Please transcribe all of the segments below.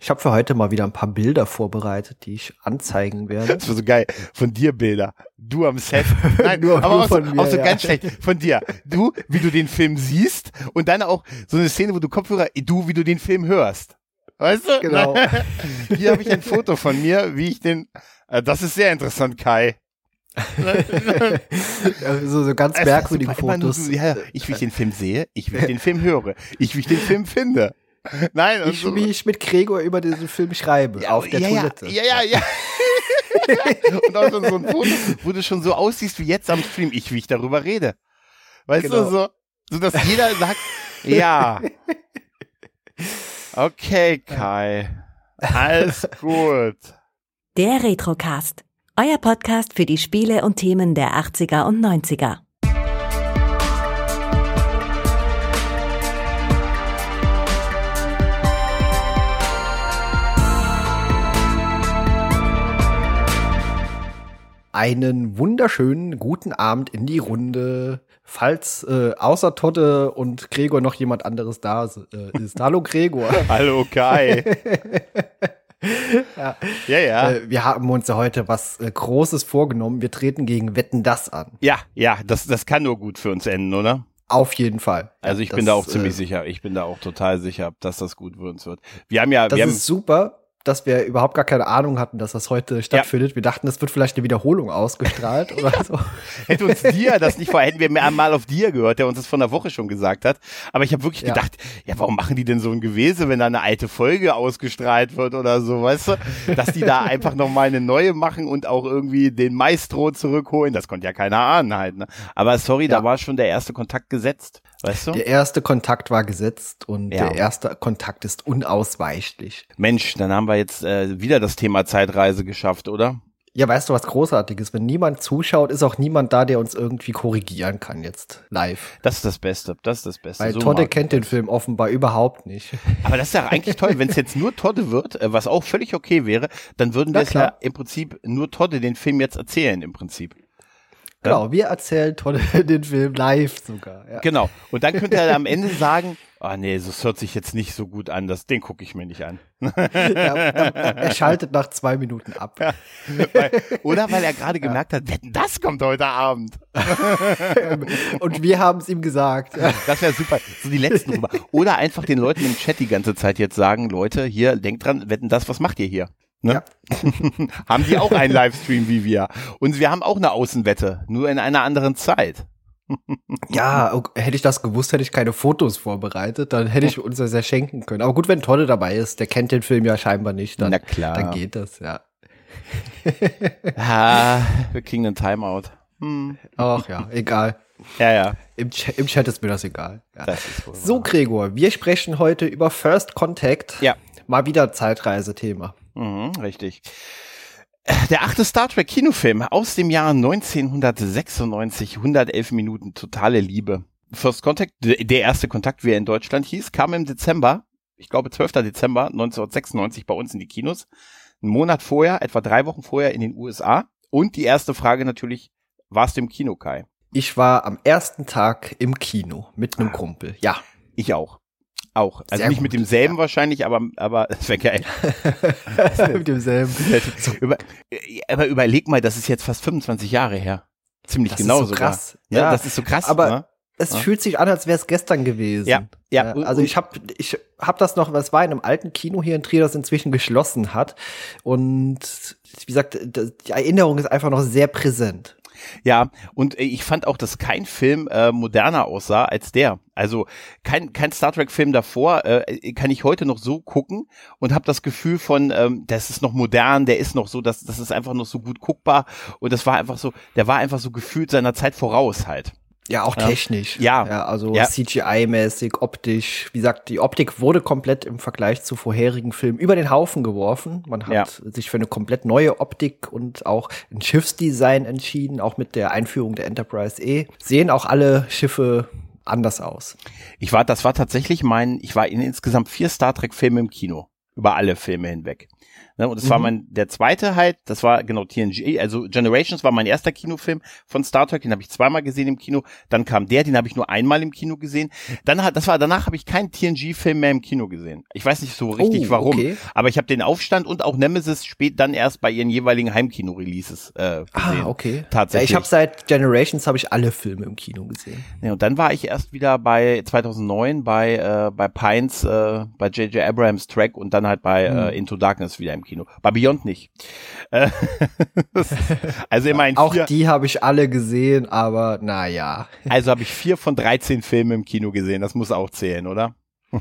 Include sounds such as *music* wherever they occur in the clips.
Ich habe für heute mal wieder ein paar Bilder vorbereitet, die ich anzeigen werde. Das war so geil. Von dir Bilder. Du am Set. *laughs* Nein, nur, aber nur auch, so, mir, auch so ja. ganz schlecht. Von dir. Du, wie du den Film siehst und dann auch so eine Szene, wo du Kopfhörer, du, wie du den Film hörst. Weißt du? Genau. *laughs* Hier habe ich ein Foto von mir, wie ich den. Äh, das ist sehr interessant, Kai. so, so ganz merkwürdige Fotos. So, ja, ich, wie ich den Film sehe, ich, wie ich den Film höre, ich, wie ich den Film finde. Nein, ich, so. wie ich mit Gregor über diesen Film schreibe, ja, auf der ja, Toilette. Ja, ja, ja. *laughs* und auch so ein Foto, wo du schon so aussiehst wie jetzt am Stream, ich, wie ich darüber rede. Weißt genau. du, so, so, dass jeder sagt, *laughs* ja. Okay, Kai. Alles gut. Der Retrocast. Euer Podcast für die Spiele und Themen der 80er und 90er. Einen wunderschönen guten Abend in die Runde. Falls äh, außer Totte und Gregor noch jemand anderes da äh, ist. Hallo Gregor. *laughs* Hallo Kai. *laughs* ja, ja. ja. Äh, wir haben uns ja heute was äh, Großes vorgenommen. Wir treten gegen Wetten das an. Ja, ja, das, das kann nur gut für uns enden, oder? Auf jeden Fall. Also ich das, bin da auch ziemlich äh, sicher. Ich bin da auch total sicher, dass das gut für uns wird. Wir haben ja, das wir haben, ist super dass wir überhaupt gar keine Ahnung hatten, dass das heute stattfindet. Ja. Wir dachten, es wird vielleicht eine Wiederholung ausgestrahlt oder so. Hätte uns dir das nicht vor, hätten wir mal auf dir gehört, der uns das von der Woche schon gesagt hat. Aber ich habe wirklich ja. gedacht, ja, warum machen die denn so ein Gewese, wenn da eine alte Folge ausgestrahlt wird oder so, weißt du? Dass die da einfach nochmal eine neue machen und auch irgendwie den Maestro zurückholen, das konnte ja keiner ahnen halt. Ne? Aber sorry, ja. da war schon der erste Kontakt gesetzt. Weißt du? Der erste Kontakt war gesetzt und ja. der erste Kontakt ist unausweichlich. Mensch, dann haben wir jetzt äh, wieder das Thema Zeitreise geschafft, oder? Ja, weißt du, was großartiges? Wenn niemand zuschaut, ist auch niemand da, der uns irgendwie korrigieren kann jetzt live. Das ist das Beste, das ist das Beste. Weil so Todde kennt den Film offenbar überhaupt nicht. *laughs* Aber das ist ja eigentlich toll, wenn es jetzt nur Todde wird, äh, was auch völlig okay wäre, dann würden wir es ja im Prinzip nur Todde den Film jetzt erzählen, im Prinzip. Genau, wir erzählen toll *laughs* den Film live sogar. Ja. Genau. Und dann könnt ihr am *laughs* Ende sagen, ah oh nee, das hört sich jetzt nicht so gut an, das, den gucke ich mir nicht an. Ja, er schaltet nach zwei Minuten ab. Ja, weil, oder weil er gerade gemerkt hat, wetten, das kommt heute Abend. *laughs* Und wir haben es ihm gesagt. Das wäre super. So die letzten rüber. Oder einfach den Leuten im Chat die ganze Zeit jetzt sagen, Leute, hier, denkt dran, wetten das, was macht ihr hier? Ne? Ja. *laughs* haben die auch einen Livestream wie wir. Und wir haben auch eine Außenwette, nur in einer anderen Zeit. *laughs* ja, hätte ich das gewusst, hätte ich keine Fotos vorbereitet, dann hätte ich *laughs* uns das ja schenken können. Aber gut, wenn Tolle dabei ist, der kennt den Film ja scheinbar nicht, dann, Na klar. dann geht das, ja. ah, wir kriegen einen Timeout. Hm. Ach ja, egal. Ja, ja. Im, Ch Im Chat ist mir das egal. Ja. Das so, Gregor, wir sprechen heute über First Contact. Ja. Mal wieder Zeitreisethema. Mhm, richtig. Der achte Star Trek Kinofilm aus dem Jahr 1996, 111 Minuten, totale Liebe. First Contact, der erste Kontakt, wie er in Deutschland hieß, kam im Dezember, ich glaube 12. Dezember 1996 bei uns in die Kinos. Einen Monat vorher, etwa drei Wochen vorher in den USA. Und die erste Frage natürlich, warst du im Kino, Kai? Ich war am ersten Tag im Kino mit einem Kumpel, ja. Ich auch. Auch. Also Sehr nicht gut. mit demselben ja. wahrscheinlich, aber, aber *laughs* das wäre geil. *laughs* mit demselben. Über, aber überleg mal, das ist jetzt fast 25 Jahre her. Ziemlich das genau ist so sogar. krass. Ja, ja, das ist so krass. Aber ne? es ja. fühlt sich an, als wäre es gestern gewesen. Ja, ja. Also ich habe ich hab das noch, was war in einem alten Kino hier in Trier, das inzwischen geschlossen hat. Und wie gesagt, die Erinnerung ist einfach noch sehr präsent. Ja, und äh, ich fand auch, dass kein Film äh, moderner aussah als der. Also kein, kein Star Trek-Film davor äh, kann ich heute noch so gucken und habe das Gefühl von, ähm, das ist noch modern, der ist noch so, das, das ist einfach noch so gut guckbar und das war einfach so, der war einfach so gefühlt seiner Zeit voraus halt. Ja, auch technisch. Ja. ja also ja. CGI-mäßig, optisch. Wie gesagt, die Optik wurde komplett im Vergleich zu vorherigen Filmen über den Haufen geworfen. Man hat ja. sich für eine komplett neue Optik und auch ein Schiffsdesign entschieden, auch mit der Einführung der Enterprise E. Sehen auch alle Schiffe anders aus. Ich war, das war tatsächlich mein, ich war in insgesamt vier Star Trek Filme im Kino. Über alle Filme hinweg. Ne? Und das mhm. war mein, der zweite halt, das war genau TNG, also Generations war mein erster Kinofilm von Star Trek, den habe ich zweimal gesehen im Kino. Dann kam der, den habe ich nur einmal im Kino gesehen. Dann hat, das war, danach habe ich keinen TNG-Film mehr im Kino gesehen. Ich weiß nicht so richtig oh, warum, okay. aber ich habe den Aufstand und auch Nemesis spät dann erst bei ihren jeweiligen Heimkino-Releases äh, ah, gesehen. Ah, okay. Tatsächlich. Ja, ich habe seit Generations habe ich alle Filme im Kino gesehen. Ja, und dann war ich erst wieder bei 2009 bei äh, bei Pines, äh, bei J.J. Abrams Track und dann halt bei hm. äh, Into Darkness wieder im Kino. Bei Beyond nicht. Äh, *laughs* also immerhin Auch vier, die habe ich alle gesehen, aber naja. Also habe ich vier von 13 Filmen im Kino gesehen. Das muss auch zählen, oder? *laughs*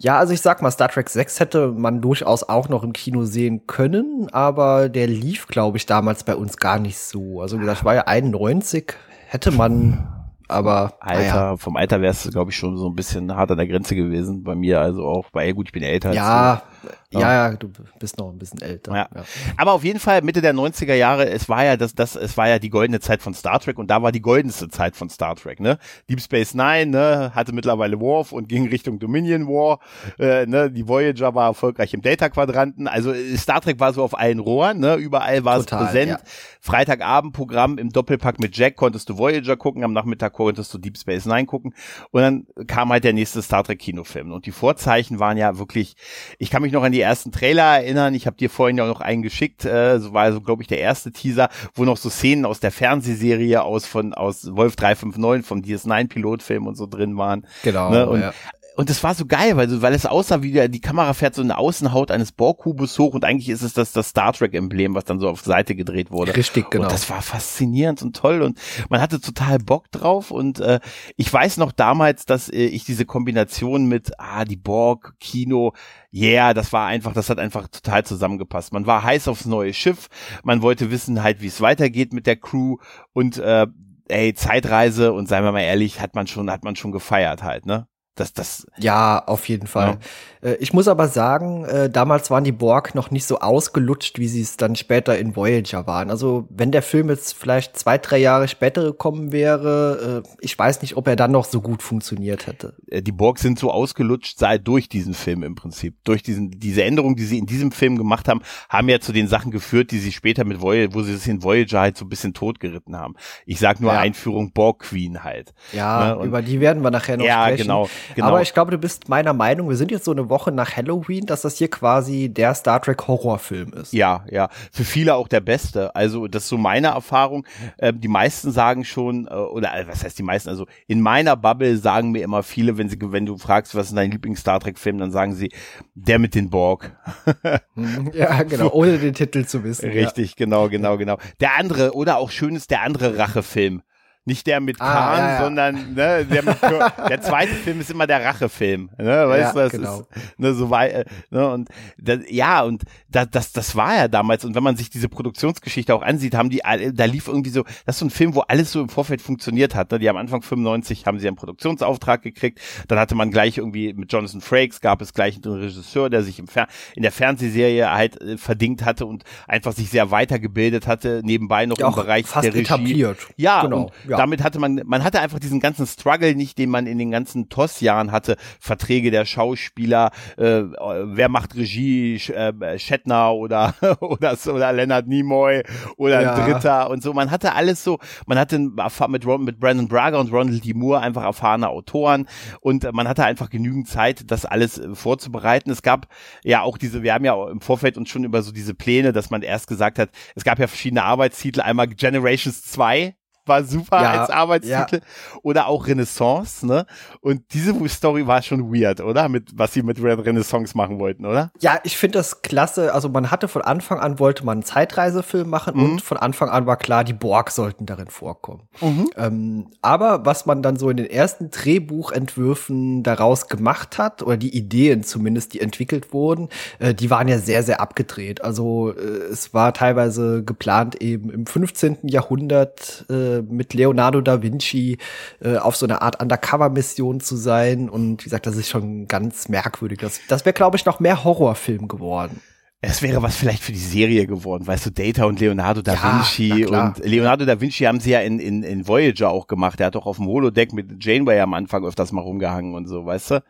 ja, also ich sag mal, Star Trek 6 hätte man durchaus auch noch im Kino sehen können, aber der lief, glaube ich, damals bei uns gar nicht so. Also wie gesagt, war ja 91, hätte man aber Alter, naja. vom Alter wärst du, glaube ich, schon so ein bisschen hart an der Grenze gewesen bei mir. Also auch, weil gut, ich bin älter. Ja, ja, ja, du bist noch ein bisschen älter. Ja. ja. Aber auf jeden Fall Mitte der 90er Jahre, es war ja das, das, es war ja die goldene Zeit von Star Trek und da war die goldenste Zeit von Star Trek, ne? Deep Space Nine, ne, hatte mittlerweile Worf und ging Richtung Dominion War, äh, ne, die Voyager war erfolgreich im Delta-Quadranten, also Star Trek war so auf allen Rohren, ne, überall war es präsent. Ja. Freitagabendprogramm im Doppelpack mit Jack konntest du Voyager gucken, am Nachmittag konntest du Deep Space Nine gucken und dann kam halt der nächste Star Trek Kinofilm und die Vorzeichen waren ja wirklich, ich kann mich noch an die ersten Trailer erinnern. Ich habe dir vorhin ja auch noch einen geschickt. Äh, so war so, glaube ich, der erste Teaser, wo noch so Szenen aus der Fernsehserie aus von aus Wolf 359 vom DS9-Pilotfilm und so drin waren. Genau. Ne? Und ja und das war so geil, weil, weil es aussah wie die, die Kamera fährt so eine Außenhaut eines Borgkubus hoch und eigentlich ist es das, das Star Trek Emblem, was dann so auf Seite gedreht wurde. Richtig, genau. Und das war faszinierend und toll und man hatte total Bock drauf und äh, ich weiß noch damals, dass äh, ich diese Kombination mit ah die Borg Kino yeah, das war einfach, das hat einfach total zusammengepasst. Man war heiß aufs neue Schiff, man wollte wissen halt, wie es weitergeht mit der Crew und äh, ey, Zeitreise und seien wir mal ehrlich, hat man schon, hat man schon gefeiert halt, ne? Das, das, ja, auf jeden Fall. Ja. Äh, ich muss aber sagen, äh, damals waren die Borg noch nicht so ausgelutscht, wie sie es dann später in Voyager waren. Also wenn der Film jetzt vielleicht zwei, drei Jahre später gekommen wäre, äh, ich weiß nicht, ob er dann noch so gut funktioniert hätte. Die Borg sind so ausgelutscht sei durch diesen Film im Prinzip. Durch diesen, diese Änderungen, die sie in diesem Film gemacht haben, haben ja zu den Sachen geführt, die sie später mit Voyager, wo sie es in Voyager halt so ein bisschen totgeritten haben. Ich sag nur ja. Einführung Borg Queen halt. Ja, ne? über die werden wir nachher noch ja, sprechen. Genau, genau. Aber ich glaube, du bist meiner Meinung, wir sind jetzt so eine Woche nach Halloween, dass das hier quasi der Star Trek Horrorfilm ist. Ja, ja. Für viele auch der beste. Also, das ist so meine Erfahrung. Ähm, die meisten sagen schon, äh, oder äh, was heißt die meisten? Also, in meiner Bubble sagen mir immer viele, wenn sie, wenn du fragst, was ist dein Lieblings-Star Trek-Film, dann sagen sie, der mit den Borg. *laughs* ja, genau, ohne den Titel zu wissen. Richtig, ja. genau, genau, genau. Der andere, oder auch schön ist der andere Rachefilm. Nicht der mit ah, Khan, ja, ja. sondern ne, der, mit, *laughs* der zweite Film ist immer der Rachefilm. Ne, weißt du, das genau. ist ne, so weit, ne, und das, ja, und das, das, das war ja damals. Und wenn man sich diese Produktionsgeschichte auch ansieht, haben die, da lief irgendwie so, das ist so ein Film, wo alles so im Vorfeld funktioniert hat. Ne? Die am Anfang 95 haben sie einen Produktionsauftrag gekriegt. Dann hatte man gleich irgendwie mit Jonathan Frakes gab es gleich einen Regisseur, der sich im Fer in der Fernsehserie halt äh, verdingt hatte und einfach sich sehr weitergebildet hatte, nebenbei noch im Bereich fast der Regie. etabliert. Ja, genau. Und, ja damit hatte man, man hatte einfach diesen ganzen Struggle nicht, den man in den ganzen TOS-Jahren hatte. Verträge der Schauspieler, äh, wer macht Regie, äh, Shatner oder, *laughs* oder, oder Leonard Nimoy oder ja. ein Dritter und so. Man hatte alles so, man hatte mit, mit Brandon Braga und Ronald D. Moore einfach erfahrene Autoren und man hatte einfach genügend Zeit, das alles äh, vorzubereiten. Es gab ja auch diese, wir haben ja im Vorfeld uns schon über so diese Pläne, dass man erst gesagt hat, es gab ja verschiedene Arbeitstitel, einmal Generations 2, war super ja, als Arbeitstitel. Ja. Oder auch Renaissance, ne? Und diese Story war schon weird, oder? Mit, was sie mit Renaissance machen wollten, oder? Ja, ich finde das klasse. Also man hatte von Anfang an wollte man einen Zeitreisefilm machen mhm. und von Anfang an war klar, die Borg sollten darin vorkommen. Mhm. Ähm, aber was man dann so in den ersten Drehbuchentwürfen daraus gemacht hat, oder die Ideen zumindest, die entwickelt wurden, äh, die waren ja sehr, sehr abgedreht. Also äh, es war teilweise geplant eben im 15. Jahrhundert äh, mit Leonardo da Vinci äh, auf so eine Art Undercover-Mission zu sein. Und wie gesagt, das ist schon ganz merkwürdig. Das, das wäre, glaube ich, noch mehr Horrorfilm geworden. Es wäre was vielleicht für die Serie geworden, weißt du, Data und Leonardo da ja, Vinci und Leonardo da Vinci haben sie ja in, in, in Voyager auch gemacht. Er hat doch auf dem Holodeck mit Janeway am Anfang öfters mal rumgehangen und so, weißt du?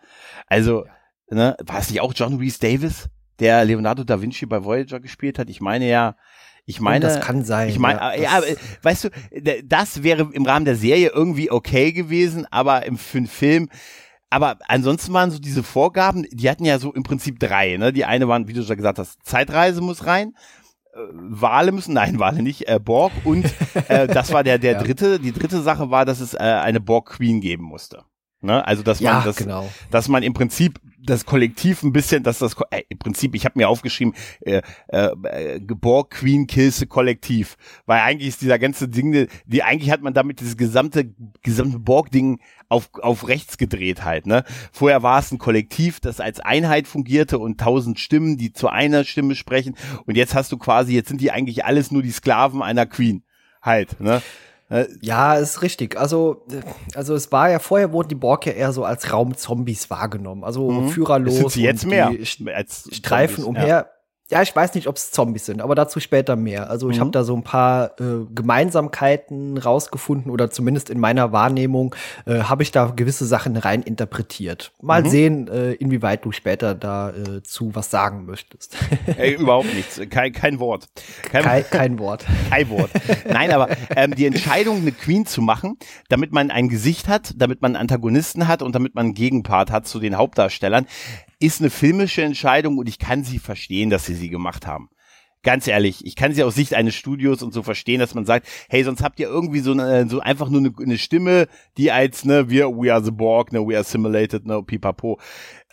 Also, ne, war es nicht auch John Reese Davis? der Leonardo da Vinci bei Voyager gespielt hat. Ich meine ja, ich meine, das kann sein. Ich meine, ja, ja, weißt du, das wäre im Rahmen der Serie irgendwie okay gewesen, aber im für einen Film aber ansonsten waren so diese Vorgaben, die hatten ja so im Prinzip drei. Ne? Die eine waren, wie du schon gesagt hast, Zeitreise muss rein, äh, Wale müssen, *laughs* nein, Wale nicht, äh, Borg und äh, das war der der *laughs* ja. dritte. Die dritte Sache war, dass es äh, eine Borg Queen geben musste. Ne? Also dass man ja, das, genau. dass man im Prinzip das Kollektiv ein bisschen, dass das äh, im Prinzip, ich habe mir aufgeschrieben, äh, äh, Borg Queen Kills Kollektiv, weil eigentlich ist dieser ganze Ding, die eigentlich hat man damit dieses gesamte gesamte Borg Ding auf auf rechts gedreht halt. Ne? Vorher war es ein Kollektiv, das als Einheit fungierte und tausend Stimmen, die zu einer Stimme sprechen. Und jetzt hast du quasi, jetzt sind die eigentlich alles nur die Sklaven einer Queen halt. Ne? Äh, ja, ist richtig. Also, also es war ja vorher wurden die Borg ja eher so als Raumzombies wahrgenommen. Also mhm. führerlos. Sind sie jetzt mehr als Streifen Zombies, umher. Ja. Ja, ich weiß nicht, ob es Zombies sind, aber dazu später mehr. Also ich mhm. habe da so ein paar äh, Gemeinsamkeiten rausgefunden oder zumindest in meiner Wahrnehmung äh, habe ich da gewisse Sachen rein interpretiert. Mal mhm. sehen, äh, inwieweit du später dazu äh, was sagen möchtest. *laughs* Ey, überhaupt nichts, kein, kein Wort. Kein, kein, *laughs* kein Wort. Kein Wort. Nein, aber ähm, die Entscheidung, eine Queen zu machen, damit man ein Gesicht hat, damit man Antagonisten hat und damit man einen Gegenpart hat zu den Hauptdarstellern, ist eine filmische Entscheidung und ich kann sie verstehen, dass sie sie gemacht haben. Ganz ehrlich, ich kann sie aus Sicht eines Studios und so verstehen, dass man sagt, hey, sonst habt ihr irgendwie so, eine, so einfach nur eine, eine Stimme, die als, ne, wir, we are the Borg, ne, we are simulated, ne, pipapo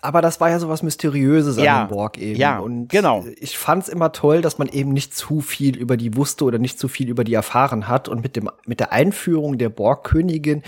aber das war ja so was Mysteriöses ja, an dem Borg eben. Ja, und genau. Ich fand's immer toll, dass man eben nicht zu viel über die wusste oder nicht zu viel über die erfahren hat. Und mit dem, mit der Einführung der Borg-Königin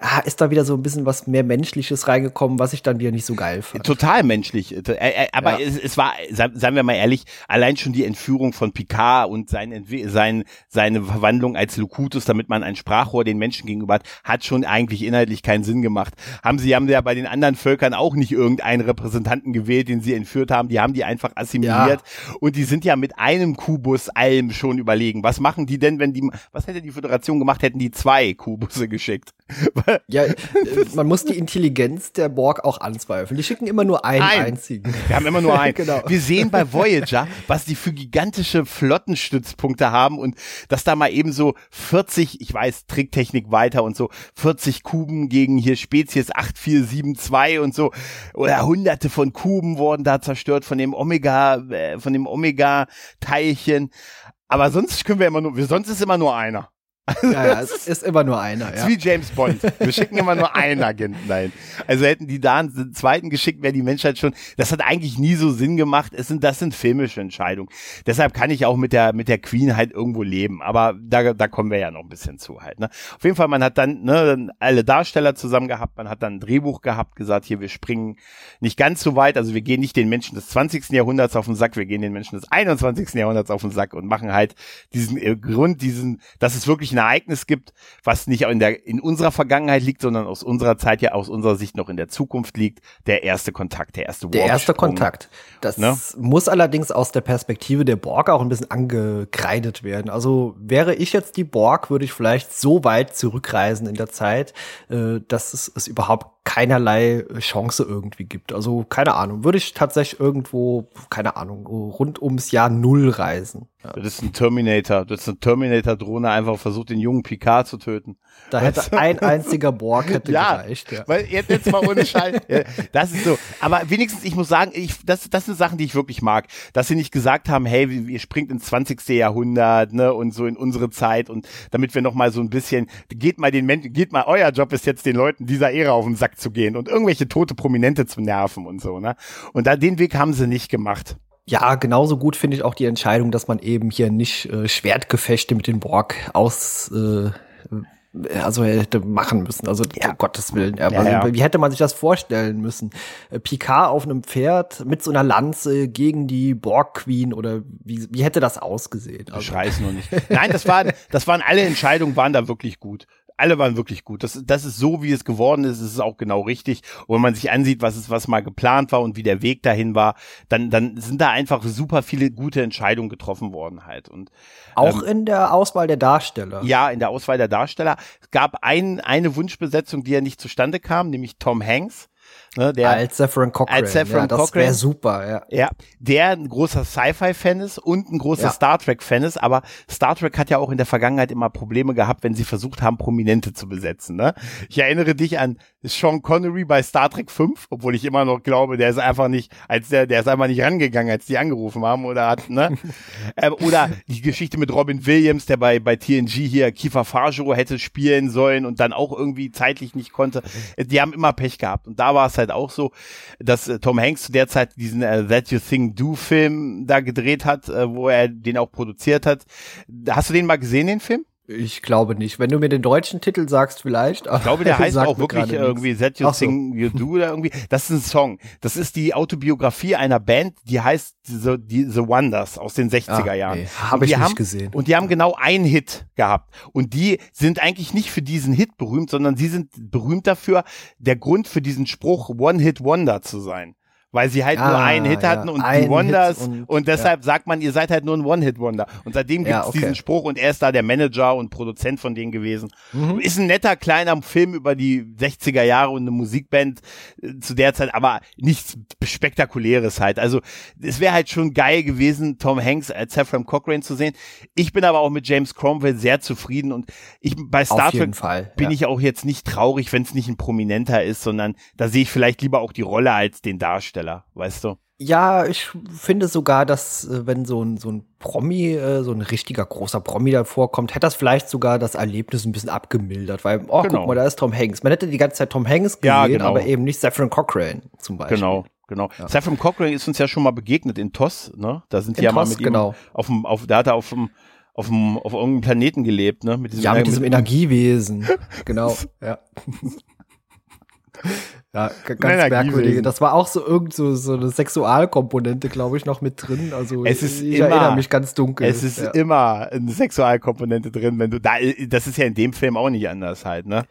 ah, ist da wieder so ein bisschen was mehr Menschliches reingekommen, was ich dann wieder nicht so geil fand. Total menschlich. Äh, äh, aber ja. es, es, war, sagen wir mal ehrlich, allein schon die Entführung von Picard und sein, sein, seine Verwandlung als Locutus, damit man ein Sprachrohr den Menschen gegenüber hat, hat schon eigentlich inhaltlich keinen Sinn gemacht. Haben sie, haben ja bei den anderen Völkern auch nicht irgendeinen Repräsentanten gewählt, den sie entführt haben. Die haben die einfach assimiliert. Ja. Und die sind ja mit einem Kubus allem schon überlegen. Was machen die denn, wenn die, was hätte die Föderation gemacht, hätten die zwei Kubusse geschickt? *laughs* ja, äh, *laughs* man muss die Intelligenz der Borg auch anzweifeln. Die schicken immer nur einen Ein. einzigen. Wir haben immer nur *laughs* einen. genau. Wir sehen bei Voyager, was die für gigantische Flottenstützpunkte haben und dass da mal eben so 40, ich weiß, Tricktechnik weiter und so, 40 Kuben gegen hier Spezies 8472 und so, oder hunderte von Kuben wurden da zerstört von dem Omega, äh, von dem Omega-Teilchen. Aber sonst können wir immer nur, sonst ist immer nur einer. Ja, ja, es ist immer nur einer. Ja. wie James Bond. Wir schicken immer nur einen Agenten dahin. Also hätten die da einen zweiten geschickt, wäre die Menschheit schon. Das hat eigentlich nie so Sinn gemacht. Es sind, das sind filmische Entscheidungen. Deshalb kann ich auch mit der mit der Queen halt irgendwo leben. Aber da, da kommen wir ja noch ein bisschen zu halt. Ne? Auf jeden Fall, man hat dann ne, alle Darsteller zusammen gehabt. Man hat dann ein Drehbuch gehabt, gesagt, hier wir springen nicht ganz so weit. Also wir gehen nicht den Menschen des 20. Jahrhunderts auf den Sack, wir gehen den Menschen des 21. Jahrhunderts auf den Sack und machen halt diesen äh, Grund, diesen, dass es wirklich ein Ereignis gibt, was nicht in der in unserer Vergangenheit liegt, sondern aus unserer Zeit ja aus unserer Sicht noch in der Zukunft liegt. Der erste Kontakt, der erste Der erste Kontakt. Das ne? muss allerdings aus der Perspektive der Borg auch ein bisschen angekreidet werden. Also wäre ich jetzt die Borg, würde ich vielleicht so weit zurückreisen in der Zeit, äh, dass es, es überhaupt keinerlei Chance irgendwie gibt. Also keine Ahnung, würde ich tatsächlich irgendwo, keine Ahnung, rund ums Jahr Null reisen. Ja. Das ist ein Terminator, das ist eine Terminator-Drohne einfach versucht, den jungen Picard zu töten. Da hätte weißt ein *laughs* einziger Borg hätte ja, gereicht. Ja, weil jetzt, jetzt mal ohne Scheiß. *laughs* ja, das ist so. Aber wenigstens, ich muss sagen, ich, das, das sind Sachen, die ich wirklich mag. Dass sie nicht gesagt haben, hey, ihr springt ins 20. Jahrhundert, ne, und so in unsere Zeit und damit wir noch mal so ein bisschen, geht mal den Menschen, geht mal, euer Job ist jetzt den Leuten dieser Ära auf den Sack zu gehen und irgendwelche tote Prominente zu nerven und so, ne? Und da den Weg haben sie nicht gemacht. Ja, genauso gut finde ich auch die Entscheidung, dass man eben hier nicht äh, Schwertgefechte mit den Borg aus äh, also hätte machen müssen. Also ja. um Gottes Willen. Ja, ja. Wie hätte man sich das vorstellen müssen? Äh, Picard auf einem Pferd mit so einer Lanze gegen die Borg Queen oder wie, wie hätte das ausgesehen? Also. Ich weiß nur nicht. Nein, das waren, das waren alle Entscheidungen waren da wirklich gut alle waren wirklich gut. Das, das ist so, wie es geworden ist, ist es auch genau richtig. Und wenn man sich ansieht, was es, was mal geplant war und wie der Weg dahin war, dann, dann sind da einfach super viele gute Entscheidungen getroffen worden halt. Und auch ähm, in der Auswahl der Darsteller. Ja, in der Auswahl der Darsteller. Es gab ein, eine Wunschbesetzung, die ja nicht zustande kam, nämlich Tom Hanks Ne, der, als Zephyrin Cochrane. Als Zephyrin ja, das wäre super, ja. Ja, der ein großer Sci-Fi-Fan ist und ein großer ja. Star Trek-Fan ist, aber Star Trek hat ja auch in der Vergangenheit immer Probleme gehabt, wenn sie versucht haben, Prominente zu besetzen. Ne? Ich erinnere dich an Sean Connery bei Star Trek 5, obwohl ich immer noch glaube, der ist einfach nicht, als der, der ist einfach nicht rangegangen, als die angerufen haben oder hat, ne? *laughs* ähm, oder die Geschichte mit Robin Williams, der bei, bei TNG hier Kiefer Fajo hätte spielen sollen und dann auch irgendwie zeitlich nicht konnte. Die haben immer Pech gehabt. Und da war es halt auch so, dass äh, Tom Hanks zu der Zeit diesen äh, That You Think Do Film da gedreht hat, äh, wo er den auch produziert hat. Hast du den mal gesehen, den Film? Ich glaube nicht. Wenn du mir den deutschen Titel sagst, vielleicht. Ich glaube, der *laughs* heißt auch wirklich irgendwie That You Sing so. You Do oder irgendwie. Das ist ein Song. Das ist die Autobiografie einer Band, die heißt The, die, The Wonders aus den 60er ah, Jahren. Nee, Habe ich nicht haben, gesehen. Und die haben genau einen Hit gehabt. Und die sind eigentlich nicht für diesen Hit berühmt, sondern sie sind berühmt dafür, der Grund für diesen Spruch One Hit Wonder zu sein weil sie halt ah, nur einen Hit hatten und die Wonders und, und, deshalb ja. sagt man, ihr seid halt nur ein One-Hit-Wonder. Und seitdem gibt's ja, okay. diesen Spruch und er ist da der Manager und Produzent von denen gewesen. Mhm. Ist ein netter kleiner Film über die 60er Jahre und eine Musikband äh, zu der Zeit, aber nichts spektakuläres halt. Also es wäre halt schon geil gewesen, Tom Hanks als Saffron Cochrane zu sehen. Ich bin aber auch mit James Cromwell sehr zufrieden und ich bei Star Trek Fall, bin ich auch jetzt nicht traurig, wenn es nicht ein Prominenter ist, sondern da sehe ich vielleicht lieber auch die Rolle als den Darsteller. Darsteller, weißt du? Ja, ich finde sogar, dass äh, wenn so ein, so ein Promi, äh, so ein richtiger großer Promi da vorkommt, hätte das vielleicht sogar das Erlebnis ein bisschen abgemildert, weil, oh, genau. guck mal, da ist Tom Hanks. Man hätte die ganze Zeit Tom Hanks gesehen, ja, genau. aber eben nicht Saffron Cochrane zum Beispiel. Genau. Genau. Ja. Saffron Cochrane ist uns ja schon mal begegnet in TOS, ne? Da sind die ja mal mit genau. ihm auf dem, auf, da hat er auf dem, auf dem, auf irgendeinem Planeten gelebt, ne? Mit diesem, ja, mit diesem Energiewesen. *laughs* genau, ja. Ja, ganz merkwürdig. Das war auch so irgend so, so eine Sexualkomponente, glaube ich, noch mit drin. Also es ist ich immer, erinnere mich ganz dunkel. Es ist ja. immer eine Sexualkomponente drin, wenn du da, das ist ja in dem Film auch nicht anders halt, ne?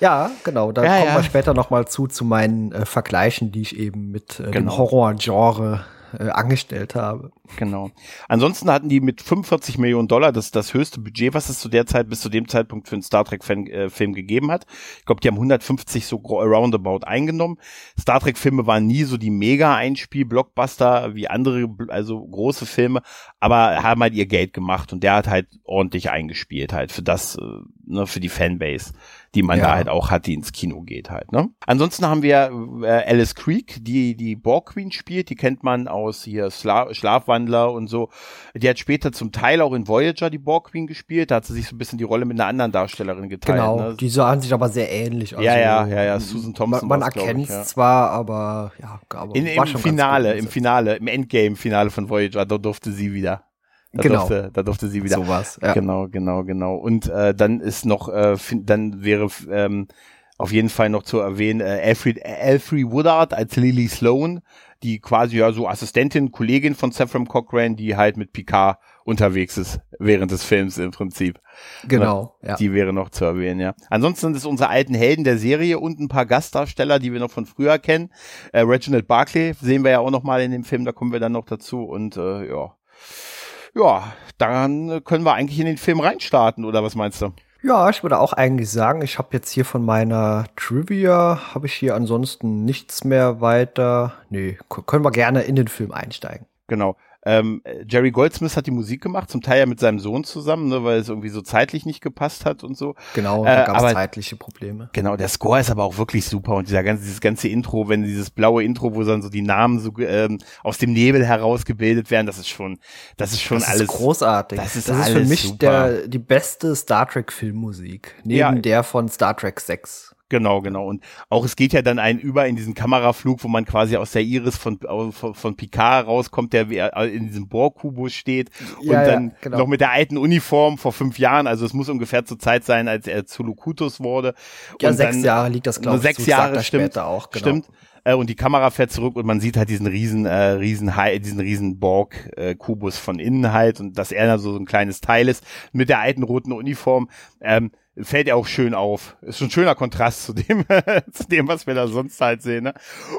Ja, genau. Da ja, kommen ja. wir später noch mal zu, zu meinen äh, Vergleichen, die ich eben mit äh, genau. dem Horror-Genre äh, angestellt habe. Genau. Ansonsten hatten die mit 45 Millionen Dollar das das höchste Budget, was es zu der Zeit bis zu dem Zeitpunkt für einen Star Trek Fan, äh, Film gegeben hat. Ich glaube, die haben 150 so roundabout eingenommen. Star Trek Filme waren nie so die mega Einspiel Blockbuster wie andere also große Filme, aber haben halt ihr Geld gemacht und der hat halt ordentlich eingespielt halt für das äh, ne, für die Fanbase die man ja. da halt auch hat, die ins Kino geht halt. Ne? Ansonsten haben wir äh, Alice Creek, die die Borg Queen spielt, die kennt man aus hier Schla Schlafwandler und so. Die hat später zum Teil auch in Voyager die Borg Queen gespielt, da hat sie sich so ein bisschen die Rolle mit einer anderen Darstellerin geteilt. Genau, ne? die sahen sich aber sehr ähnlich. Also, ja, ja, ja, ja, Susan Thompson. Man, man erkennt es ja. zwar, aber ja, aber in, im Finale, im Finale, im Endgame-Finale von Voyager, da durfte sie wieder. Da genau. Durfte, da durfte sie wieder. So was. Ja. Genau, genau, genau. Und äh, dann ist noch, äh, dann wäre ähm, auf jeden Fall noch zu erwähnen, äh, Alfred, Alfred Woodard als Lily Sloan, die quasi ja so Assistentin, Kollegin von Saffron Cochrane, die halt mit Picard unterwegs ist während des Films im Prinzip. Genau. Ja. Die wäre noch zu erwähnen, ja. Ansonsten sind es unsere alten Helden der Serie und ein paar Gastdarsteller, die wir noch von früher kennen. Äh, Reginald Barclay sehen wir ja auch noch mal in dem Film, da kommen wir dann noch dazu und äh, ja ja, dann können wir eigentlich in den Film reinstarten, oder was meinst du? Ja, ich würde auch eigentlich sagen, ich habe jetzt hier von meiner Trivia, habe ich hier ansonsten nichts mehr weiter. Nee, können wir gerne in den Film einsteigen. Genau. Ähm, Jerry Goldsmith hat die Musik gemacht, zum Teil ja mit seinem Sohn zusammen, ne, weil es irgendwie so zeitlich nicht gepasst hat und so. Genau, da äh, gab es zeitliche Probleme. Genau, der Score ist aber auch wirklich super und dieser ganze, dieses ganze Intro, wenn dieses blaue Intro, wo dann so die Namen so ähm, aus dem Nebel herausgebildet werden, das ist schon, das ist schon das alles ist großartig. Das ist, das ist für mich super. der die beste Star Trek Filmmusik neben ja. der von Star Trek 6. Genau, genau. Und auch es geht ja dann ein über in diesen Kameraflug, wo man quasi aus der Iris von, von, von Picard rauskommt, der in diesem Borg-Kubus steht ja, und dann ja, genau. noch mit der alten Uniform vor fünf Jahren, also es muss ungefähr zur Zeit sein, als er zu Lukutus wurde. Ja, und sechs dann, Jahre liegt das, glaube ich. Sechs Jahre, stimmt. Auch, genau. Stimmt äh, und die Kamera fährt zurück und man sieht halt diesen riesen, äh, riesen, diesen riesen Borg-Kubus äh, von innen halt und dass er da so, so ein kleines Teil ist mit der alten roten Uniform. Ähm, fällt ja auch schön auf. Ist schon ein schöner Kontrast zu dem, *laughs* zu dem, was wir da sonst halt sehen. Ne?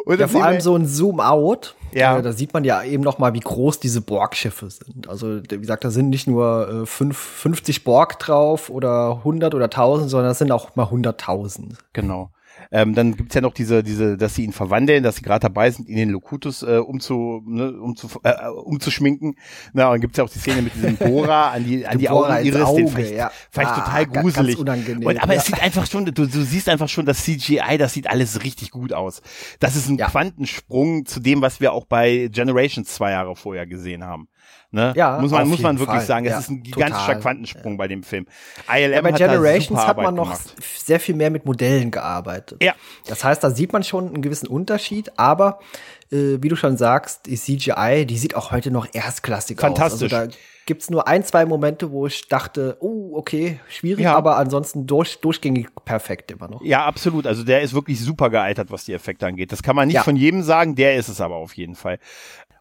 Und ja, vor allem so ein Zoom-out. Ja. Äh, da sieht man ja eben noch mal, wie groß diese Borg-Schiffe sind. Also, wie gesagt, da sind nicht nur äh, fünf, 50 Borg drauf oder 100 oder 1000, sondern es sind auch mal 100.000. Genau. Ähm, dann gibt's ja noch diese, diese, dass sie ihn verwandeln, dass sie gerade dabei sind, ihn in den Locutus äh, umzu, ne, umzu, äh, umzuschminken. Na, und gibt's ja auch die Szene mit diesem Bohrer an die, an *laughs* die Augen ihres, Auge, den fand ich, ja. ich Ah, total gruselig. Und, aber ja. es sieht einfach schon, du, du siehst einfach schon das CGI, das sieht alles richtig gut aus. Das ist ein Ja. Quantensprung zu dem, was wir auch bei Generations zwei Jahre vorher gesehen haben. Ne? Ja, muss man, muss man wirklich Fall. sagen, es Ja, ist ein gigantischer total. Quantensprung bei dem Film. ILM Ja, bei hat Generations super hat man noch gemacht. sehr viel mehr mit Modellen gearbeitet. Ja. Das heißt, da sieht man schon einen gewissen Unterschied, aber äh, wie du schon sagst, die CGI, die sieht auch heute noch erstklassig Fantastisch. aus. Also da gibt's nur ein, zwei Momente, wo ich dachte, oh, okay, schwierig, Ja. aber ansonsten durch, durchgängig perfekt immer noch. Ja, absolut. Also der ist wirklich super gealtert, was die Effekte angeht. Das kann man nicht Ja. von jedem sagen, der ist es aber auf jeden Fall.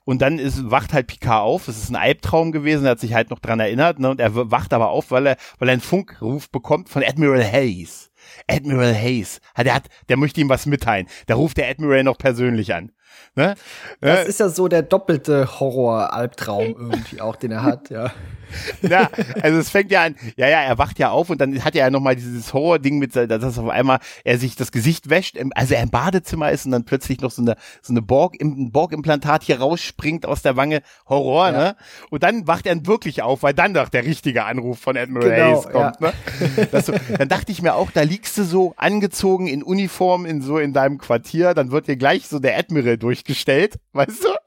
Und dann ist, wacht halt Picard auf. Es ist ein Albtraum gewesen. Er hat sich halt noch dran erinnert. Ne? Und er wacht aber auf, weil er, weil er einen Funkruf bekommt von Admiral Hayes. Admiral Hayes. Der hat, der möchte ihm was mitteilen. Da ruft der Admiral noch persönlich an. Ne? Das Äh, ist ja so der doppelte Horror-Albtraum irgendwie auch, den er hat, ja. *laughs* ja, also es fängt ja an, ja, ja, er wacht ja auf und dann hat er ja nochmal dieses Horror-Ding mit, dass das auf einmal er sich das Gesicht wäscht, also er im Badezimmer ist und dann plötzlich noch so eine, so eine Borg, ein Borg-Implantat hier rausspringt aus der Wange, Horror, Ja. ne? Und dann wacht er wirklich auf, weil dann doch der richtige Anruf von Admiral Genau, Hayes kommt, ne? Das so, dann dachte ich mir auch, da liegst du so angezogen in Uniform in so in deinem Quartier, dann wird dir gleich so der Admiral durchgestellt, weißt du? *laughs*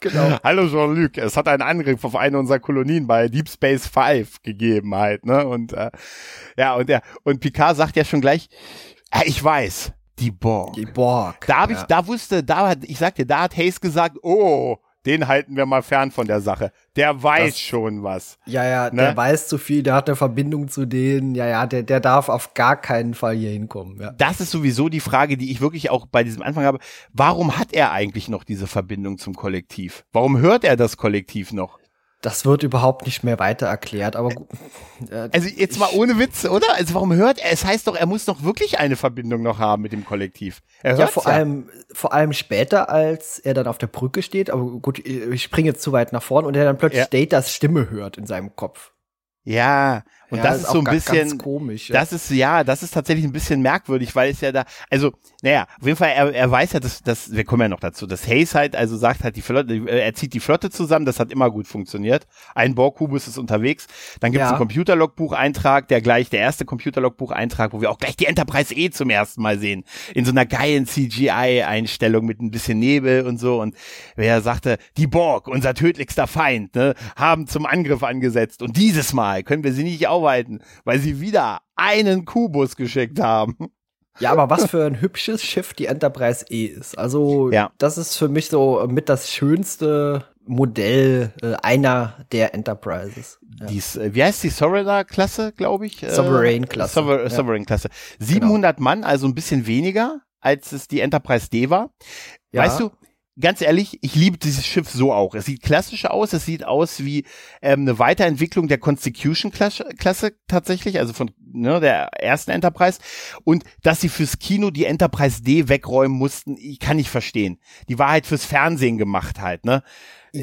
Genau. Hallo Jean-Luc, es hat einen Angriff auf eine unserer Kolonien bei Deep Space Five gegeben halt, ne? Und äh, ja, und der und Picard sagt ja schon gleich, ja, ich weiß, die Borg. Die Borg. Da habe ich, ja. da wusste, da hat, ich sagte, da hat Hayes gesagt, oh, den halten wir mal fern von der Sache. Der weiß Das- schon was. Ja, ja, Ne? der weiß zu viel, der hat eine Verbindung zu denen. Ja, ja, der, der darf auf gar keinen Fall hier hinkommen. Ja. Das ist sowieso die Frage, die ich wirklich auch bei diesem Anfang habe. Warum hat er eigentlich noch diese Verbindung zum Kollektiv? Warum hört er das Kollektiv noch? Das wird überhaupt nicht mehr weiter erklärt, aber gut. Äh, Also jetzt mal ohne Witz, oder? Also warum hört er? Es heißt doch, er muss doch wirklich eine Verbindung noch haben mit dem Kollektiv. Er ja, vor allem, vor allem später, als er dann auf der Brücke steht, aber gut, ich springe jetzt zu weit nach vorne und er dann plötzlich Ja. Datas Stimme hört in seinem Kopf. Ja, und Ja, das ist so ein bisschen, ganz komisch. Ja. das ist, ja, das ist tatsächlich ein bisschen merkwürdig, weil es ja da, also, naja, auf jeden Fall, er, er weiß ja, dass, dass, wir kommen ja noch dazu, dass Hayes halt, also sagt halt die Flotte, äh, er zieht die Flotte zusammen, das hat immer gut funktioniert. Ein Borg-Kubus ist unterwegs, dann gibt es Ja. einen Computerlogbucheintrag, der gleich, der erste Computerlogbucheintrag, wo wir auch gleich die Enterprise E zum ersten Mal sehen, in so einer geilen CGI-Einstellung mit ein bisschen Nebel und so und wer sagte, die Borg, unser tödlichster Feind, ne, haben zum Angriff angesetzt und dieses Mal können wir sie nicht aufhalten, weil sie wieder einen Kubus geschickt haben. Ja, aber was für ein hübsches Schiff die Enterprise E ist. Also, Ja. das ist für mich so mit das schönste Modell äh, einer der Enterprises. Ja. Die, ist, äh, wie heißt die Sovereign-Klasse, glaube ich? Äh, Sovereign-Klasse, Sover ja. Genau. Sovereign-Klasse. 700 Mann, also ein bisschen weniger, als es die Enterprise D war. Ja. Weißt du, ganz ehrlich, ich liebe dieses Schiff so auch. Es sieht klassisch aus, es sieht aus wie ähm, eine Weiterentwicklung der Constitution-Klasse Klasse tatsächlich, also von ne, der ersten Enterprise. Und dass sie fürs Kino die Enterprise D wegräumen mussten, ich kann nicht verstehen. Die war halt fürs Fernsehen gemacht halt, ne?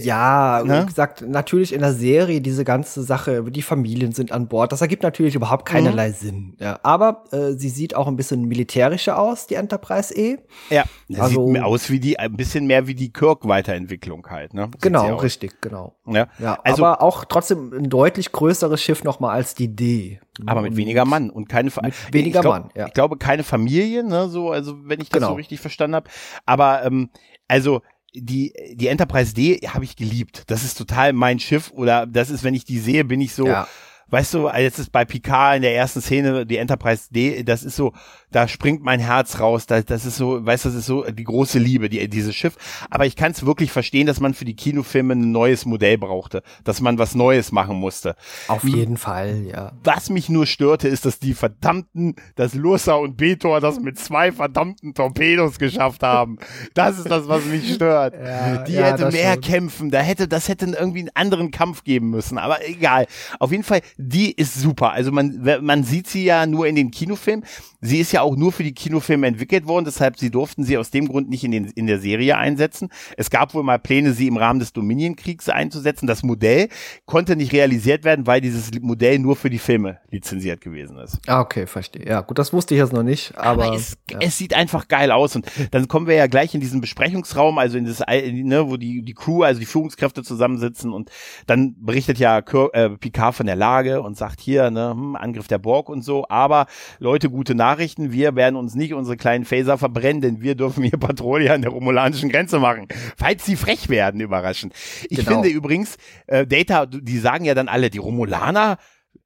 Ja, Ne? wie gesagt, natürlich in der Serie diese ganze Sache, die Familien sind an Bord. Das ergibt natürlich überhaupt keinerlei Mhm. Sinn. Ja, aber äh, sie sieht auch ein bisschen militärischer aus, die Enterprise E. Ja, Also- sieht aus wie die, ein bisschen mehr wie die Kirk-Weiterentwicklung halt, ne? Sieht Genau, richtig, genau. Ja. Ja, also, aber auch trotzdem ein deutlich größeres Schiff nochmal als die D. aber mit weniger Mann und keine Fa- weniger ich glaub, Mann, ja. Ich glaube keine Familie, ne, so, also wenn ich das Genau. so richtig verstanden habe. Aber ähm, also die die Enterprise D habe ich geliebt. Das ist total mein Schiff oder das ist, wenn ich die sehe, bin ich so. Ja. Weißt du, jetzt ist bei Picard in der ersten Szene die Enterprise D, das ist so, da springt mein Herz raus, das, das ist so, weißt du, das ist so die große Liebe, die, dieses Schiff. Aber ich kann es wirklich verstehen, dass man für die Kinofilme ein neues Modell brauchte, dass man was Neues machen musste. Auf jeden Fall, ja. Was mich nur störte, ist, dass die verdammten, dass Lursa und Betor das mit zwei verdammten Torpedos geschafft haben. Das ist das, was mich stört. *laughs* Ja, die ja, hätte mehr schon. kämpfen, da hätte, das hätte irgendwie einen anderen Kampf geben müssen, aber egal. Auf jeden Fall, die ist super. Also man, man sieht sie ja nur in den Kinofilmen. Sie ist ja auch nur für die Kinofilme entwickelt worden, deshalb sie durften sie aus dem Grund nicht in, den, in der Serie einsetzen. Es gab wohl mal Pläne, sie im Rahmen des Dominion-Kriegs einzusetzen. Das Modell konnte nicht realisiert werden, weil dieses Modell nur für die Filme lizenziert gewesen ist. Ah, okay, verstehe. Ja, gut, das wusste ich jetzt noch nicht, aber, aber es, ja. es sieht einfach geil aus und dann kommen wir ja gleich in diesen Besprechungsraum, also in das, ne, wo die die Crew, also die Führungskräfte zusammensitzen und dann berichtet ja Kir äh, Picard von der Lage und sagt hier, ne, hm, Angriff der Borg und so, aber Leute, gute Nachrichten, wir werden uns nicht unsere kleinen Phaser verbrennen, denn wir dürfen hier Patrouille an der romulanischen Grenze machen, falls sie frech werden, überraschend. Ich genau. finde übrigens, äh, Data, die sagen ja dann alle, die Romulaner,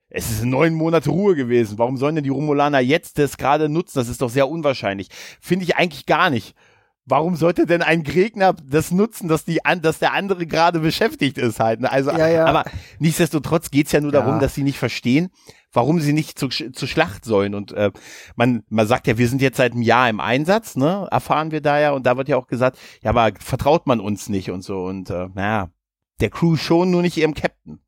es ist neun Monate Ruhe gewesen. Warum sollen denn die Romulaner jetzt das gerade nutzen? Das ist doch sehr unwahrscheinlich. Finde ich eigentlich gar nicht. Warum sollte denn ein Gegner das nutzen, dass die dass der andere gerade beschäftigt ist halt? Ne? Also, ja, ja. aber nichtsdestotrotz geht's ja nur ja. darum, dass sie nicht verstehen, warum sie nicht zu, zu Schlacht sollen. Und äh, man, man sagt ja, wir sind jetzt seit einem Jahr im Einsatz, ne? Erfahren wir da ja. Und da wird ja auch gesagt, ja, aber vertraut man uns nicht und so. Und äh, naja, der Crew schon, nur nicht ihrem Captain.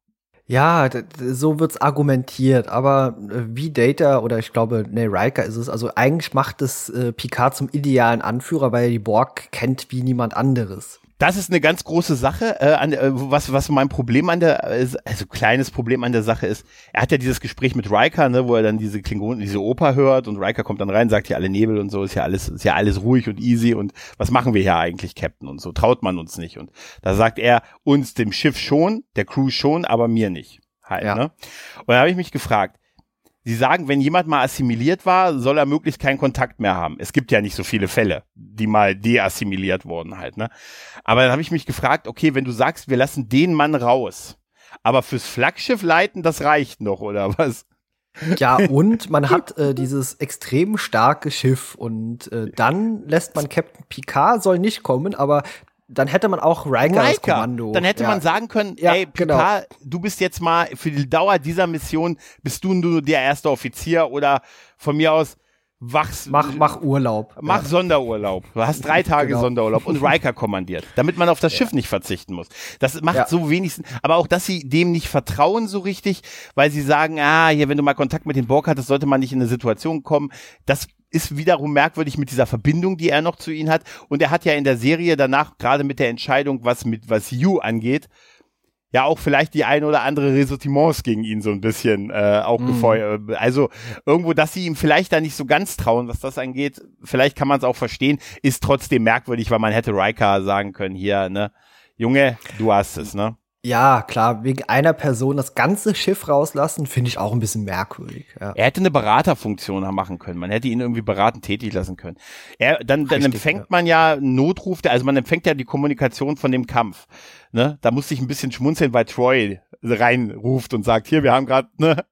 Ja, so wird's argumentiert, aber äh, wie Data oder ich glaube, nee, Riker ist es, also eigentlich macht es äh, Picard zum idealen Anführer, weil er die Borg kennt wie niemand anderes. Das ist eine ganz große Sache. Äh, an, äh, was, was mein Problem an der, also kleines Problem an der Sache ist, er hat ja dieses Gespräch mit Riker, ne, wo er dann diese Klingonen, diese Oper hört und Riker kommt dann rein, sagt hier alle Nebel und so, ist ja alles, ist ja alles ruhig und easy und was machen wir hier eigentlich, Captain und so, traut man uns nicht. Und da sagt er uns dem Schiff schon, der Crew schon, aber mir nicht. Halt, ja. ne? Und da habe ich mich gefragt, Sie sagen, wenn jemand mal assimiliert war, soll er möglichst keinen Kontakt mehr haben. Es gibt ja nicht so viele Fälle, die mal deassimiliert wurden halt, ne? Aber dann habe ich mich gefragt, okay, wenn du sagst, wir lassen den Mann raus, aber fürs Flaggschiff leiten, das reicht noch, oder was? Ja, *laughs* und man hat äh, dieses extrem starke Schiff und äh, dann lässt man Captain Picard soll nicht kommen, aber dann hätte man auch Riker, Riker. Kommando. Dann hätte ja. man sagen können, ja, ey. Picard, genau. du bist jetzt mal für die Dauer dieser Mission, bist du nur der erste Offizier oder von mir aus wachs. Mach, mach Urlaub. Mach ja. Sonderurlaub. Du hast drei *laughs* Tage genau. Sonderurlaub und Riker kommandiert, damit man auf das Schiff nicht verzichten muss. Das macht so wenigstens, aber auch, dass sie dem nicht vertrauen so richtig, weil sie sagen, ah, hier, wenn du mal Kontakt mit dem Borg hattest, sollte man nicht in eine Situation kommen. Das ist wiederum merkwürdig mit dieser Verbindung, die er noch zu ihnen hat. Und er hat ja in der Serie danach, gerade mit der Entscheidung, was mit was You angeht, ja auch vielleicht die ein oder andere Ressortiments gegen ihn so ein bisschen äh, auch mm. gefeuert. Also irgendwo, dass sie ihm vielleicht da nicht so ganz trauen, was das angeht, vielleicht kann man es auch verstehen, ist trotzdem merkwürdig, weil man hätte Riker sagen können, hier, ne, Junge, du hast es, ne? Ja, klar, wegen einer Person das ganze Schiff rauslassen, finde ich auch ein bisschen merkwürdig. Ja. Er hätte eine Beraterfunktion machen können. Man hätte ihn irgendwie beratend tätig lassen können. Er, dann, dann Richtig, empfängt ja. man ja Notruf, also man empfängt ja die Kommunikation von dem Kampf. Ne? Da musste ich ein bisschen schmunzeln, weil Troy reinruft und sagt, hier, wir haben gerade, ne,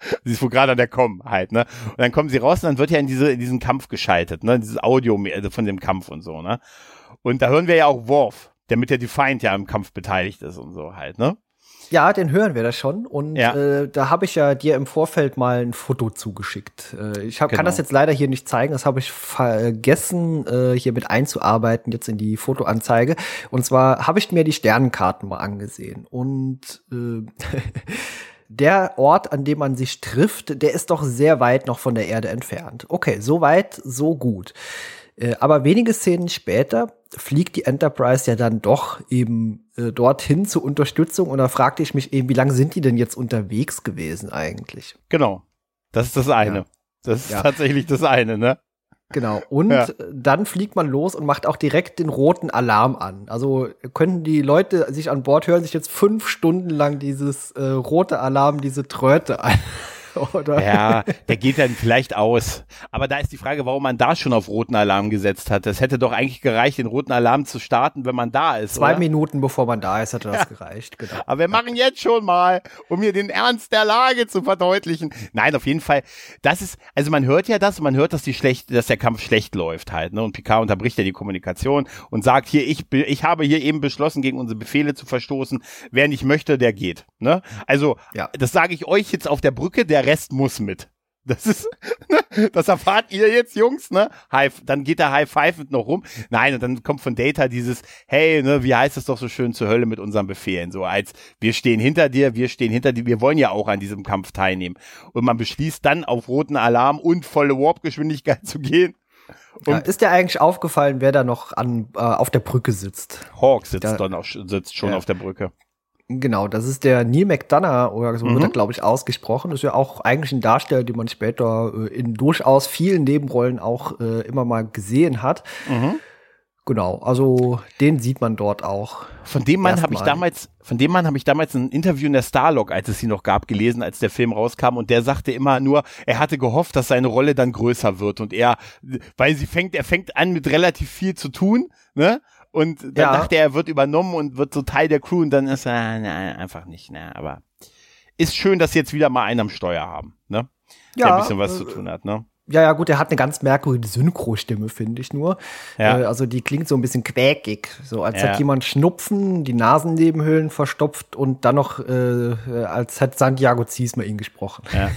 *laughs* Sie ist wohl gerade an der Com halt, ne? Und dann kommen sie raus und dann wird ja in diese in diesen Kampf geschaltet, ne? Dieses Audio also von dem Kampf und so, ne? Und da hören wir ja auch Worf damit der Defiant ja im Kampf beteiligt ist und so halt, ne? Ja, den hören wir da schon. Und ja. äh, da habe ich ja dir im Vorfeld mal ein Foto zugeschickt. Äh, ich hab, genau. kann das jetzt leider hier nicht zeigen. Das habe ich vergessen, äh, hier mit einzuarbeiten, jetzt in die Fotoanzeige. Und zwar habe ich mir die Sternenkarten mal angesehen. Und äh, *laughs* der Ort, an dem man sich trifft, der ist doch sehr weit noch von der Erde entfernt. Okay, so weit, so gut. Äh, aber wenige Szenen später fliegt die Enterprise ja dann doch eben äh, dorthin zur Unterstützung und da fragte ich mich eben, wie lange sind die denn jetzt unterwegs gewesen eigentlich? Genau. Das ist das eine. Ja. Das ist ja. tatsächlich das eine, ne? Genau. Und ja. dann fliegt man los und macht auch direkt den roten Alarm an. Also könnten die Leute sich an Bord hören sich jetzt fünf Stunden lang dieses äh, rote Alarm, diese Tröte an. *laughs* Oder? Ja, der geht dann vielleicht aus. Aber da ist die Frage, warum man da schon auf roten Alarm gesetzt hat. Das hätte doch eigentlich gereicht, den roten Alarm zu starten, wenn man da ist. Zwei oder? Minuten bevor man da ist, hätte das ja. gereicht. Genau. Aber wir machen jetzt schon mal, um hier den Ernst der Lage zu verdeutlichen. Nein, auf jeden Fall. Das ist, also man hört ja das, man hört, dass die schlecht, dass der Kampf schlecht läuft halt. Ne? Und Picard unterbricht ja die Kommunikation und sagt hier, ich, ich habe hier eben beschlossen, gegen unsere Befehle zu verstoßen. Wer nicht möchte, der geht. Ne? Also, ja. das sage ich euch jetzt auf der Brücke. Der der Rest muss mit. Das ist, *laughs* ne, das erfahrt ihr jetzt, Jungs, ne? High, dann geht der High Five noch rum. Nein, und dann kommt von Data dieses, hey, ne, wie heißt es doch so schön zur Hölle mit unseren Befehlen? So als, wir stehen hinter dir, wir stehen hinter dir, wir wollen ja auch an diesem Kampf teilnehmen. Und man beschließt dann auf roten Alarm und volle Warp-Geschwindigkeit zu gehen. Ja, ist dir eigentlich aufgefallen, wer da noch an, äh, auf der Brücke sitzt? Hawk sitzt da, dann auch, sitzt schon ja. auf der Brücke. Genau, das ist der Neil McDonough, oder so mhm. wird er, glaube ich, ausgesprochen. Das ist ja auch eigentlich ein Darsteller, den man später äh, in durchaus vielen Nebenrollen auch äh, immer mal gesehen hat. Mhm. Genau, also den sieht man dort auch. Von dem Mann habe ich damals, von dem Mann habe ich damals ein Interview in der Starlog, als es sie noch gab, gelesen, als der Film rauskam und der sagte immer nur, er hatte gehofft, dass seine Rolle dann größer wird und er, weil sie fängt, er fängt an mit relativ viel zu tun, ne? Und dann ja. dachte er, er wird übernommen und wird so Teil der Crew und dann ist er, nein, einfach nicht, ne, aber ist schön, dass sie jetzt wieder mal einen am Steuer haben, ne? Der ja, ein bisschen was äh, zu tun hat, ne? Ja, ja, gut, er hat eine ganz merkwürdige Synchro-Stimme, finde ich nur. Ja. Äh, also die klingt so ein bisschen quäkig, so als ja. hätte jemand Schnupfen, die Nasennebenhöhlen verstopft und dann noch, äh, als hätte Santiago Ziesmer ihn gesprochen. Ja.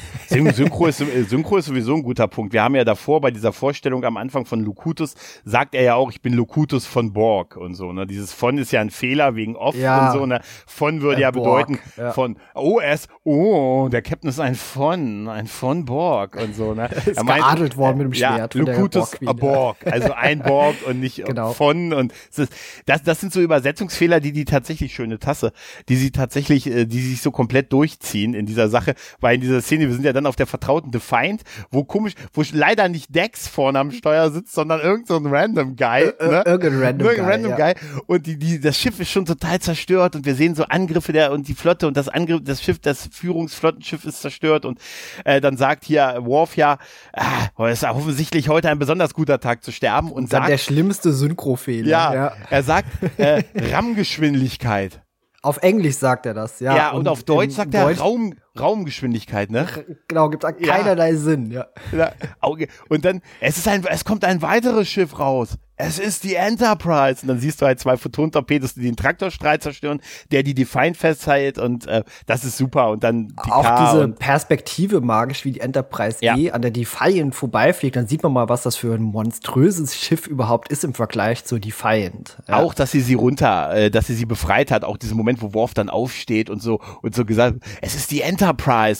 Synchro, ist, äh, Synchro ist sowieso ein guter Punkt. Wir haben ja davor bei dieser Vorstellung am Anfang von Lukutus, sagt er ja auch, ich bin Lukutus von Borg und so. Ne? Dieses von ist ja ein Fehler wegen off ja. und so. Ne? Von würde ja Borg, bedeuten von, ist, oh, der Captain ist ein von, ein von Borg und so. Ne? *laughs* Er geadelt worden mit dem Schwert. Ja, Locutus a Borg, also ein Borg und nicht *laughs* genau. von und das, das sind so Übersetzungsfehler, die die tatsächlich schöne Tasse, die sie tatsächlich, äh, die sich so komplett durchziehen in dieser Sache, weil in dieser Szene, wir sind ja dann auf der vertrauten Defiant, wo komisch, wo leider nicht Dex vorne am Steuer sitzt, sondern irgend so random Guy, äh, ne? Irgendein random, Guy, random ja. Guy und die, die, das Schiff ist schon total zerstört und wir sehen so Angriffe der und die Flotte und das Angriff, das Schiff, das Führungsflottenschiff ist zerstört und äh, dann sagt hier Worf ja, ah, ist offensichtlich heute ein besonders guter Tag zu sterben und, und sagt, der schlimmste Synchrofehler. Ja, ja, er sagt äh, RAM-Geschwindigkeit. Auf Englisch sagt er das, ja. Ja, und, und auf Deutsch sagt er Raum, Raumgeschwindigkeit, ne? Genau, gibt keinerlei ja. Sinn, ja. ja. Und dann, es ist ein, es kommt ein weiteres Schiff raus es ist die Enterprise. Und dann siehst du halt zwei Photon-Torpedos, die den Traktorstrahl zerstören, der die Defiant festhält und äh, das ist super. Und dann die Auch diese Perspektive magisch, wie die Enterprise ja. eh an der Defiant vorbeifliegt, dann sieht man mal, was das für ein monströses Schiff überhaupt ist im Vergleich zur Defiant. Ja. Auch, dass sie sie runter, äh, dass sie sie befreit hat, auch diesen Moment, wo Worf dann aufsteht und so und so gesagt, es ist die Enterprise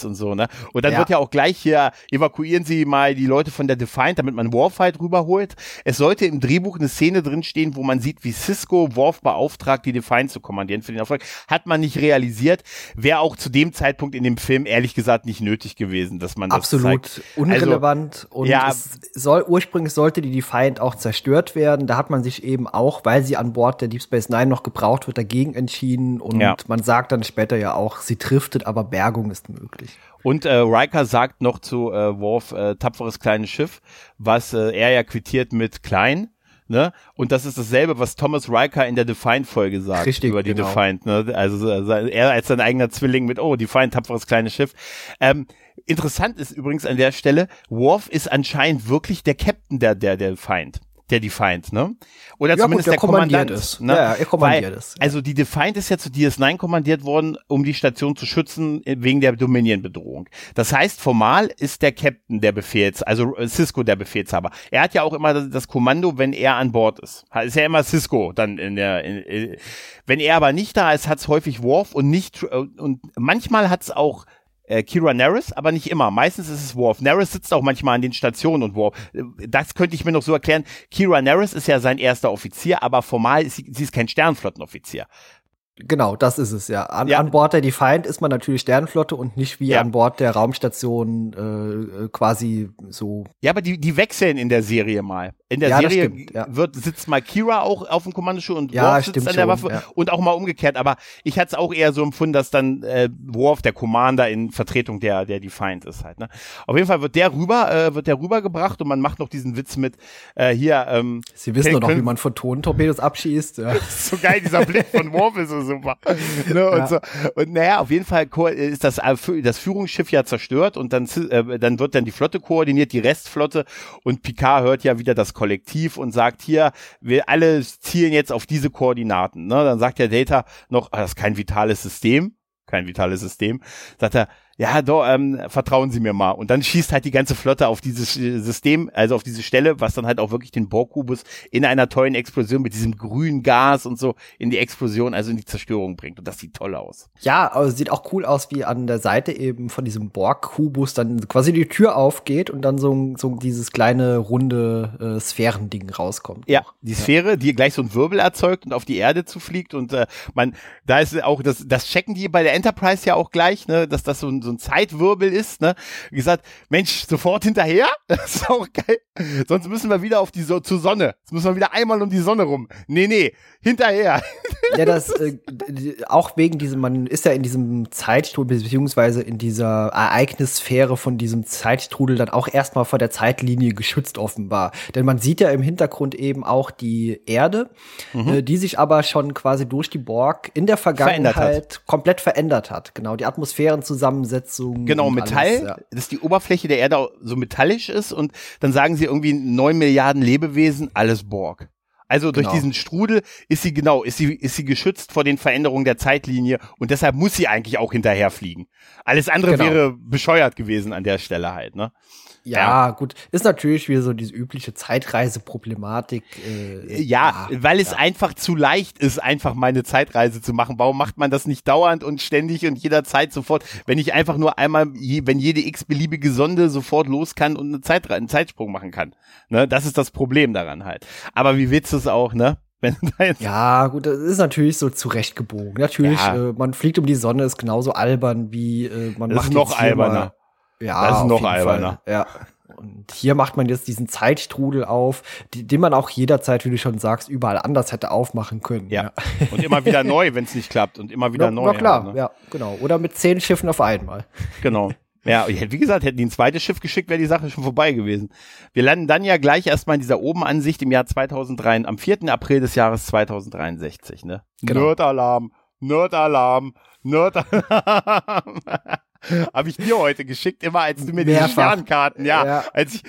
und so, ne? Und dann ja. wird ja auch gleich hier, evakuieren sie mal die Leute von der Defiant, damit man Worf halt rüberholt. Es sollte im Drehbuch Drehbuch eine Szene drinstehen, wo man sieht, wie Cisco Worf beauftragt, die Defiant zu kommandieren für den Erfolg. Hat man nicht realisiert, wäre auch zu dem Zeitpunkt in dem Film ehrlich gesagt nicht nötig gewesen, dass man das Absolut zeigt. unrelevant also, und ja, es soll, ursprünglich sollte die Defiant auch zerstört werden. Da hat man sich eben auch, weil sie an Bord der Deep Space Nine noch gebraucht wird, dagegen entschieden und ja. man sagt dann später ja auch, sie driftet, aber Bergung ist möglich. Und äh, Riker sagt noch zu äh, Worf, äh, tapferes kleines Schiff, was äh, er ja quittiert mit klein. Ne? Und das ist dasselbe, was Thomas Riker in der Defiant-Folge sagt Richtig, über die genau. Defiant. Ne? Also er als sein eigener Zwilling mit, oh, Defiant, tapferes kleines Schiff. Ähm, interessant ist übrigens an der Stelle, Worf ist anscheinend wirklich der Captain der, der, der Defiant der Defiant, ne? Oder ja, zumindest gut, der, der Kommandant. Ist. Ne? Ja, er kommandiert Weil, es. Ja. Also die Defiant ist ja zu DS9 kommandiert worden, um die Station zu schützen wegen der Dominion-Bedrohung. Das heißt, formal ist der Captain der Befehls, also Cisco der Befehlshaber. Er hat ja auch immer das Kommando, wenn er an Bord ist. Ist ja immer Cisco dann in der. In, in, wenn er aber nicht da ist, hat es häufig Worf und nicht und manchmal hat es auch äh, Kira Nerys, aber nicht immer. Meistens ist es Worf. Nerys sitzt auch manchmal an den Stationen und Worf. Äh, das könnte ich mir noch so erklären. Kira Nerys ist ja sein erster Offizier, aber formal ist sie, sie ist kein Sternflottenoffizier. Genau, das ist es ja. An, ja. an Bord der Defiant ist man natürlich Sternflotte und nicht wie ja. an Bord der Raumstation äh, äh, quasi so. Ja, aber die, die wechseln in der Serie mal. In der ja, Serie stimmt, wird sitzt mal Kira auch auf dem Kommandoschiff und Worf sitzt an der Waffe schon, und auch mal umgekehrt. Aber ich hatte es auch eher so empfunden, dass dann äh, Worf der Commander in Vertretung der der Defiant ist halt. Ne? Auf jeden Fall wird der rüber äh, wird der rübergebracht und man macht noch diesen Witz mit äh, hier. Ähm, Sie wissen doch noch, wie man Photonentorpedos abschießt. Ja. *laughs* so geil dieser Blick von Worf ist so super. *laughs* ne, und, ja. so. und naja, auf jeden Fall ist das, äh, das Führungsschiff ja zerstört und dann, äh, dann wird dann die Flotte koordiniert, die Restflotte und Picard hört ja wieder das Kollektiv und sagt hier, wir alle zielen jetzt auf diese Koordinaten. Ne? Dann sagt der Data noch, ah, das ist kein vitales System kein vitales System, sagt er, ja, doch, ähm, vertrauen Sie mir mal. Und dann schießt halt die ganze Flotte auf dieses äh, System, also auf diese Stelle, was dann halt auch wirklich den Borg-Kubus in einer tollen Explosion mit diesem grünen Gas und so in die Explosion, also in die Zerstörung bringt. Und das sieht toll aus. Ja, also sieht auch cool aus, wie an der Seite eben von diesem Borg-Kubus dann quasi die Tür aufgeht und dann so, so dieses kleine runde äh, Sphärending rauskommt. Ja, die Sphäre, die gleich so ein Wirbel erzeugt und auf die Erde zufliegt. Und äh, man, da ist auch, das, das checken die bei der Enterprise ja auch gleich, ne, dass das so ein so ein Zeitwirbel ist, ne? Wie gesagt, Mensch, sofort hinterher, *laughs* das ist auch geil. Sonst müssen wir wieder auf die so zur Sonne. Jetzt müssen wir wieder einmal um die Sonne rum. Nee, nee, hinterher. *laughs* Ja, das äh, auch wegen diesem, man ist ja in diesem Zeitstrudel, beziehungsweise in dieser Ereignissphäre von diesem Zeitstrudel dann auch erstmal vor der Zeitlinie geschützt offenbar. Denn man sieht ja im Hintergrund eben auch die Erde, mhm. äh, die sich aber schon quasi durch die Borg in der Vergangenheit verändert komplett verändert hat. Genau, die Atmosphärenzusammensetzung. Genau, Metall, alles, ja. dass die Oberfläche der Erde so metallisch ist und dann sagen sie irgendwie neun Milliarden Lebewesen, alles Borg. Also durch genau. diesen Strudel ist sie genau, ist sie, ist sie geschützt vor den Veränderungen der Zeitlinie und deshalb muss sie eigentlich auch hinterherfliegen. Alles andere genau. wäre bescheuert gewesen an der Stelle halt, ne? Ja, ja, gut. Ist natürlich wieder so diese übliche Zeitreiseproblematik. Äh, ja, ja, weil es ja. einfach zu leicht ist, einfach mal eine Zeitreise zu machen. Warum macht man das nicht dauernd und ständig und jederzeit sofort, wenn ich einfach nur einmal, wenn jede x-beliebige Sonde sofort los kann und eine Zeit, einen Zeitsprung machen kann. Ne? Das ist das Problem daran halt. Aber wie willst du es auch, ne? *laughs* ja, gut, das ist natürlich so zurechtgebogen. Natürlich, ja. äh, man fliegt um die Sonne, ist genauso albern wie äh, man das macht ist noch alberner. Ja, das ist noch alberner. Ja. Und hier macht man jetzt diesen Zeitstrudel auf, die, den man auch jederzeit, wie du schon sagst, überall anders hätte aufmachen können. Ja. ja. Und immer wieder neu, wenn es nicht klappt. Und immer wieder ja, neu. Na klar, halt, ne? ja, genau. Oder mit zehn Schiffen auf einmal. Genau. Ja, wie gesagt, hätten die ein zweites Schiff geschickt, wäre die Sache schon vorbei gewesen. Wir landen dann ja gleich erstmal in dieser Obenansicht im Jahr 2003, am 4. April des Jahres 2063, ne? Genau. Nerdalarm, Nerdalarm, Nerdalarm. *laughs* Habe ich dir heute geschickt, immer als du mir Mehrfach. diese Sternkarten, ja, ja. Als ich,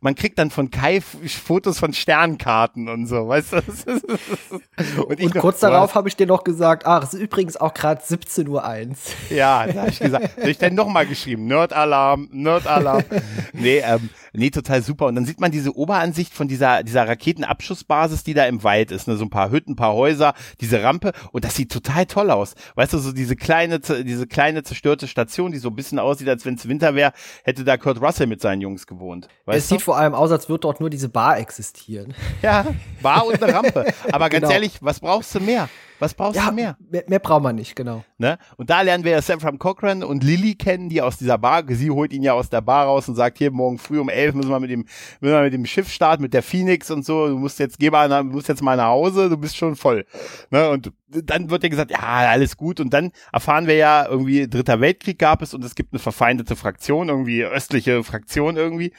man kriegt dann von Kai Fotos von Sternkarten und so, weißt du? *laughs* und, und kurz noch, darauf habe ich dir noch gesagt, ach, es ist übrigens auch gerade 17.01 Uhr. Ja, da habe ich gesagt, habe ich dann nochmal geschrieben, Nerd-Alarm, Nerd-Alarm. *laughs* nee, ähm, Nee, total super. Und dann sieht man diese Oberansicht von dieser, dieser Raketenabschussbasis, die da im Wald ist. Ne? So ein paar Hütten, ein paar Häuser, diese Rampe. Und das sieht total toll aus. Weißt du, so diese kleine, diese kleine zerstörte Station, die so ein bisschen aussieht, als wenn es Winter wäre, hätte da Kurt Russell mit seinen Jungs gewohnt. Weißt es du? sieht vor allem aus, als würde dort nur diese Bar existieren. Ja, Bar und eine Rampe. *laughs* Aber ganz genau. ehrlich, was brauchst du mehr? Was brauchst ja, du mehr? mehr? Mehr braucht man nicht, genau. Ne? Und da lernen wir ja Sam Cochran und Lilly kennen, die aus dieser Bar, sie holt ihn ja aus der Bar raus und sagt, hier morgen früh um elf müssen wir mit dem, müssen wir mit dem Schiff starten, mit der Phoenix und so, du musst jetzt, geh mal, du musst jetzt mal nach Hause, du bist schon voll. Ne? Und dann wird ja gesagt, ja, alles gut. Und dann erfahren wir ja irgendwie, Dritter Weltkrieg gab es und es gibt eine verfeindete Fraktion, irgendwie östliche Fraktion irgendwie.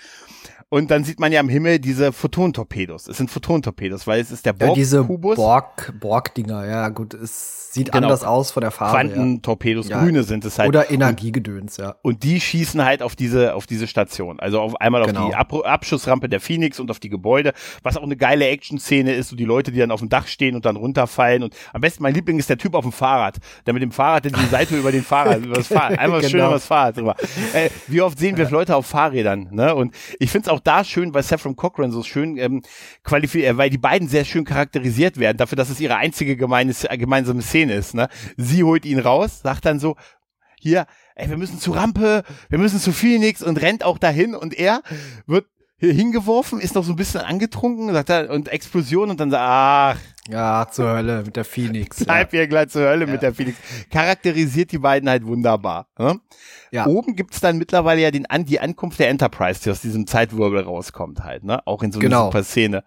Und dann sieht man ja am Himmel diese Photontorpedos. Es sind Photontorpedos, weil es ist der Borg-Kubus. Ja, diese Borg, Borg-Dinger, ja gut, es sieht genau. anders aus von der Farbe. Quantentorpedos, ja. grüne sind es halt. Oder Energiegedöns, ja. Und die schießen halt auf diese, auf diese Station. Also auf einmal auf genau. die Ab Abschussrampe der Phoenix und auf die Gebäude, was auch eine geile Action-Szene ist, so die Leute, die dann auf dem Dach stehen und dann runterfallen. Und am besten mein Liebling ist der Typ auf dem Fahrrad, der mit dem Fahrrad die *laughs* Seite über den Fahrrad, über das Fahrrad, einmal genau. schön über das Fahrrad drüber. Äh, wie oft sehen wir Leute auf Fahrrädern, ne? Und ich finde es auch da schön, weil Saffron Cochran so schön ähm, qualifiziert, äh, weil die beiden sehr schön charakterisiert werden, dafür, dass es ihre einzige gemeines, äh, gemeinsame Szene ist. Ne? Sie holt ihn raus, sagt dann so, hier, ey, wir müssen zu Rampe, wir müssen zu Phoenix und rennt auch dahin und er wird hingeworfen, ist noch so ein bisschen angetrunken, sagt er, und Explosion und dann sagt, ach. Ja, zur Hölle mit der Phoenix. *laughs* Bleib ja. hier gleich zur Hölle ja. mit der Phoenix. Charakterisiert die beiden halt wunderbar. Ne? Ja. Oben gibt's dann mittlerweile ja den, die Ankunft der Enterprise, die aus diesem Zeitwirbel rauskommt halt, ne? Auch in so einer genau. super Szene.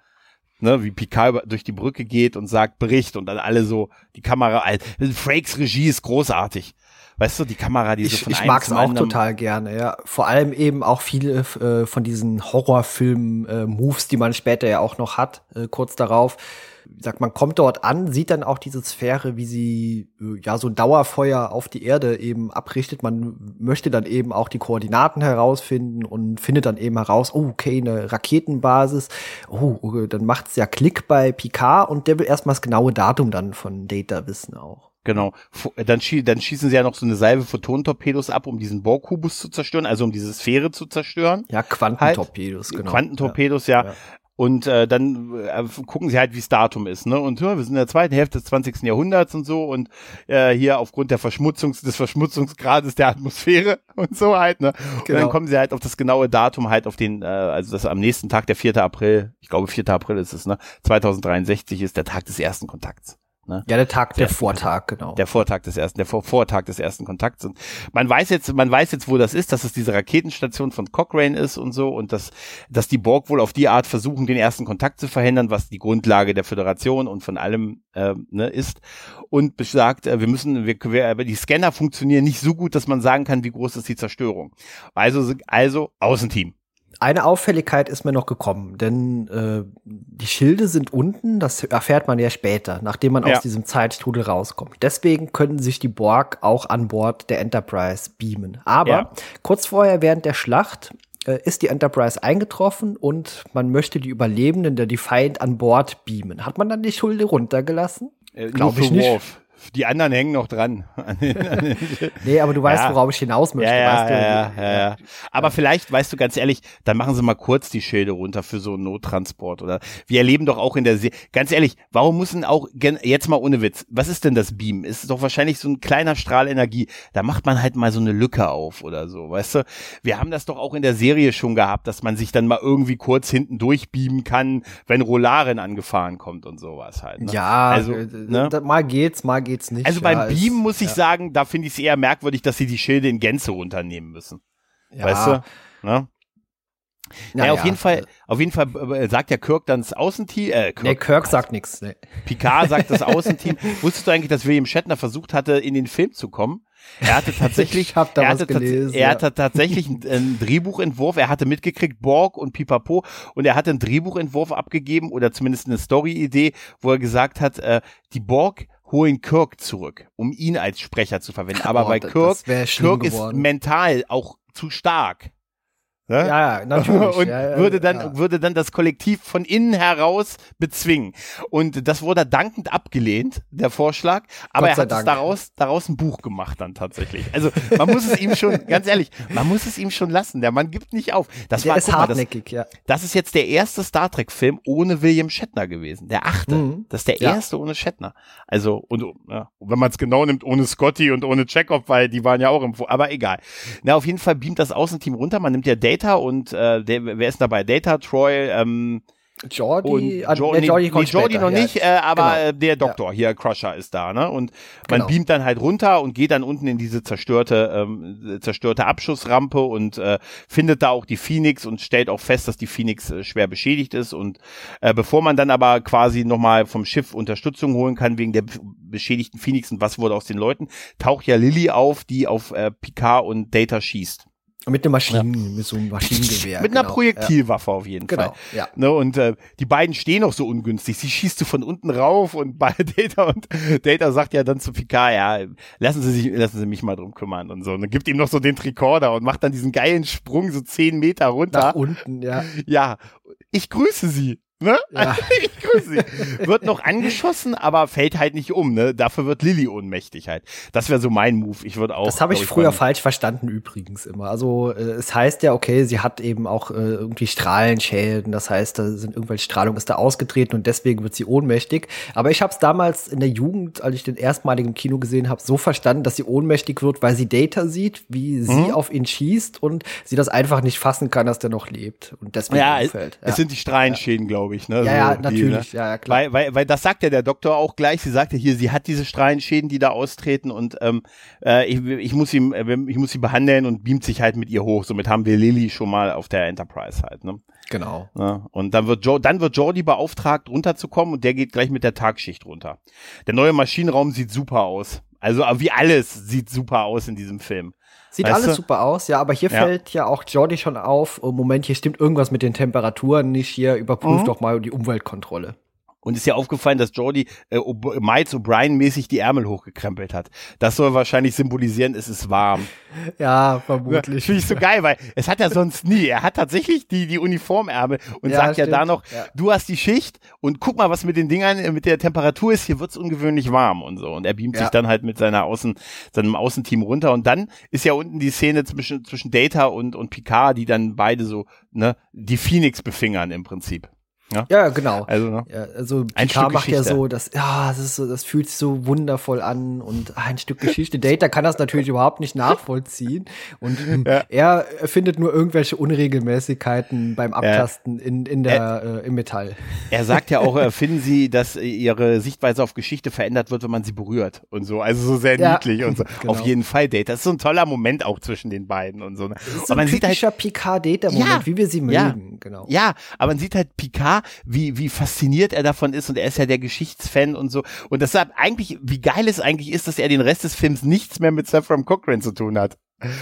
Ne, wie Picard durch die Brücke geht und sagt Bericht und dann alle so die Kamera, Frakes Regie ist großartig. Weißt du, die Kamera, die ich, so von Ich mag es auch total gerne, ja. Vor allem eben auch viele äh, von diesen Horrorfilm-Moves, äh, die man später ja auch noch hat, äh, kurz darauf. Wie sagt man, kommt dort an, sieht dann auch diese Sphäre, wie sie äh, ja so ein Dauerfeuer auf die Erde eben abrichtet. Man möchte dann eben auch die Koordinaten herausfinden und findet dann eben heraus, oh, okay, eine Raketenbasis. Oh, dann macht's ja Klick bei Picard und der will erstmal das genaue Datum dann von Data wissen auch. Genau. Dann, schie dann schießen sie ja noch so eine Salve Photonentorpedos ab, um diesen Borg-Kubus zu zerstören, also um diese Sphäre zu zerstören. Ja, Quantentorpedos, halt. genau. Quantentorpedos, ja. ja. Und äh, dann äh, gucken sie halt, wie das Datum ist, ne? Und ja, wir sind in der zweiten Hälfte des 20. Jahrhunderts und so und äh, hier aufgrund der Verschmutzungs des Verschmutzungsgrades der Atmosphäre *laughs* und so halt, ne? Genau. Und dann genau. kommen sie halt auf das genaue Datum halt auf den, äh, also das am nächsten Tag, der 4. April, ich glaube 4. April ist es, ne? 2063 ist der Tag des ersten Kontakts. Ne? Ja, der Tag, der, der Vortag, genau. Der Vortag des ersten, der Vor Vortag des ersten Kontakts. Und man weiß jetzt, man weiß jetzt, wo das ist, dass es diese Raketenstation von Cochrane ist und so und dass, dass die Borg wohl auf die Art versuchen, den ersten Kontakt zu verhindern, was die Grundlage der Föderation und von allem äh, ne, ist. Und besagt, äh, wir müssen, wir, wir, die Scanner funktionieren nicht so gut, dass man sagen kann, wie groß ist die Zerstörung. Also, also Außenteam eine Auffälligkeit ist mir noch gekommen, denn äh, die Schilde sind unten, das erfährt man ja später, nachdem man ja. aus diesem Zeitstrudel rauskommt. Deswegen können sich die Borg auch an Bord der Enterprise beamen. Aber ja. kurz vorher während der Schlacht äh, ist die Enterprise eingetroffen und man möchte die Überlebenden der Defiant an Bord beamen. Hat man dann die Schilde runtergelassen? Äh, Glaube ich nicht. Worf. Die anderen hängen noch dran. *laughs* nee, aber du weißt, ja. worauf ich hinaus möchte. Ja, weißt du? ja, ja, ja. Aber vielleicht, weißt du, ganz ehrlich, dann machen sie mal kurz die Schilde runter für so einen Nottransport. Oder wir erleben doch auch in der See. Ganz ehrlich, warum müssen auch, jetzt mal ohne Witz, was ist denn das Beam? Ist doch wahrscheinlich so ein kleiner Strahl Energie. Da macht man halt mal so eine Lücke auf oder so, weißt du? Wir haben das doch auch in der Serie schon gehabt, dass man sich dann mal irgendwie kurz hinten durchbeamen kann, wenn Rolaren angefahren kommt und sowas halt. Ne? Ja, also, äh, ne? mal geht's, mal geht's geht's nicht. Also beim ja, Beam muss ich ja. sagen, da finde ich es eher merkwürdig, dass sie die Schilde in Gänze runternehmen müssen. Ja. Weißt du? Ne? Ja, ja, auf jeden Fall, auf jeden Fall äh, sagt ja Kirk dann das Außenteam. Äh, Kirk, nee, Kirk sagt nichts. Nee. Picard sagt das *laughs* Außenteam. Wusstest du eigentlich, dass William Shatner versucht hatte, in den Film zu kommen? Er hatte *laughs* tatsächlich, er, hatte gelesen, er ja. hatte tatsächlich einen, einen Drehbuchentwurf. Er hatte mitgekriegt Borg und Pipapo und er hatte einen Drehbuchentwurf abgegeben oder zumindest eine Story-Idee, wo er gesagt hat, äh, die Borg holen Kirk zurück, um ihn als Sprecher zu verwenden. Aber oh, bei Kirk, Kirk ist mental auch zu stark. Ne? Ja, natürlich. *laughs* Und ja, würde dann, ja. würde dann das Kollektiv von innen heraus bezwingen. Und das wurde dankend abgelehnt, der Vorschlag. Aber er hat es daraus, daraus ein Buch gemacht dann tatsächlich. Also, man muss es ihm schon, *laughs* ganz ehrlich, man muss es ihm schon lassen. Der Mann gibt nicht auf. Das der war, ist hartnäckig, mal, das, ja. Das ist jetzt der erste Star Trek Film ohne William Shatner gewesen. Der achte. Mhm. Das ist der erste ohne Shatner. Also, und, ja, wenn man es genau nimmt, ohne Scotty und ohne Chekhov, weil die waren ja auch im, aber egal. Na, auf jeden Fall beamt das Außenteam runter. Man nimmt ja Date Data und äh, der, wer ist dabei? Data, Troy, ähm, Jordi, und jo nee, Jordi, nee, Jordi noch nicht, äh, aber genau. der Doktor ja. hier, Crusher ist da, ne? Und man genau. beamt dann halt runter und geht dann unten in diese zerstörte, ähm, zerstörte Abschussrampe und äh, findet da auch die Phoenix und stellt auch fest, dass die Phoenix äh, schwer beschädigt ist. Und äh, bevor man dann aber quasi nochmal vom Schiff Unterstützung holen kann wegen der beschädigten Phoenix und was wurde aus den Leuten, taucht ja Lilly auf, die auf äh, Picard und Data schießt. Mit einer Maschinen, ja. mit so einem Maschinengewehr. *laughs* mit einer genau. Projektilwaffe ja. auf jeden genau. Fall. Ja. Ne, und äh, die beiden stehen auch so ungünstig. Sie schießt so von unten rauf und *laughs* bei Data und Data sagt ja dann zu Picard, ja, lassen Sie sich, lassen Sie mich mal drum kümmern und so. Und dann gibt ihm noch so den Tricorder und macht dann diesen geilen Sprung so zehn Meter runter. Nach unten, ja. Ja. Ich grüße Sie. Ne? Ja. *laughs* ich grüße sie. Wird noch angeschossen, aber fällt halt nicht um. Ne? Dafür wird Lilly ohnmächtig halt. Das wäre so mein Move. Ich würde auch. Das habe ich früher falsch verstanden übrigens immer. Also äh, es heißt ja, okay, sie hat eben auch äh, irgendwie Strahlenschäden. Das heißt, da sind irgendwelche Strahlung ist da ausgetreten und deswegen wird sie ohnmächtig. Aber ich habe es damals in der Jugend, als ich den erstmaligen Kino gesehen habe, so verstanden, dass sie ohnmächtig wird, weil sie Data sieht, wie sie mhm. auf ihn schießt und sie das einfach nicht fassen kann, dass der noch lebt und deswegen ja, umfällt. Ja. Es sind die Strahlenschäden, glaube glaube ich. Ne? Ja, ja, natürlich. Die, ne? ja, ja, klar. Weil, weil, weil das sagt ja der Doktor auch gleich. Sie sagte hier, sie hat diese Strahlenschäden, die da austreten und ähm, äh, ich, ich, muss sie, ich muss sie behandeln und beamt sich halt mit ihr hoch. Somit haben wir Lilly schon mal auf der Enterprise halt. Ne? Genau. Ja, und dann wird, jo dann wird Jordi beauftragt, runterzukommen und der geht gleich mit der Tagschicht runter. Der neue Maschinenraum sieht super aus. Also wie alles sieht super aus in diesem Film. Sieht weißt alles du? super aus, ja, aber hier ja. fällt ja auch Jordi schon auf, oh Moment, hier stimmt irgendwas mit den Temperaturen nicht, hier überprüft mhm. doch mal die Umweltkontrolle. Und ist ja aufgefallen, dass Jordi äh, Miles O'Brien mäßig die Ärmel hochgekrempelt hat. Das soll wahrscheinlich symbolisieren, es ist warm. *laughs* Ja, vermutlich. Finde ich so geil, weil es hat er sonst nie. Er hat tatsächlich die, die Uniformärmel und ja, sagt stimmt. ja da noch, ja. du hast die Schicht und guck mal, was mit den Dingern, mit der Temperatur ist. Hier wird's ungewöhnlich warm und so. Und er beamt ja. sich dann halt mit seiner Außen, seinem Außenteam runter. Und dann ist ja unten die Szene zwischen, zwischen Data und, und Picard, die dann beide so, ne, die Phoenix befingern im Prinzip. Ja, ja genau. Also, ne? ja, also ein Picard macht ja so, das, ja, das ist so, das fühlt sich so wundervoll an und ein Stück Geschichte. Data kann das natürlich überhaupt nicht nachvollziehen und *laughs* ja. er findet nur irgendwelche Unregelmäßigkeiten beim Abtasten in, in der, er, äh, im Metall. Er sagt ja auch, *laughs* äh, finden Sie, dass ihre Sichtweise auf Geschichte verändert wird, wenn man sie berührt und so. Also so sehr niedlich und so. *laughs* Genau. Auf jeden Fall Data. Das ist so ein toller Moment auch zwischen den beiden und so. Ist so aber man ein typischer halt, Picard-Data-Moment, wie wir sie mögen, genau. Ja, aber man sieht halt Picard wie, wie fasziniert er davon ist und er ist ja der Geschichtsfan und so. Und deshalb eigentlich, wie geil es eigentlich ist, dass er den Rest des Films nichts mehr mit Saffron Cochran zu tun hat.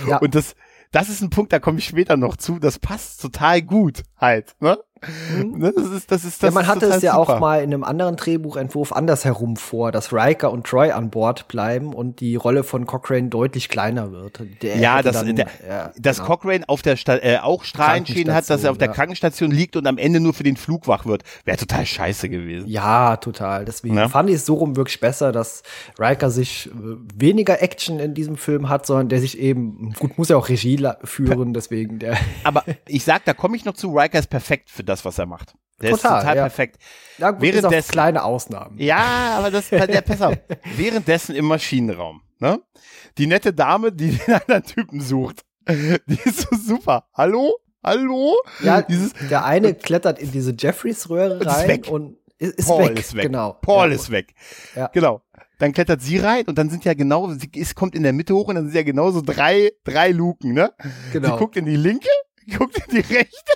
Ja. Und das, das ist ein Punkt, da komme ich später noch zu. Das passt total gut halt. Ne? Mhm. Ne, das ist, das ist, das ja, man hatte es ja super. auch mal in einem anderen Drehbuchentwurf andersherum vor, dass Riker und Troy an Bord bleiben und die Rolle von Cochrane deutlich kleiner wird. Der ja, dass, dann, der, ja, dass genau. Cochrane auf der Sta äh, auch Strahlenschäden hat, dass er auf der ja. Krankenstation liegt und am Ende nur für den Flug wach wird. Wäre total scheiße gewesen. Ja, total. Deswegen ja? fand ich es so rum wirklich besser, dass Riker sich äh, weniger Action in diesem Film hat, sondern der sich eben, gut, muss ja auch Regie führen, deswegen der. Aber ich sag, da komme ich noch zu, Riker ist perfekt für das, was er macht. Der total, ist total ja. perfekt. Ja, gut, Währenddessen, kleine Ausnahmen. Ja, aber das der besser. *laughs* Währenddessen im Maschinenraum, ne? Die nette Dame, die *laughs* den anderen Typen sucht. Die ist so super. Hallo? Hallo? Ja, Dieses, der eine klettert in diese Jeffreys-Röhre rein und ist, ist Paul weg. ist weg. Genau. Paul ja, ist weg. Ja. Genau. Dann klettert sie rein und dann sind ja genau, sie ist, kommt in der Mitte hoch und dann sind ja genauso drei, drei Luken, ne? Genau. Sie guckt in die linke, *laughs* guckt in die rechte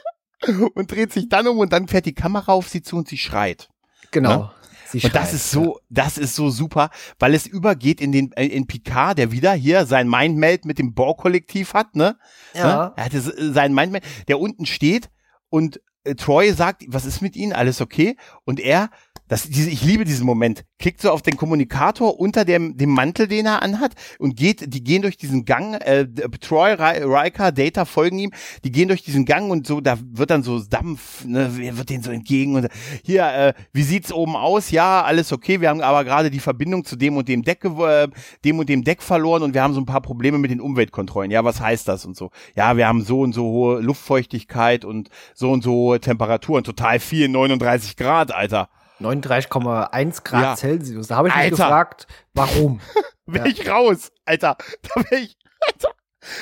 und dreht sich dann um und dann fährt die Kamera auf sie zu und sie schreit. Genau. Ne? Sie und das ist so, das ist so super, weil es übergeht in den in Picard, der wieder hier sein Mindmeld mit dem Bohr-Kollektiv hat, ne? Ja. Ne? Er hatte sein Mindmeld, der unten steht und äh, Troy sagt, was ist mit Ihnen? Alles okay? Und er das, diese, ich liebe diesen Moment. Klickt so auf den Kommunikator unter dem, dem Mantel, den er anhat und geht, die gehen durch diesen Gang, äh, Troy, Riker, Data folgen ihm, die gehen durch diesen Gang und so, da wird dann so Dampf, ne, wird denen so entgegen und hier, äh, wie sieht's oben aus? Ja, alles okay, wir haben aber gerade die Verbindung zu dem und dem Deck, äh, dem und dem Deck verloren und wir haben so ein paar Probleme mit den Umweltkontrollen. Ja, was heißt das und so? Ja, wir haben so und so hohe Luftfeuchtigkeit und so und so hohe Temperaturen, total viel, 39 Grad, Alter. 39,1 Grad ja. Celsius. Da habe ich mich gefragt, warum? *laughs* Wäre ja. ich raus, Alter. *laughs* Da wäre ich, Alter.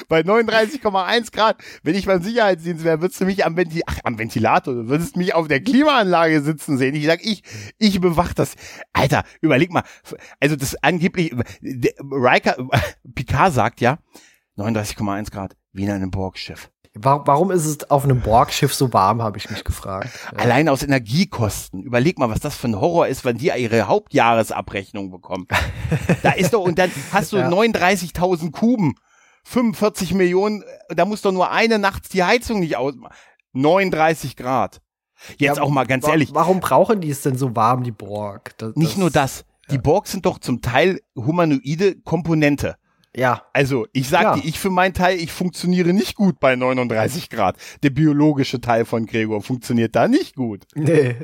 Bei 39,1 Grad, wenn ich beim Sicherheitsdienst wäre, würdest du mich am, Ventil Ach, am Ventilator, du würdest mich auf der Klimaanlage sitzen sehen. Ich sag, ich, ich bewach das. Alter, überleg mal. Also das angeblich, Riker, *laughs* Picard sagt ja, 39,1 Grad, wie in einem Borgschiff. Warum ist es auf einem Borgschiff so warm, habe ich mich gefragt. Ja. Allein aus Energiekosten. Überleg mal, was das für ein Horror ist, wenn die ihre Hauptjahresabrechnung bekommen. da ist doch, und dann hast du *laughs* ja. 39.000 Kuben, 45 Millionen, da muss doch nur eine Nacht die Heizung nicht ausmachen. 39 Grad. Jetzt ja, auch mal ganz ehrlich. Warum brauchen die es denn so warm, die Borg? Das, nicht nur das. Die Borg sind doch zum Teil humanoide Komponente. Ja. Also, ich sag ja. dir, ich für meinen Teil, ich funktioniere nicht gut bei 39 Grad. Der biologische Teil von Gregor funktioniert da nicht gut. Nee,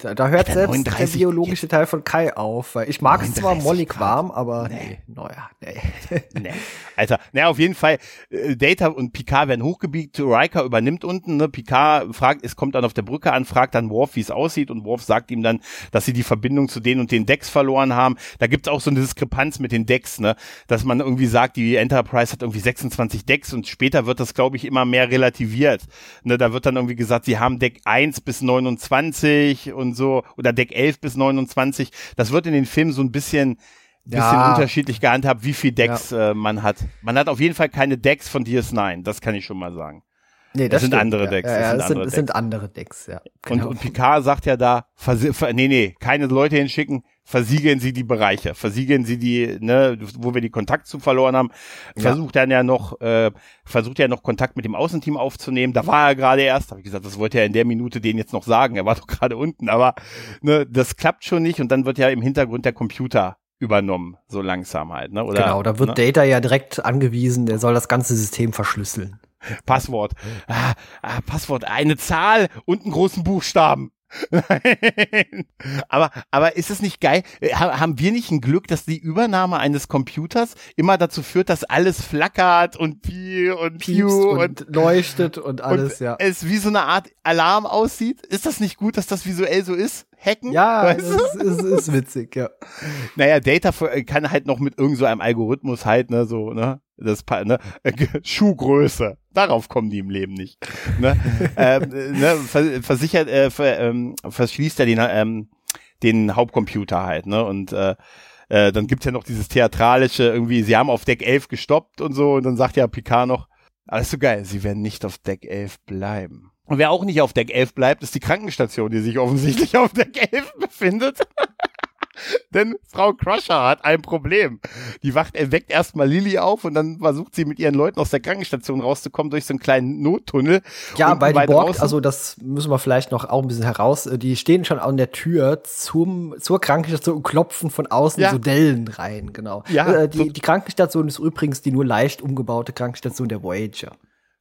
da, da hört selbst 39, der biologische Teil von Kai auf. Weil ich mag es zwar mollig warm, aber nee, naja, nee. nee. Alter, naja, auf jeden Fall, äh, Data und Picard werden hochgebiegt, Riker übernimmt unten, ne, Picard fragt, es kommt dann auf der Brücke an, fragt dann Worf, wie es aussieht und Worf sagt ihm dann, dass sie die Verbindung zu denen und den Decks verloren haben. Da gibt's auch so eine Diskrepanz mit den Decks, ne, dass man irgendwie sagt, die Enterprise hat irgendwie 26 Decks und später wird das, glaube ich, immer mehr relativiert. Ne, da wird dann irgendwie gesagt, sie haben Deck 1 bis 29 und so oder Deck 11 bis 29. Das wird in den Filmen so ein bisschen bisschen ja. unterschiedlich gehandhabt, wie viel Decks ja. äh, man hat. Man hat auf jeden Fall keine Decks von DS9, das kann ich schon mal sagen. Nee, das, das sind andere Decks. Ja, ja, das, sind, das, sind, andere Decks, ja. Genau. Und, und Picard sagt ja da, nee, nee, keine Leute hinschicken, versiegeln sie die Bereiche, versiegeln sie die, ne, wo wir die Kontakt zu verloren haben, versucht dann ja noch, äh, versucht ja noch Kontakt mit dem Außenteam aufzunehmen. Da war er gerade erst, habe ich gesagt, das wollte er in der Minute den jetzt noch sagen. Er war *laughs* doch gerade unten, aber ne, das klappt schon nicht und dann wird ja im Hintergrund der Computer übernommen, so langsam halt, ne? Oder, genau, da wird ne? Data ja direkt angewiesen, der soll das ganze System verschlüsseln. Passwort. Ah, ah, Passwort, eine Zahl und einen großen Buchstaben. *laughs* Nein. Aber, aber ist es nicht geil? Äh, ha- Haben wir nicht ein Glück, dass die Übernahme eines Computers immer dazu führt, dass alles flackert und piep und piu und, leuchtet und *laughs* alles, und ja. es wie so eine Art Alarm aussieht? Ist das nicht gut, dass das visuell so ist? Hacken? Ja, *laughs* Weißt es ist, ist, ist witzig, ja. Naja, Data für- kann halt noch mit irgend so einem Algorithmus halt, ne, so, ne, das, ne, Schuhgröße. Darauf kommen die im Leben nicht. Ne, *laughs* ähm, äh, ne ver, versichert, äh, ver, ähm, verschließt er den, ähm, den Hauptcomputer halt, ne, und, äh, äh, dann gibt's ja noch dieses theatralische, irgendwie, sie haben auf Deck 11 gestoppt und so, und dann sagt ja Picard noch, alles so geil, sie werden nicht auf Deck 11 bleiben. Und wer auch nicht auf Deck 11 bleibt, ist die Krankenstation, die sich offensichtlich auf Deck 11 befindet. *laughs* *laughs* Denn Frau Crusher hat ein Problem. Die wacht, er weckt erstmal Lilly auf und dann versucht sie mit ihren Leuten aus der Krankenstation rauszukommen durch so einen kleinen Nottunnel. Ja, bei die weit Borg, also das müssen wir vielleicht noch auch ein bisschen heraus, äh, die stehen schon an der Tür zum, zur Krankenstation und klopfen von außen Ja. so Dellen rein, genau. Ja, äh, so- die, die Krankenstation ist übrigens die nur leicht umgebaute Krankenstation der Voyager.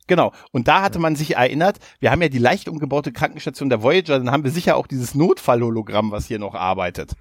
Genau. Und da hatte man sich erinnert, wir haben ja die leicht umgebaute Krankenstation der Voyager, dann haben wir sicher auch dieses Notfallhologramm, was hier noch arbeitet.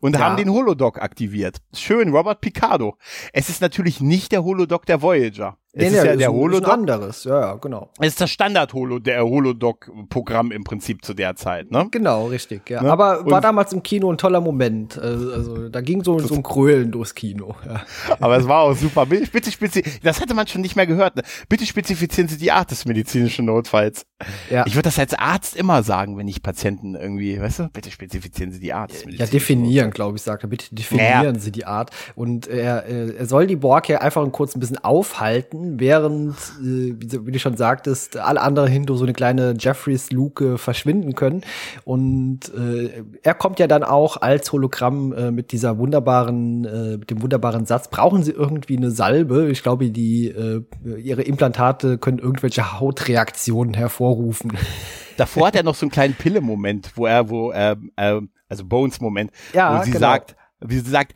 Und Ja. haben den Holodoc aktiviert. Schön, Robert Picardo. Es ist natürlich nicht der Holodoc der Voyager. Es ist ja der ein- ist ein Holodoc. anderes, ja, ja, genau. Es ist das Standard-Holo, der Holodoc-Programm im Prinzip zu der Zeit, ne? Genau, richtig, ja. Ne? Aber war Und- damals im Kino ein toller Moment. Also, also da ging so, so ein Krölen durchs Kino. Ja. *laughs* Aber es war auch super. Bitte spezi das hatte man schon nicht mehr gehört. Ne? Bitte spezifizieren Sie die Art des medizinischen Notfalls. Ja. Ich würde das als Arzt immer sagen, wenn ich Patienten irgendwie, weißt du, bitte spezifizieren Sie die Art des Ja, medizinischen definieren, glaube ich, sagt er. Bitte definieren Naja. Sie die Art. Und er, äh, er soll die Borg ja einfach kurz ein bisschen aufhalten, während, äh, wie, du- wie du schon sagtest, alle anderen hinter so eine kleine Jeffreys-Luke verschwinden können. Und äh, er kommt ja dann auch als Hologramm äh, mit dieser wunderbaren, äh, mit dem wunderbaren Satz, brauchen Sie irgendwie eine Salbe? Ich glaube, die äh, ihre Implantate können irgendwelche Hautreaktionen hervorrufen. *laughs* Davor hat er noch so einen kleinen Pille-Moment, wo er, wo, äh, äh, also Bones-Moment, Ja, wo sie genau. sagt, wie sie sagt,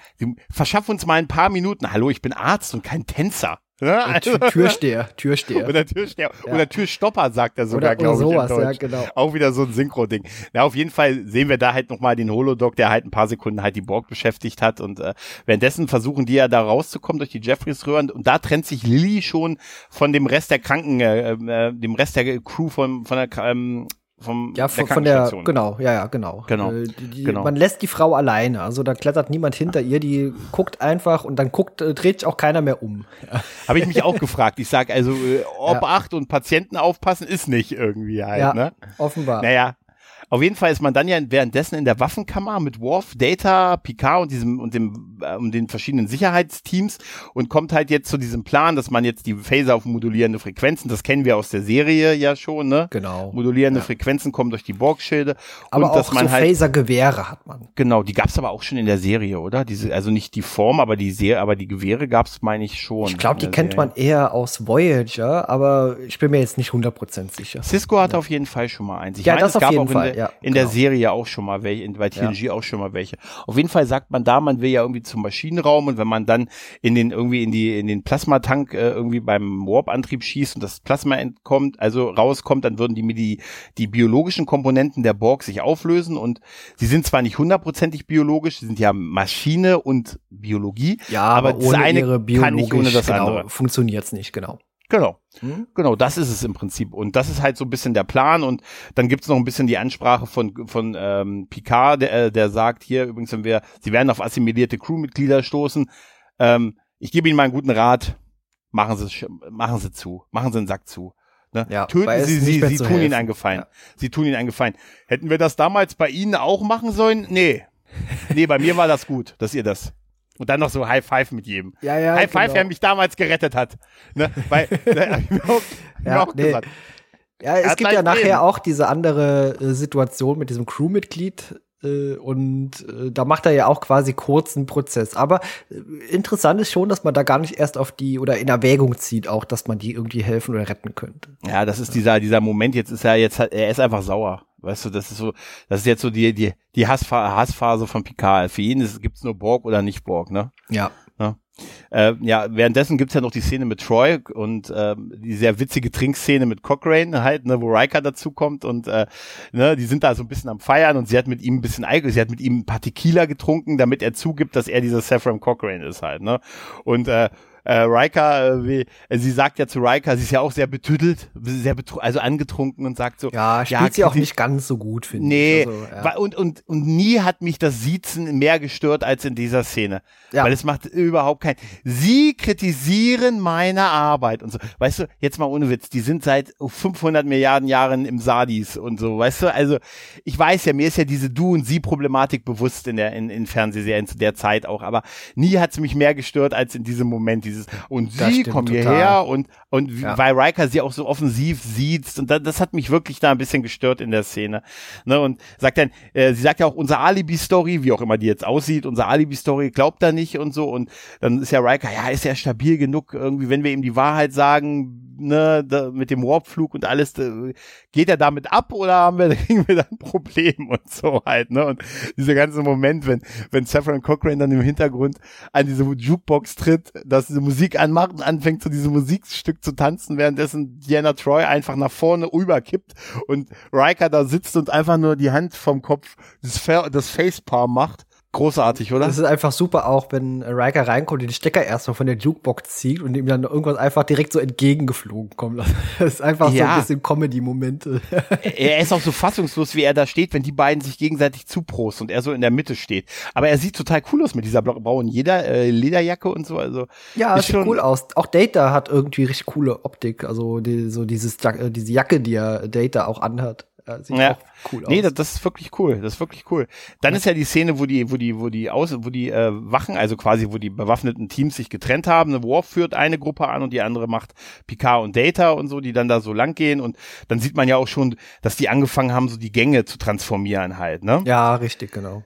verschaff uns mal ein paar Minuten. Hallo, ich bin Arzt und kein Tänzer. Ja, also- Tür- Türsteher, Türsteher. Oder Türsteher, Ja. oder Türstopper, sagt er sogar, glaube ich. sowas, ja, genau. Auch wieder so ein Synchro-Ding. Ja, auf jeden Fall sehen wir da halt nochmal den Holodoc, der halt ein paar Sekunden halt die Borg beschäftigt hat. Und äh, währenddessen versuchen die ja da rauszukommen durch die Jeffreys-Röhren. Und da trennt sich Lilly schon von dem Rest der Kranken, äh, äh, dem Rest der Crew von, von der, ähm, vom, Ja, von, von der, genau, ja, ja, genau. Genau, Äh, die, die, genau. Man lässt die Frau alleine, also da klettert niemand hinter ihr, die guckt einfach und dann guckt, äh, dreht sich auch keiner mehr um. *laughs* Habe ich mich auch gefragt. Ich sag also, äh, Ja. Obacht und Patienten aufpassen ist nicht irgendwie halt, ja, ne? offenbar. Naja, auf jeden Fall ist man dann ja währenddessen in der Waffenkammer mit Worf, Data, Picard und diesem und dem äh, und den verschiedenen Sicherheitsteams und kommt halt jetzt zu diesem Plan, dass man jetzt die Phaser auf modulierende Frequenzen, das kennen wir aus der Serie ja schon, ne? Genau. Modulierende Frequenzen kommen durch die Borgschilde Aber und auch dass man so halt Phaser-Gewehre hat man. genau, die gab's aber auch schon in der Serie, oder? Diese also nicht die Form, aber die Serie, aber die Gewehre gab's meine ich schon. Ich glaube, die kennt Serie. man eher aus Voyager, aber ich bin mir jetzt nicht 100% sicher. Cisco hat auf jeden Fall schon mal eins. Ich Ja, meine, das es auf jeden Fall, ja, in der genau. Serie auch schon mal welche, bei TNG auch schon mal welche. Auf jeden Fall sagt man da, man will ja irgendwie zum Maschinenraum und wenn man dann in den irgendwie in die in den Plasmatank äh, irgendwie beim Warp-Antrieb schießt und das Plasma entkommt, also rauskommt, dann würden die die die biologischen Komponenten der Borg sich auflösen und sie sind zwar nicht hundertprozentig biologisch, sie sind ja Maschine und Biologie, Ja, aber, aber, das ohne eine ihre kann nicht ohne das genau, andere. funktioniert's nicht, genau. Genau. Hm? Genau, das ist es im Prinzip. Und das ist halt so ein bisschen der Plan. Und dann gibt's noch ein bisschen die Ansprache von, von ähm, Picard, der, äh, der sagt hier übrigens, wenn wir, sie werden auf assimilierte Crewmitglieder stoßen. Ähm, ich gebe Ihnen mal einen guten Rat. Machen Sie, machen Sie zu. Machen Sie einen Sack zu. Ne? Ja, Töten Sie sie, Sie tun Ihnen einen Gefallen. Ja. Sie tun Ihnen einen Gefallen. Hätten wir das damals bei Ihnen auch machen sollen? Nee. Nee, bei mir war das gut, dass ihr das. Und dann noch so High Five mit jedem. Ja, ja, High Five, genau. wer mich damals gerettet hat. Ne? Weil, da *laughs* hab ich mir auch, mir Ja, auch nee. gesagt. Ja, es gibt ja nachher reden. auch diese andere äh, Situation mit diesem Crewmitglied, und äh, da macht er ja auch quasi kurzen Prozess. Aber äh, interessant ist schon, dass man da gar nicht erst auf die oder in Erwägung zieht, auch, dass man die irgendwie helfen oder retten könnte. Ja, das ist dieser, dieser Moment, jetzt ist er jetzt, er ist einfach sauer. Weißt du, das ist so, das ist jetzt so die, die, die Hassphase von Picard. Für ihn gibt es nur Borg oder nicht Borg, ne? Ja. Ja. Äh, ja, währenddessen gibt's ja noch die Szene mit Troy und äh, die sehr witzige Trinkszene mit Cochrane halt, ne, wo Riker dazukommt und äh, ne, die sind da so ein bisschen am Feiern und sie hat mit ihm ein bisschen Alkohol, sie hat mit ihm ein paar Tequila getrunken, damit er zugibt, dass er dieser Saffron Cochrane ist halt, ne? Und äh, äh, Riker, äh, wie, äh, sie sagt ja zu Riker, sie ist ja auch sehr betüdelt, sehr betru also angetrunken und sagt so. Ja, spielt ja, sie auch nicht ganz so gut, finde nee, ich. Nee, also, ja. und, und, und nie hat mich das Siezen mehr gestört als in dieser Szene. Ja. Weil es macht überhaupt kein, sie kritisieren meine Arbeit und so. Weißt du, jetzt mal ohne Witz, die sind seit 500 Milliarden Jahren im Sadis und so, weißt du, also ich weiß ja, mir ist ja diese Du- und Sie-Problematik bewusst in der, in, in Fernsehserien zu der Zeit auch, aber nie hat es mich mehr gestört als in diesem Moment, dieses, und sie kommen hierher und, und ja. weil Riker sie auch so offensiv sieht und das, das hat mich wirklich da ein bisschen gestört in der Szene. Ne, und sagt dann, äh, sie sagt ja auch, unsere Alibi-Story, wie auch immer die jetzt aussieht, unsere Alibi-Story glaubt er nicht und so und dann ist ja Riker, ja, ist ja stabil genug, irgendwie, wenn wir ihm die Wahrheit sagen, ne, da, mit dem Warpflug und alles, da, geht er damit ab oder haben wir, *laughs* kriegen wir da ein Problem und so halt, ne? Und dieser ganze Moment, wenn, wenn Saffron Cochrane dann im Hintergrund an diese Jukebox tritt, dass diese Musik anmacht und anfängt zu diesem Musikstück zu tanzen, währenddessen Diana Troy einfach nach vorne überkippt und Riker da sitzt und einfach nur die Hand vom Kopf das, das Facepalm macht Großartig, oder? Das ist einfach super auch, wenn Riker reinkommt und den Stecker erstmal von der Jukebox zieht und ihm dann irgendwas einfach direkt so entgegengeflogen kommt. *laughs* Das ist einfach ja. so ein bisschen Comedy-Momente. er ist auch so fassungslos, wie er da steht, wenn die beiden sich gegenseitig zuprosten und er so in der Mitte steht. Aber er sieht total cool aus mit dieser blauen Jeder, äh, Lederjacke und so. Also ja, sieht schon cool aus. Auch Data hat irgendwie richtig coole Optik. Also die, so dieses, äh, diese Jacke, die er Data auch anhat. Ja, sieht ja. auch cool aus. Nee, das, das, ist wirklich cool. Das ist wirklich cool. Dann ja. ist ja die Szene, wo die, wo die, wo die aus, wo die äh, Wachen, also quasi, wo die bewaffneten Teams sich getrennt haben. Eine Worf führt eine Gruppe an und die andere macht Picard und Data und so, die dann da so lang gehen. Und dann sieht man ja auch schon, dass die angefangen haben, so die Gänge zu transformieren halt, ne? Ja, richtig, genau.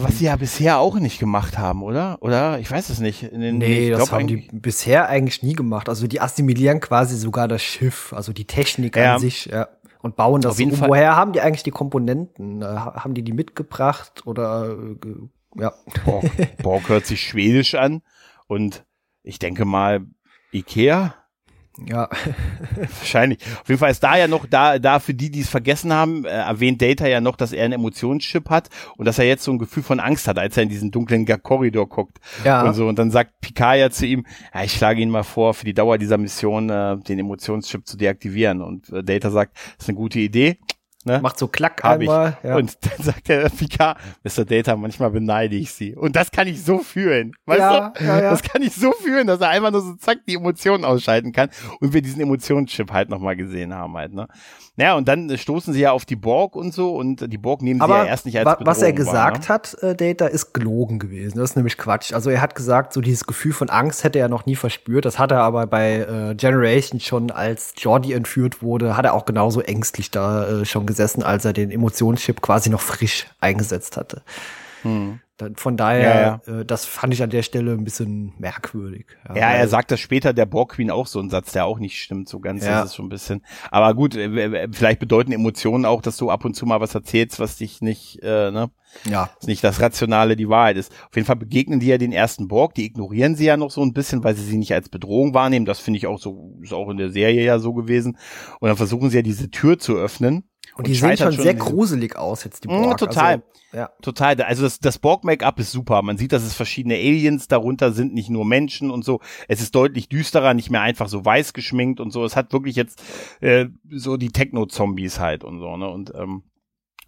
Was sie ja bisher auch nicht gemacht haben, oder? Oder? Ich weiß es nicht. Den, nee, das haben die bisher eigentlich nie gemacht. Also die assimilieren quasi sogar das Schiff, also die Technik ja. an sich, ja und bauen das Auf jeden um. Fall. Woher haben die eigentlich die Komponenten? Äh, haben die die mitgebracht oder äh, ja? Borg, Borg hört sich schwedisch an und ich denke mal Ikea. Ja. *laughs* Wahrscheinlich. Auf jeden Fall ist da ja noch, da, da für die, die es vergessen haben, äh, erwähnt Data ja noch, dass er einen Emotionschip hat und dass er jetzt so ein Gefühl von Angst hat, als er in diesen dunklen Korridor guckt. Ja. Und so. Und dann sagt Picard ja zu ihm, ja, ich schlage ihn mal vor, für die Dauer dieser Mission äh, den Emotionschip zu deaktivieren. Und äh, Data sagt, das ist eine gute Idee. Ne? Macht so Klack Hab einmal. Ja. Und dann sagt der Picard, Mr. Data, manchmal beneide ich sie. Und das kann ich so fühlen. Weißt ja, du? Ja. Das kann ich so fühlen, dass er einfach nur so zack die Emotionen ausschalten kann. Und wir diesen Emotionschip halt nochmal gesehen haben halt, ne? Naja, und dann stoßen sie ja auf die Borg und so und die Borg nehmen Aber sie ja erst nicht als Bedrohung Was er gesagt wahr, ne? hat, äh, Data, ist gelogen gewesen. Das ist nämlich Quatsch. Also er hat gesagt, so dieses Gefühl von Angst hätte er noch nie verspürt. Das hat er aber bei äh, Generation schon, als Jordi entführt wurde, hat er auch genauso ängstlich da äh, schon gesessen, als er den Emotionschip quasi noch frisch eingesetzt hatte. Hm. Von daher, ja, ja. Äh, das fand ich an der Stelle ein bisschen merkwürdig. Ja, ja er sagt das später der Borg Queen auch so ein Satz, der auch nicht stimmt, so ganz ja. ist es schon ein bisschen. Aber gut, äh, vielleicht bedeuten Emotionen auch, dass du ab und zu mal was erzählst, was dich nicht, äh, ne? Ja. Ist nicht das Rationale die Wahrheit ist. Auf jeden Fall begegnen die ja den ersten Borg, die ignorieren sie ja noch so ein bisschen, weil sie sie nicht als Bedrohung wahrnehmen. Das finde ich auch so, ist auch in der Serie ja so gewesen. Und dann versuchen sie ja diese Tür zu öffnen. Und, und die sehen schon sehr gruselig aus jetzt, die Borg. Ja, total. Also, ja. Total. Also das, das Borg-Make-up ist super. Man sieht, dass es verschiedene Aliens darunter sind, nicht nur Menschen und so. Es ist deutlich düsterer, nicht mehr einfach so weiß geschminkt und so. Es hat wirklich jetzt äh, so die Techno-Zombies halt und so, ne? Und ähm,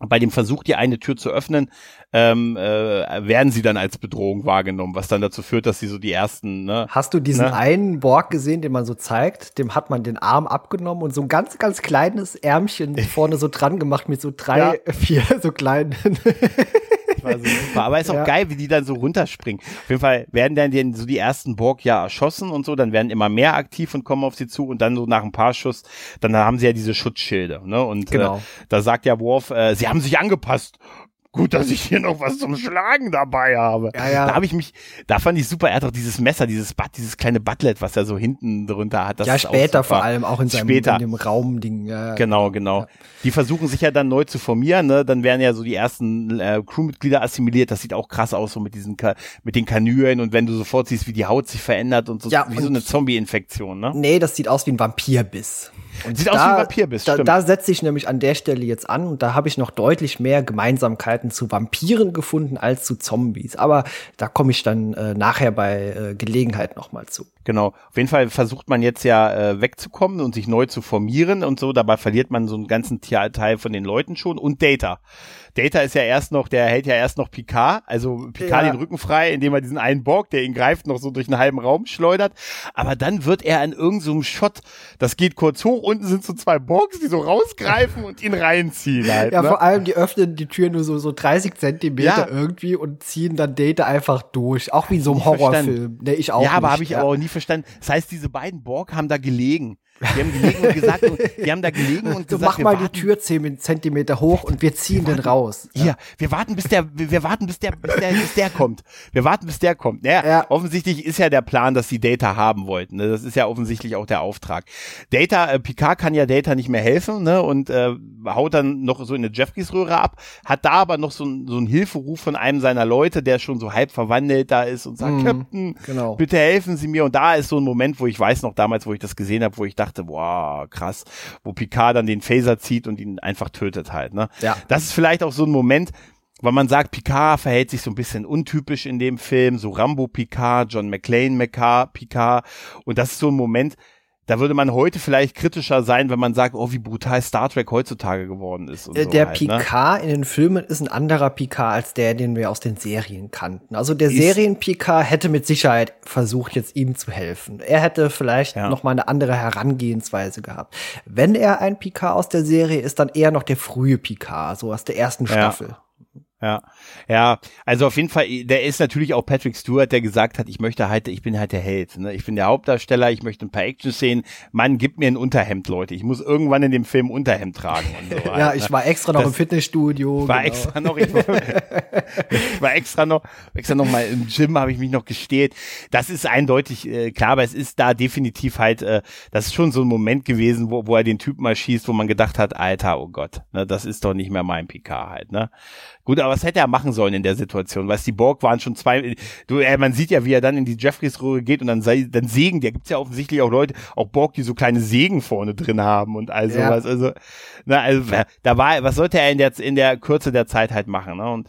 bei dem Versuch, die eine Tür zu öffnen, ähm, äh, werden sie dann als Bedrohung wahrgenommen, was dann dazu führt, dass sie so die ersten. Ne, Hast du diesen ne? einen Borg gesehen, den man so zeigt? Dem hat man den Arm abgenommen und so ein ganz, ganz kleines Ärmchen *laughs* vorne so dran gemacht mit so drei, ja. vier so kleinen. *laughs* war so super. Aber ist auch *laughs* ja. geil, wie die dann so runterspringen. Auf jeden Fall werden dann die, so die ersten Borg ja erschossen und so, dann werden immer mehr aktiv und kommen auf sie zu und dann so nach ein paar Schuss, dann haben sie ja diese Schutzschilde. Ne? Und äh, genau. äh, da sagt ja Worf, äh, sie haben sich angepasst. Gut, dass ich hier noch was zum Schlagen dabei habe. Ja, ja. Da habe ich mich, da fand ich super, er hat auch dieses Messer, dieses Butt, dieses kleine Butlet, was er so hinten drunter hat. Das ja, später vor allem, auch in seinem später. in dem Raumding. Ja, genau, genau. Ja. Die versuchen sich ja dann neu zu formieren, ne? Dann werden ja so die ersten äh, Crewmitglieder assimiliert. Das sieht auch krass aus, so mit diesen Ka mit den Kanülen und wenn du sofort siehst, wie die Haut sich verändert und so, ja, wie und so eine Zombie-Infektion, ne? Nee, das sieht aus wie ein Vampirbiss. Und Sieht da, aus wie ein Vampirbiss, da, da setze ich nämlich an der Stelle jetzt an und da habe ich noch deutlich mehr Gemeinsamkeiten zu Vampiren gefunden als zu Zombies. Aber da komme ich dann äh, nachher bei äh, Gelegenheit nochmal zu. Genau. Auf jeden Fall versucht man jetzt ja äh, wegzukommen und sich neu zu formieren und so. Dabei verliert man so einen ganzen Teil von den Leuten schon und Data. Data ist ja erst noch, der hält ja erst noch Picard, also Picard ja. den Rücken frei, indem er diesen einen Borg, der ihn greift, noch so durch einen halben Raum schleudert. Aber dann wird er an irgendeinem so Shot, das geht kurz hoch, unten sind so zwei Borgs, die so rausgreifen und ihn reinziehen halt. Ja, ne? vor allem, die öffnen die Tür nur so, so 30 Zentimeter ja. irgendwie und ziehen dann Data einfach durch. Auch wie in so einem Horrorfilm. Nee, ich auch. Ja, aber habe ich ja. aber auch nie verstanden. Das heißt, diese beiden Borg haben da gelegen. Die haben gelegen und gesagt, die haben da gelegen und *laughs* du gesagt, mach mal warten. die Tür zehn Zentimeter hoch und wir ziehen wir den raus. Ja. Hier, wir warten, bis der, wir warten, bis der, bis der, bis der kommt. Wir warten, bis der kommt. Naja, ja. offensichtlich ist ja der Plan, dass sie Data haben wollten. Ne? Das ist ja offensichtlich auch der Auftrag. Data, äh, Picard kann ja Data nicht mehr helfen, ne? Und äh, haut dann noch so in eine Jeffries-Röhre ab, hat da aber noch so, so einen Hilferuf von einem seiner Leute, der schon so halb verwandelt da ist und sagt, mhm, Captain, genau. bitte helfen Sie mir. Und da ist so ein Moment, wo ich weiß noch damals, wo ich das gesehen habe, wo ich dachte, dachte, boah, krass, wo Picard dann den Phaser zieht und ihn einfach tötet halt. Ne? Ja. Das ist vielleicht auch so ein Moment, weil man sagt, Picard verhält sich so ein bisschen untypisch in dem Film, so Rambo Picard, John McClane Picard. Und das ist so ein Moment, da würde man heute vielleicht kritischer sein, wenn man sagt, oh, wie brutal Star Trek heutzutage geworden ist. Äh, der so halt? Picard ne? in den Filmen ist ein anderer Picard als der, den wir aus den Serien kannten. Also der Serien-Picard hätte mit Sicherheit versucht, jetzt ihm zu helfen. Er hätte vielleicht ja. noch mal eine andere Herangehensweise gehabt. Wenn er ein Picard aus der Serie ist, dann eher noch der frühe Picard, so aus der ersten Staffel. Ja. Ja, ja, also auf jeden Fall, der ist natürlich auch Patrick Stewart, der gesagt hat, ich möchte halt, ich bin halt der Held, ne? ich bin der Hauptdarsteller, ich möchte ein paar Action-Szenen, Mann, gib mir ein Unterhemd, Leute, ich muss irgendwann in dem Film Unterhemd tragen und so. ja, halt, ich ne? war extra noch das, im Fitnessstudio. War genau. extra noch, ich war, ich war extra noch, extra noch mal im Gym, habe ich mich noch gestählt. Das ist eindeutig äh, klar, aber es ist da definitiv halt, äh, das ist schon so ein Moment gewesen, wo, wo er den Typ mal schießt, wo man gedacht hat, Alter, oh Gott, ne, das ist doch nicht mehr mein PK halt, ne? Gut, aber was hätte er machen sollen in der Situation? Weißt die Borg waren schon zwei, du, äh, man sieht ja, wie er dann in die Jeffreys-Röhre geht und dann, sei, dann sägen, da gibt's ja offensichtlich auch Leute, auch Borg, die so kleine Sägen vorne drin haben und all sowas. Ja. Also, na, also, da war, was sollte er in der, in der Kürze der Zeit halt machen, ne? Und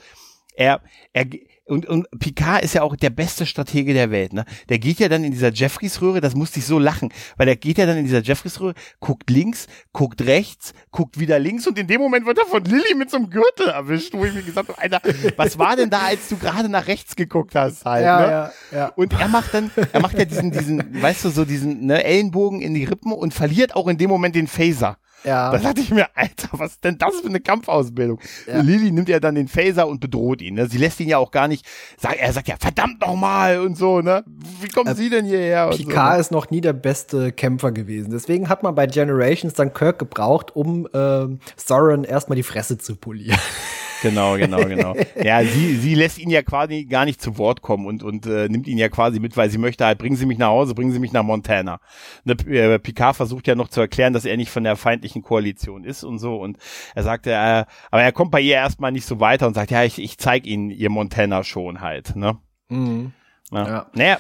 er, er, und, und Picard ist ja auch der beste Stratege der Welt, ne? Der geht ja dann in dieser Jeffries-Röhre, das musste ich so lachen, weil der geht ja dann in dieser Jeffries-Röhre, guckt links, guckt rechts, guckt wieder links und in dem Moment wird er von Lilly mit so einem Gürtel erwischt, wo ich mir gesagt habe, Alter, was war denn da, als du gerade nach rechts geguckt hast halt, ja, ne? Ja, ja. Und er macht dann, er macht ja diesen, diesen, weißt du, so diesen ne, Ellenbogen in die Rippen und verliert auch in dem Moment den Phaser. Ja. Da dachte ich mir, Alter, was ist denn das für eine Kampfausbildung? Ja. Lilly nimmt ja dann den Phaser und bedroht ihn. Ne? Sie lässt ihn ja auch gar nicht, sag, er sagt ja, verdammt nochmal und so, ne? Wie kommen äh, Sie denn hierher? Picard so, ne? ist noch nie der beste Kämpfer gewesen. Deswegen hat man bei Generations dann Kirk gebraucht, um äh, Soren erstmal die Fresse zu polieren. *laughs* Genau, genau, genau. *laughs* Ja, sie, sie lässt ihn ja quasi gar nicht zu Wort kommen und, und äh, nimmt ihn ja quasi mit, weil sie möchte halt, bringen Sie mich nach Hause, bringen Sie mich nach Montana. Ne, äh, Picard versucht ja noch zu erklären, dass er nicht von der feindlichen Koalition ist und so und er sagt, äh, aber er kommt bei ihr erstmal nicht so weiter und sagt, ja, ich, ich zeig Ihnen ihr Montana schon halt, ne? Mhm. Ja. ja. Naja,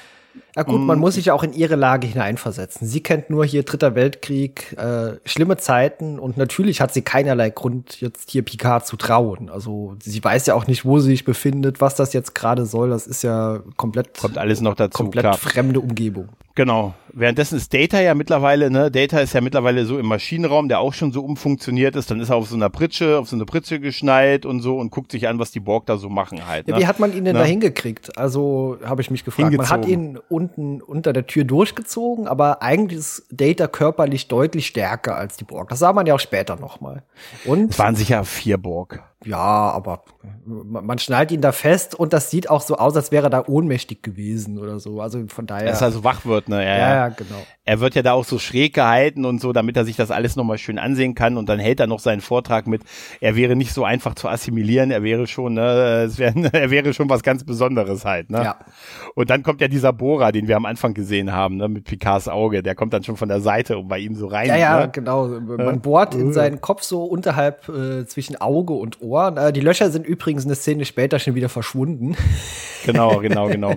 ja gut, man mm. muss sich ja auch in ihre Lage hineinversetzen. Sie kennt nur hier Dritter Weltkrieg, äh, schlimme Zeiten und natürlich hat sie keinerlei Grund, jetzt hier Picard zu trauen. Also sie weiß ja auch nicht, wo sie sich befindet, was das jetzt gerade soll. Das ist ja komplett kommt alles noch dazu, komplett klar. fremde Umgebung. Genau. Währenddessen ist Data ja mittlerweile, ne, Data ist ja mittlerweile so im Maschinenraum, der auch schon so umfunktioniert ist. Dann ist er auf so einer Pritsche, auf so eine Pritsche geschneit und so und guckt sich an, was die Borg da so machen halt. Ne? Ja, wie hat man ihn denn ne? da hingekriegt? Also habe ich mich gefragt. Hingezogen. Man hat ihn unten unter der Tür durchgezogen, aber eigentlich ist Data körperlich deutlich stärker als die Borg. Das sah man ja auch später nochmal. Und es waren sicher vier Borg. Ja, aber man schnallt ihn da fest und das sieht auch so aus, als wäre er da ohnmächtig gewesen oder so. Also von daher. Er ist also wach wird ne? Ja, ja, ja, genau. Er wird ja da auch so schräg gehalten und so, damit er sich das alles nochmal schön ansehen kann und dann hält er noch seinen Vortrag mit, er wäre nicht so einfach zu assimilieren, er wäre schon, ne, es wär, *laughs* er wäre schon was ganz Besonderes halt, ne? Ja. Und dann kommt ja dieser Bohrer, den wir am Anfang gesehen haben, ne, mit Picards Auge, der kommt dann schon von der Seite und bei ihm so rein. Ja, ja, ne? genau. Man bohrt in seinen Kopf so unterhalb äh, zwischen Auge und Ohr. Äh, die Löcher sind übrigens eine Szene später schon wieder verschwunden. *laughs* Genau, genau, genau.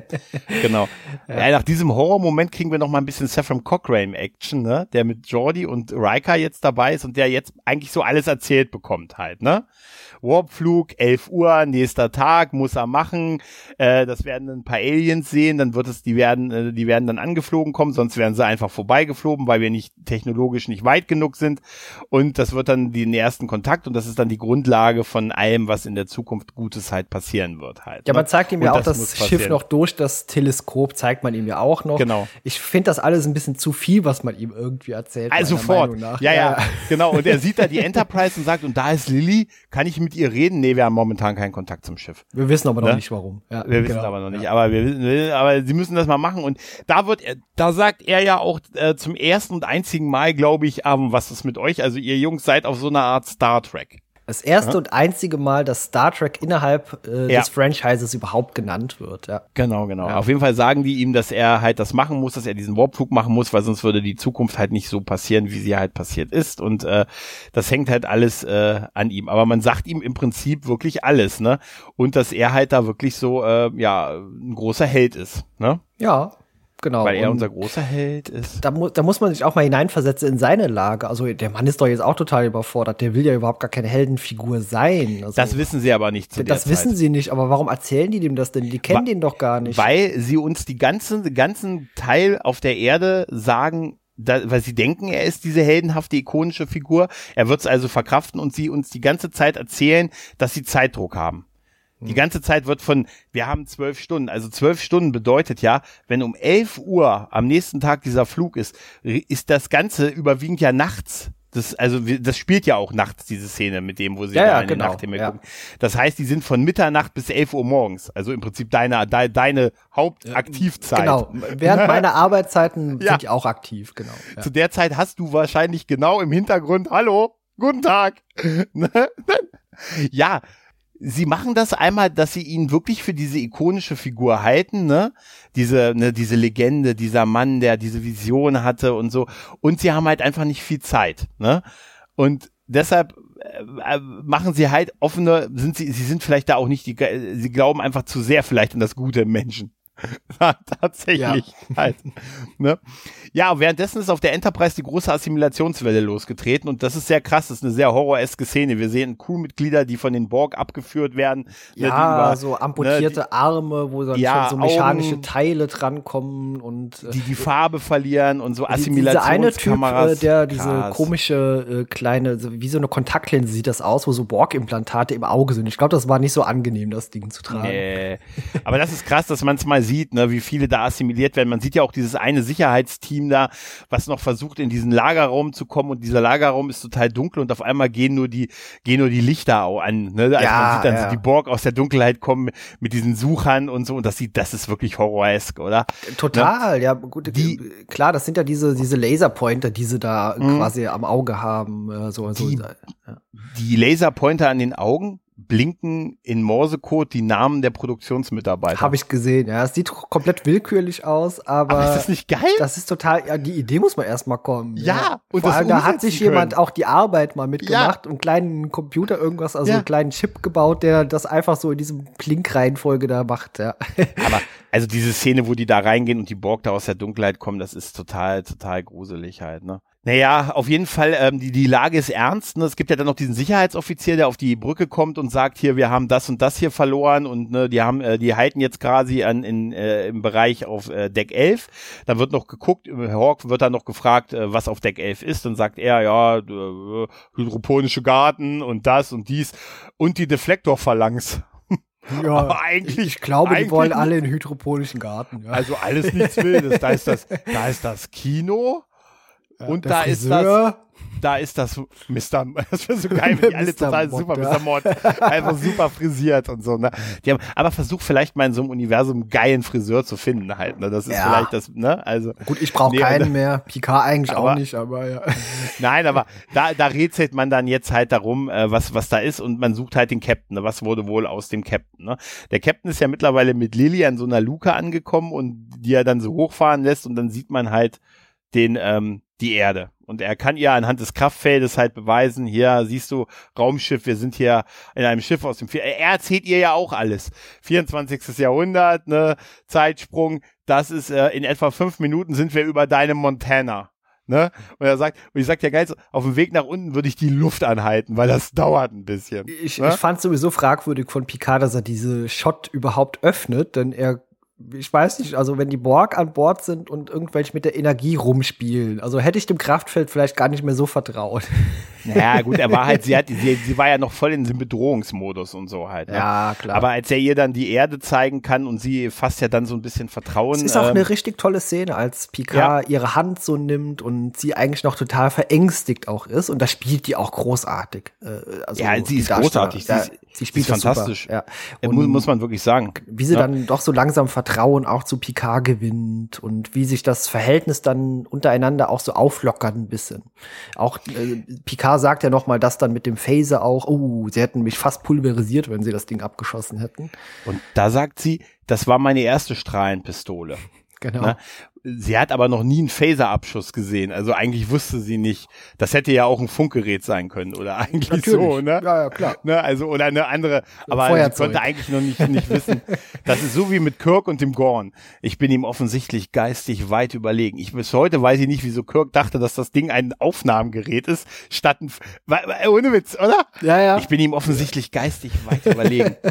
genau. *laughs* Ja. nach diesem Horrormoment kriegen wir noch mal ein bisschen Saffron Cochrane Action, ne? Der mit Jordi und Riker jetzt dabei ist und der jetzt eigentlich so alles erzählt bekommt halt, ne? Warpflug, 11 Uhr, nächster Tag, muss er machen. Äh, das werden ein paar Aliens sehen, dann wird es, die werden, äh, die werden dann angeflogen kommen, sonst werden sie einfach vorbeigeflogen, weil wir nicht technologisch nicht weit genug sind. Und das wird dann den ersten Kontakt und das ist dann die Grundlage von allem, was in der Zukunft Gutes halt passieren wird halt. Ja, ne? man zeigt ihm ja auch das, muss Schiff noch durch das Teleskop, zeigt man ihm ja auch noch. Genau. Ich finde das alles ein bisschen zu viel, was man ihm irgendwie erzählt. Also sofort. Nach. Ja, ja, genau. Und er sieht da die *laughs* Enterprise und sagt, und da ist Lilly, kann ich mit ihr reden? Nee, wir haben momentan keinen Kontakt zum Schiff. Wir wissen aber noch Ne? nicht warum. Ja, Wir wissen genau. aber noch nicht, aber wir wissen, aber sie müssen das mal machen und da wird da sagt er ja auch äh, zum ersten und einzigen Mal, glaube ich, ähm, was ist mit euch? Also ihr Jungs seid auf so einer Art Star Trek. Das erste und einzige Mal, dass Star Trek innerhalb äh, Ja. des Franchises überhaupt genannt wird. Ja. Genau, genau. Ja. Auf jeden Fall sagen die ihm, dass er halt das machen muss, dass er diesen Warpflug machen muss, weil sonst würde die Zukunft halt nicht so passieren, wie sie halt passiert ist. Und äh, das hängt halt alles äh, an ihm. Aber man sagt ihm im Prinzip wirklich alles, ne? Und dass er halt da wirklich so, äh, ja, ein großer Held ist, ne? Ja, genau. Weil er Und unser großer Held ist. da, mu da muss man sich auch mal hineinversetzen in seine Lage. Also der Mann ist doch jetzt auch total überfordert. Der will ja überhaupt gar keine Heldenfigur sein. Also, Das wissen sie aber nicht zu das Zeit. wissen sie nicht, aber warum erzählen die dem das denn? Die kennen Wa- den doch gar nicht. Weil sie uns die ganzen, den ganzen Teil auf der Erde sagen, da, weil sie denken, er ist diese heldenhafte, ikonische Figur. Er wird es also verkraften und sie uns die ganze Zeit erzählen, dass sie Zeitdruck haben. Die ganze Zeit wird von, wir haben zwölf Stunden. Also zwölf Stunden bedeutet ja, wenn um elf Uhr am nächsten Tag dieser Flug ist, ist das Ganze überwiegend ja nachts. Das, also das spielt ja auch nachts, diese Szene mit dem, wo sie Ja, da ja, in den genau, Nachthimmel ja. gucken. Das heißt, die sind von Mitternacht bis 11 Uhr morgens. Also im Prinzip deine, de, deine Hauptaktivzeit. Genau. Während *laughs* meiner Arbeitszeiten sind die auch aktiv, genau. Zu der Zeit hast du wahrscheinlich genau im Hintergrund, hallo, guten Tag. *laughs* Ne? ja, sie machen das einmal, dass sie ihn wirklich für diese ikonische Figur halten, ne? Diese, ne, diese Legende, dieser Mann, der diese Vision hatte und so. Und sie haben halt einfach nicht viel Zeit, ne? Und deshalb äh, äh, machen sie halt offene, sind sie, sie sind vielleicht da auch nicht die, sie glauben einfach zu sehr vielleicht an das Gute im Menschen. *laughs* Tatsächlich *laughs* halt. Ne? Ja, währenddessen ist auf der Enterprise die große Assimilationswelle losgetreten und das ist sehr krass, das ist eine sehr horroreske Szene. Wir sehen Crewmitglieder, die von den Borg abgeführt werden. ne, die Ja, über- so amputierte ne, Arme, wo dann Ja, schon so mechanische Augen. Teile drankommen und äh, die, die die Farbe verlieren und so die- dieser eine Typ, Assimilationskameras. äh, der diese Krass. komische äh, kleine, wie so eine Kontaktlinse sieht das aus, wo so Borg-Implantate im Auge sind. Ich glaube, das war nicht so angenehm, das Ding zu tragen. Nee. Aber das ist krass, dass man es mal sieht, ne, wie viele da assimiliert werden. Man sieht ja auch dieses eine Sicherheitsteam da, was noch versucht, in diesen Lagerraum zu kommen und dieser Lagerraum ist total dunkel und auf einmal gehen nur die, gehen nur die Lichter auch an. Ne? Also Ja, man sieht dann ja. so die Borg aus der Dunkelheit kommen mit diesen Suchern und so und das sieht, das ist wirklich horroresk, oder? Total, ja, gut, Die- klar, das sind ja diese, diese Laserpointer, die sie da quasi am Auge haben, äh, so, so. Die- Die Laserpointer an den Augen blinken in Morsecode die Namen der Produktionsmitarbeiter. Habe ich gesehen, ja. Es sieht komplett willkürlich aus, aber, Aber ist das nicht geil? das ist total, ja, die Idee muss man erstmal kommen. Ja, und Vor allem, da hat sich jemand können. auch die Arbeit mal mitgemacht und einen kleinen Computer irgendwas, also Ja. einen kleinen Chip gebaut, der das einfach so in diesem Blink-Reihenfolge da macht, ja. *laughs* Aber also diese Szene, wo die da reingehen und die Borg da aus der Dunkelheit kommen, das ist total, total gruselig halt, ne? Naja, auf jeden Fall, ähm, die, die Lage ist ernst. Ne? Es gibt ja dann noch diesen Sicherheitsoffizier, der auf die Brücke kommt und sagt, hier, wir haben das und das hier verloren und ne, die haben, äh, die halten jetzt quasi an, in, äh, im Bereich auf äh, Deck 11. Dann wird noch geguckt, Hawk wird dann noch gefragt, äh, was auf Deck 11 ist. Dann sagt er, ja, äh, hydroponische Garten und das und dies und die Deflektorphalanx. ja. *laughs* Aber eigentlich, ich glaube, die eigentlich wollen alle in hydroponischen Garten, ja. also alles nichts Wildes. Da ist das, da ist das Kino. Und da Friseur. ist das da ist das Mr. *laughs* Das wäre so geil, wenn die *laughs* alle total super, ja. Mr. Mod, einfach *laughs* super frisiert und so, ne? Die haben aber versucht vielleicht mal in so einem Universum einen geilen Friseur zu finden halt, ne? Das ist ja. vielleicht das, ne? Also. Gut, ich brauche nee, keinen mehr. Picard eigentlich aber, auch nicht, aber ja. Nein, aber da, da rätselt man dann jetzt halt darum, äh, was, was da ist und man sucht halt den Captain, ne? Was wurde wohl aus dem Captain, ne? Der Captain ist ja mittlerweile mit Lily an so einer Luke angekommen und die er dann so hochfahren lässt und dann sieht man halt den, ähm, die Erde. Und er kann ihr anhand des Kraftfeldes halt beweisen, hier siehst du, Raumschiff, wir sind hier in einem Schiff aus dem, er erzählt ihr ja auch alles. 24. Jahrhundert, ne, Zeitsprung, das ist, äh, in etwa fünf Minuten sind wir über deinem Montana. Ne? Und er sagt, und ich sag ja geil, auf dem Weg nach unten würde ich die Luft anhalten, weil das dauert ein bisschen. Ich, ne? ich fand sowieso fragwürdig von Picard, dass er diese Shot überhaupt öffnet, denn er ich weiß nicht, also wenn die Borg an Bord sind und irgendwelche mit der Energie rumspielen, also hätte ich dem Kraftfeld vielleicht gar nicht mehr so vertraut. Naja, *laughs* gut, er war halt, sie hat, sie, sie war ja noch voll in diesem Bedrohungsmodus und so halt. Ne? Ja, klar. Aber als er ihr dann die Erde zeigen kann und sie fasst ja dann so ein bisschen Vertrauen. Es ist auch ähm, eine richtig tolle Szene, als Picard ja. ihre Hand so nimmt und sie eigentlich noch total verängstigt auch ist und da spielt die auch großartig. Äh, also ja, sie ist großartig. Sie, ist, sie spielt sie ist fantastisch. Super. Ja. Und muss man wirklich sagen. Wie sie ja. dann doch so langsam Vertrauen auch zu Picard gewinnt und wie sich das Verhältnis dann untereinander auch so auflockert ein bisschen. Auch äh, Picard sagt ja noch mal das dann mit dem Phaser auch, oh, sie hätten mich fast pulverisiert, wenn sie das Ding abgeschossen hätten. Und da sagt sie, das war meine erste Strahlenpistole. Genau. Ne? Sie hat aber noch nie einen Phaser-Abschuss gesehen. Also eigentlich wusste sie nicht. Das hätte ja auch ein Funkgerät sein können oder eigentlich Natürlich. so, ne? Ja, ja, klar. Ne? Also oder eine andere. Aber Feuerzeug. sie konnte eigentlich noch nicht, nicht wissen. Das ist so wie mit Kirk und dem Gorn. Ich bin ihm offensichtlich geistig weit überlegen. Ich bis heute weiß ich nicht, wieso Kirk dachte, dass das Ding ein Aufnahmegerät ist, statt ein, ohne Witz, oder? Ja, ja. Ich bin ihm offensichtlich geistig weit überlegen. *laughs*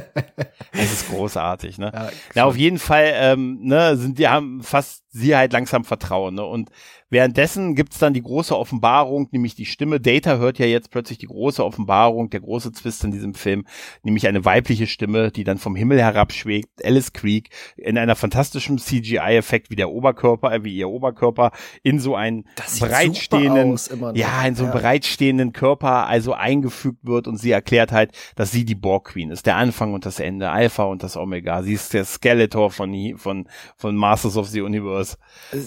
Es ist großartig, ne? Ja, ja auf jeden Fall, ähm, ne, sind die haben fast sie halt langsam vertrauen. Ne? Und Währenddessen gibt's dann die große Offenbarung, nämlich die Stimme. Data hört ja jetzt plötzlich die große Offenbarung, der große Twist in diesem Film, nämlich eine weibliche Stimme, die dann vom Himmel herabschwebt, Alice Creek, in einer fantastischen CGI-Effekt wie der Oberkörper, äh, wie ihr Oberkörper, in so einen bereitstehenden, aus, ja, in so einen ja. bereitstehenden Körper also eingefügt wird und sie erklärt halt, dass sie die Borg Queen ist, der Anfang und das Ende, Alpha und das Omega. Sie ist der Skeletor von, von, von Masters of the Universe.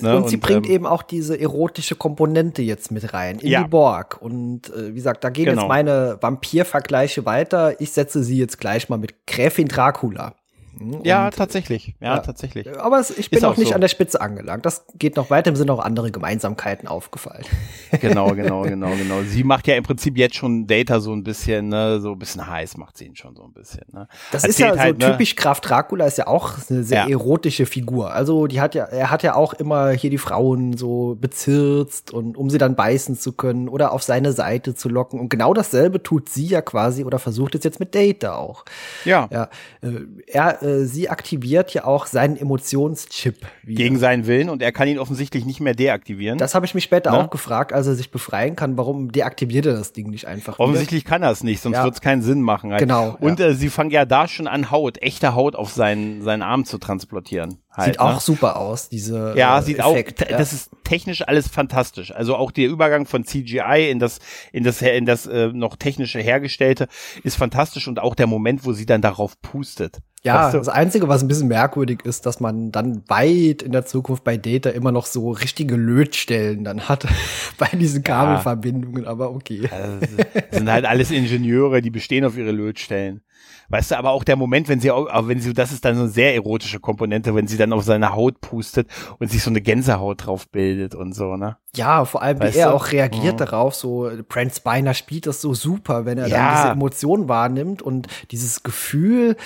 Ne? Und sie und, bringt ähm, eben auch diese diese erotische Komponente jetzt mit rein in ja. die Borg. Und äh, wie gesagt, da gehen genau. jetzt meine Vampir-Vergleiche weiter. Ich setze sie jetzt gleich mal mit Gräfin Dracula. Und, ja, tatsächlich. Ja, ja, tatsächlich. Aber es, ich bin noch nicht so. an der Spitze angelangt. Das geht noch weiter. Im sind auch andere Gemeinsamkeiten aufgefallen. *laughs* Genau, genau, *laughs* genau, genau. Sie macht ja im Prinzip jetzt schon Data so ein bisschen, ne, so ein bisschen heiß macht sie ihn schon so ein bisschen. Ne? Das Erzählt ist ja halt, so ne? typisch Graf Dracula ist ja auch eine sehr ja. erotische Figur. Also die hat ja, er hat ja auch immer hier die Frauen so bezirzt und um sie dann beißen zu können oder auf seine Seite zu locken. Und genau dasselbe tut sie ja quasi oder versucht es jetzt mit Data auch. Ja. Ja. Äh, er äh, sie aktiviert ja auch seinen Emotionschip. Wieder. Gegen seinen Willen und er kann ihn offensichtlich nicht mehr deaktivieren. Das habe ich mich später ne? auch gefragt, als er sich befreien kann. Warum deaktiviert er das Ding nicht einfach? Offensichtlich wieder? kann er es nicht, sonst ja. wird es keinen Sinn machen. Halt. Genau. Und ja. äh, sie fangen ja da schon an, Haut, echte Haut auf seinen, seinen Arm zu transportieren. Halt, sieht ne? auch super aus, diese Ja, äh, sieht Effekt, auch, ja. das ist technisch alles fantastisch. Also auch der Übergang von CGI in das, in das, in das äh, noch technische Hergestellte ist fantastisch und auch der Moment, wo sie dann darauf pustet. Ja, weißt du? das Einzige, was ein bisschen merkwürdig ist, dass man dann weit in der Zukunft bei Data immer noch so richtige Lötstellen dann hat *laughs* bei diesen Kabelverbindungen, ja. aber okay. Also, das sind halt alles Ingenieure, die bestehen auf ihre Lötstellen. Weißt du, aber auch der Moment, wenn sie auch, wenn sie, das ist dann so eine sehr erotische Komponente, wenn sie dann auf seine Haut pustet und sich so eine Gänsehaut drauf bildet und so, ne? Ja, vor allem, weißt wie er du? auch reagiert mhm. darauf, so, Brent Spiner spielt das so super, wenn er ja. dann diese Emotionen wahrnimmt und dieses Gefühl,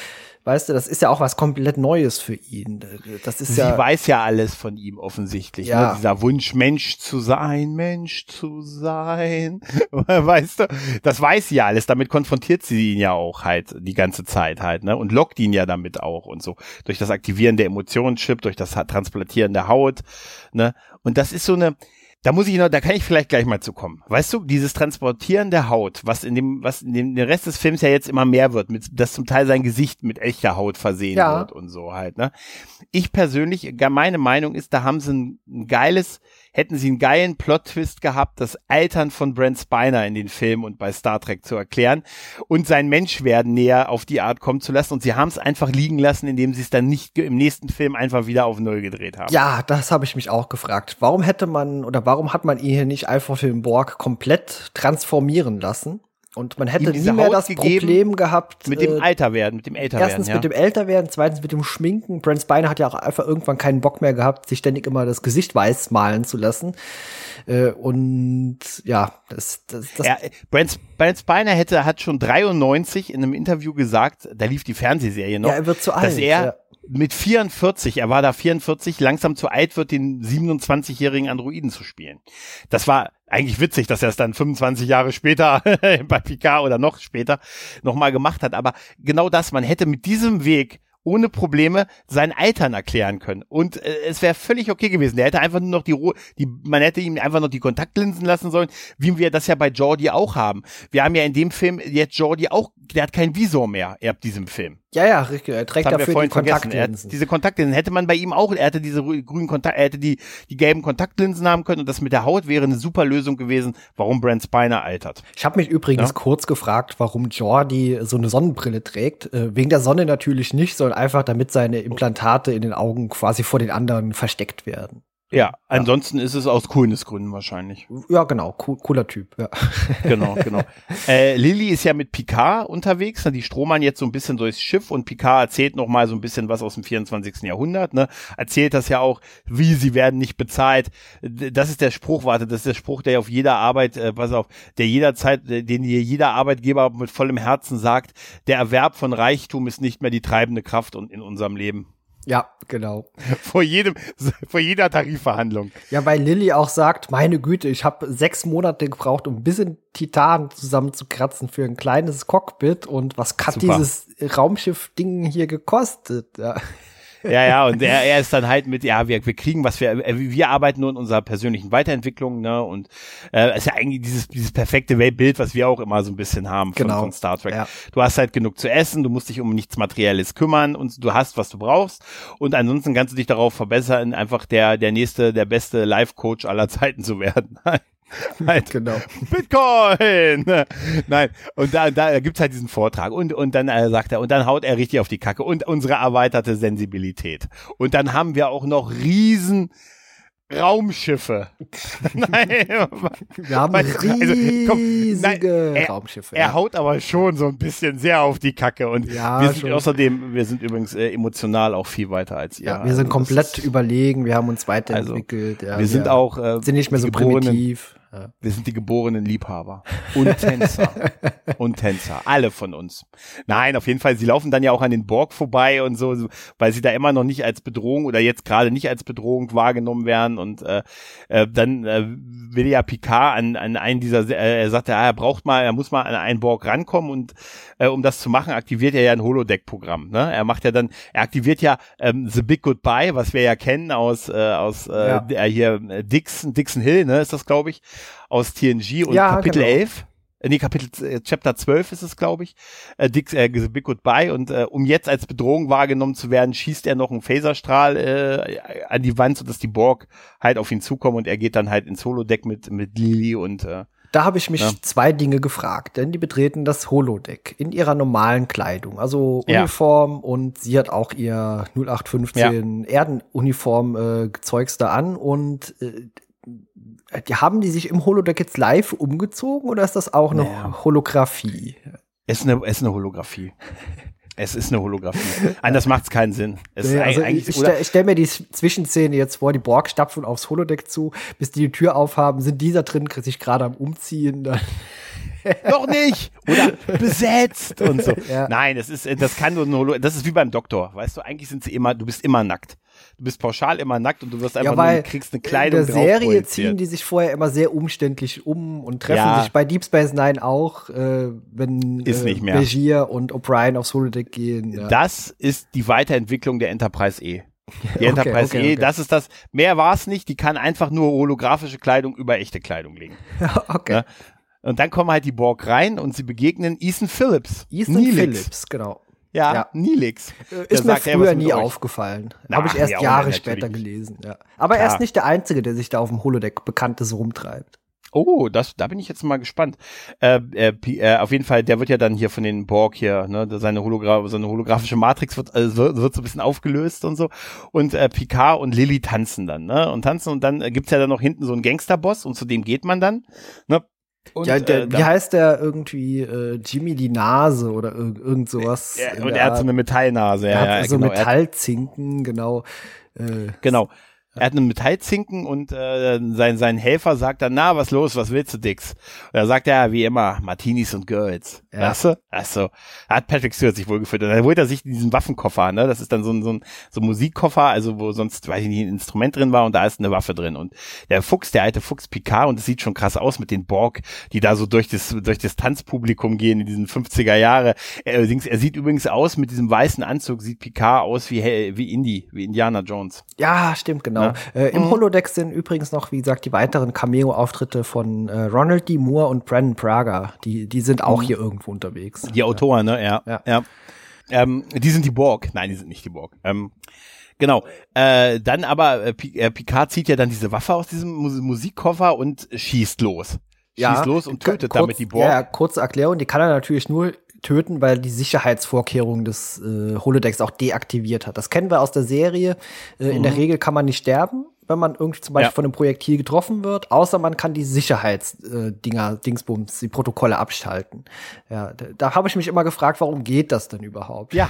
weißt du, das ist ja auch was komplett Neues für ihn. Das ist Sie ja. weiß ja alles von ihm offensichtlich. Ne? Ja. Ne? Dieser Wunsch, Mensch zu sein, Mensch zu sein. *laughs* weißt du, das weiß sie ja alles. Damit konfrontiert sie ihn ja auch halt die ganze Zeit halt, ne? Und lockt ihn ja damit auch und so. Durch das Aktivieren der Emotionschip, durch das Transplantieren der Haut, ne? Und das ist so eine, da muss ich noch, da kann ich vielleicht gleich mal zu kommen. Weißt du, dieses Transportieren der Haut, was in dem, was in dem, der Rest des Films ja jetzt immer mehr wird, mit, dass zum Teil sein Gesicht mit echter Haut versehen ja. wird und so halt, ne? Ich persönlich, meine Meinung ist, da haben sie ein, ein geiles hätten sie einen geilen Plot-Twist gehabt, das Altern von Brent Spiner in den Filmen und bei Star Trek zu erklären und sein Menschwerden näher auf die Art kommen zu lassen. Und sie haben es einfach liegen lassen, indem sie es dann nicht im nächsten Film einfach wieder auf Null gedreht haben. Ja, das habe ich mich auch gefragt. Warum hätte man oder warum hat man ihn hier nicht einfach den Borg komplett transformieren lassen? Und man hätte nie mehr Haut das Problem gehabt. Mit dem äh, Älterwerden, mit dem Älterwerden. Erstens ja. mit dem Älterwerden, zweitens mit dem Schminken. Brent Spiner hat ja auch einfach irgendwann keinen Bock mehr gehabt, sich ständig immer das Gesicht weiß malen zu lassen. Äh, und ja, das, das, das. Ja, Brent, Brent Spiner hätte, hat schon 93 in einem Interview gesagt, da lief die Fernsehserie noch. Ja, er wird zu alt. Dass er, ja mit 44, er war da 44, langsam zu alt wird, den 27-jährigen Androiden zu spielen. Das war eigentlich witzig, dass er es dann 25 Jahre später *laughs* bei Picard oder noch später nochmal gemacht hat. Aber genau das, man hätte mit diesem Weg ohne Probleme sein Altern erklären können. Und äh, es wäre völlig okay gewesen. Der hätte einfach nur noch die, die, man hätte ihm einfach noch die Kontaktlinsen lassen sollen, wie wir das ja bei Jordi auch haben. Wir haben ja in dem Film jetzt Jordi auch, der hat kein Visor mehr, er ab diesem Film. Ja, ja, richtig. Er trägt dafür die Kontaktlinsen. diese Kontaktlinsen hätte man bei ihm auch, er hätte diese grünen Kontakt, er hätte die, die gelben Kontaktlinsen haben können und das mit der Haut wäre eine super Lösung gewesen, warum Brent Spiner altert. Ich habe mich übrigens ja? kurz gefragt, warum Jordi so eine Sonnenbrille trägt. Äh, wegen der Sonne natürlich nicht, sondern einfach damit seine Implantate in den Augen quasi vor den anderen versteckt werden. Ja, ansonsten ja. ist es aus Coolness-Gründen wahrscheinlich. Ja, genau, cool, cooler Typ. Ja. *laughs* Genau, genau. äh, Lilly ist ja mit Picard unterwegs, ne? die stromern jetzt so ein bisschen durchs Schiff und Picard erzählt noch mal so ein bisschen was aus dem 24. Jahrhundert. Ne? Erzählt das ja auch, wie sie werden nicht bezahlt. Das ist der Spruch, warte, das ist der Spruch, der auf jeder Arbeit, äh, pass auf, der jederzeit, den dir jeder Arbeitgeber mit vollem Herzen sagt, der Erwerb von Reichtum ist nicht mehr die treibende Kraft in unserem Leben. Ja, genau. *laughs* Vor jedem, vor jeder Tarifverhandlung. Ja, weil Lilly auch sagt, meine Güte, ich habe sechs Monate gebraucht, um ein bisschen Titan zusammenzukratzen für ein kleines Cockpit und was hat Super. dieses Raumschiff-Ding hier gekostet? Ja. Ja, ja, und er, er ist dann halt mit, ja, wir, wir kriegen was, wir, äh, wir arbeiten nur in unserer persönlichen Weiterentwicklung, ne, und äh, ist ja eigentlich dieses, dieses perfekte Weltbild, was wir auch immer so ein bisschen haben von, genau. von Star Trek. Ja. Du hast halt genug zu essen, du musst dich um nichts Materielles kümmern und du hast, was du brauchst und ansonsten kannst du dich darauf verbessern, einfach der, der nächste, der beste Life-Coach aller Zeiten zu werden. *laughs* *laughs* halt, genau. Bitcoin! Nein, und da, da gibt's halt diesen Vortrag und, und dann äh, sagt er, und dann haut er richtig auf die Kacke und unsere erweiterte Sensibilität. Und dann haben wir auch noch riesen Raumschiffe. *laughs* nein, wir haben riesige also, komm, nein, er, Raumschiffe. Er ja. haut aber schon so ein bisschen sehr auf die Kacke und ja, wir sind schon. außerdem, wir sind übrigens äh, emotional auch viel weiter als ihr. Ja, wir sind also, komplett überlegen, wir haben uns weiterentwickelt. Also, wir sind auch äh, sind nicht mehr so primitiv. Ja. Wir sind die geborenen Liebhaber. Und Tänzer. *laughs* und Tänzer. Alle von uns. Nein, auf jeden Fall, sie laufen dann ja auch an den Borg vorbei und so, weil sie da immer noch nicht als Bedrohung oder jetzt gerade nicht als Bedrohung wahrgenommen werden. Und äh, äh, dann äh, will ja Picard an, an einen dieser, äh, er sagt, ja, er braucht mal, er muss mal an einen Borg rankommen und äh, um das zu machen, aktiviert er ja ein Holodeck-Programm. Ne? Er macht ja dann, er aktiviert ja ähm, The Big Goodbye, was wir ja kennen aus, äh, aus äh, ja. hier äh, Dixon, Dixon Hill, ne, ist das, glaube ich aus TNG und ja, Kapitel genau. 11 äh, nee, Kapitel, äh, Chapter 12 ist es, glaube ich, äh, Dix, äh, Big Goodbye und äh, um jetzt als Bedrohung wahrgenommen zu werden, schießt er noch einen Phaserstrahl äh, an die Wand, sodass die Borg halt auf ihn zukommen und er geht dann halt ins Holodeck mit, mit Lily und äh, da habe ich mich ja. zwei Dinge gefragt, denn die betreten das Holodeck in ihrer normalen Kleidung, also Uniform ja. und sie hat auch ihr 0815 ja. Erdenuniform äh, Zeugs da an und äh, haben die sich im Holodeck jetzt live umgezogen oder ist das auch eine naja. Holographie? Es ist eine, es ist eine Holographie. Es ist eine Holographie. *laughs* Anders macht es keinen Sinn. Es ja, also ich stelle stell mir die Zwischenszene jetzt vor, die Borg stapfen aufs Holodeck zu, bis die die Tür aufhaben, sind dieser drin, sich gerade am Umziehen. Dann *laughs* Noch nicht! Oder besetzt und so. *laughs* Ja. Nein, das ist, das kann nur ein Holo das ist wie beim Doktor. Weißt du, eigentlich sind sie immer, du bist immer nackt du bist pauschal immer nackt und du wirst einfach ja, nur, kriegst eine Kleidung In der Serie ziehen die sich vorher immer sehr umständlich um und treffen ja. sich bei Deep Space Nine auch, äh, wenn ist äh, Begier und O'Brien aufs Holodeck gehen. Ja. Das ist die Weiterentwicklung der Enterprise E. Die *laughs* Enterprise okay, okay, E, okay. das ist das. Mehr war es nicht. Die kann einfach nur holographische Kleidung über echte Kleidung legen. *laughs* okay. Ja? Und dann kommen halt die Borg rein und sie begegnen Ethan Phillips. Ethan Neelix. Phillips, genau. Ja, ja. Nilix. Ist mir früher nie aufgefallen. Habe ich erst Jahre später gelesen. Ja. Aber er ist nicht der Einzige, der sich da auf dem Holodeck Bekanntes rumtreibt. Oh, das, da bin ich jetzt mal gespannt. Äh, äh, äh, auf jeden Fall, der wird ja dann hier von den Borg hier, ne, seine, Hologra seine holographische Matrix wird, äh, wird, wird so ein bisschen aufgelöst und so. Und äh, Picard und Lilly tanzen dann, ne, und tanzen und dann äh, gibt's ja dann noch hinten so einen Gangsterboss und zu dem geht man dann, ne. Und, ja, der, äh, wie heißt der irgendwie äh, Jimmy die Nase oder irg irgend sowas? Ja, und er hat so eine Metallnase, ja, ja, so genau, Metallzinken, genau. Äh, genau. Er hat einen Metallzinken und äh, sein, sein Helfer sagt dann, na, was los, was willst du, Dix? Und er sagt er, wie immer, Martinis und Girls. Ja. Weißt du? Also, hat Patrick Stewart sich wohlgefühlt. Und dann holt er sich diesen Waffenkoffer, ne? Das ist dann so ein, so ein, so ein Musikkoffer, also wo sonst, weiß ich nicht, ein Instrument drin war und da ist eine Waffe drin. Und der Fuchs, der alte Fuchs Picard, und es sieht schon krass aus mit den Borg, die da so durch das, durch das Tanzpublikum gehen in diesen 50er Jahre. Er, er sieht übrigens aus mit diesem weißen Anzug, sieht Picard aus wie, wie Indie, wie Indiana Jones. Ja, stimmt, genau. Genau. Äh, Im mhm. Holodeck sind übrigens noch, wie gesagt, die weiteren Cameo-Auftritte von äh, Ronald D. Moore und Brandon Prager. Die, die sind auch mhm. hier irgendwo unterwegs. Die Autoren, ne? Ja. ja. ja. Ähm, die sind die Borg. Nein, die sind nicht die Borg. Ähm, genau. Äh, dann aber, äh, äh Picard zieht ja dann diese Waffe aus diesem Musikkoffer und schießt los. Ja, schießt los und tötet kurz, damit die Borg. Ja, kurze Erklärung, die kann er natürlich nur töten, weil die Sicherheitsvorkehrungen des äh, Holodecks auch deaktiviert hat. Das kennen wir aus der Serie. Äh, mhm. In der mhm. Regel kann man nicht sterben, wenn man irgendwie zum Beispiel ja. von einem Projektil getroffen wird, außer man kann die Sicherheitsdinger, äh, Dingsbums, die Protokolle abschalten. Ja, da, da habe ich mich immer gefragt, warum geht das denn überhaupt? Ja,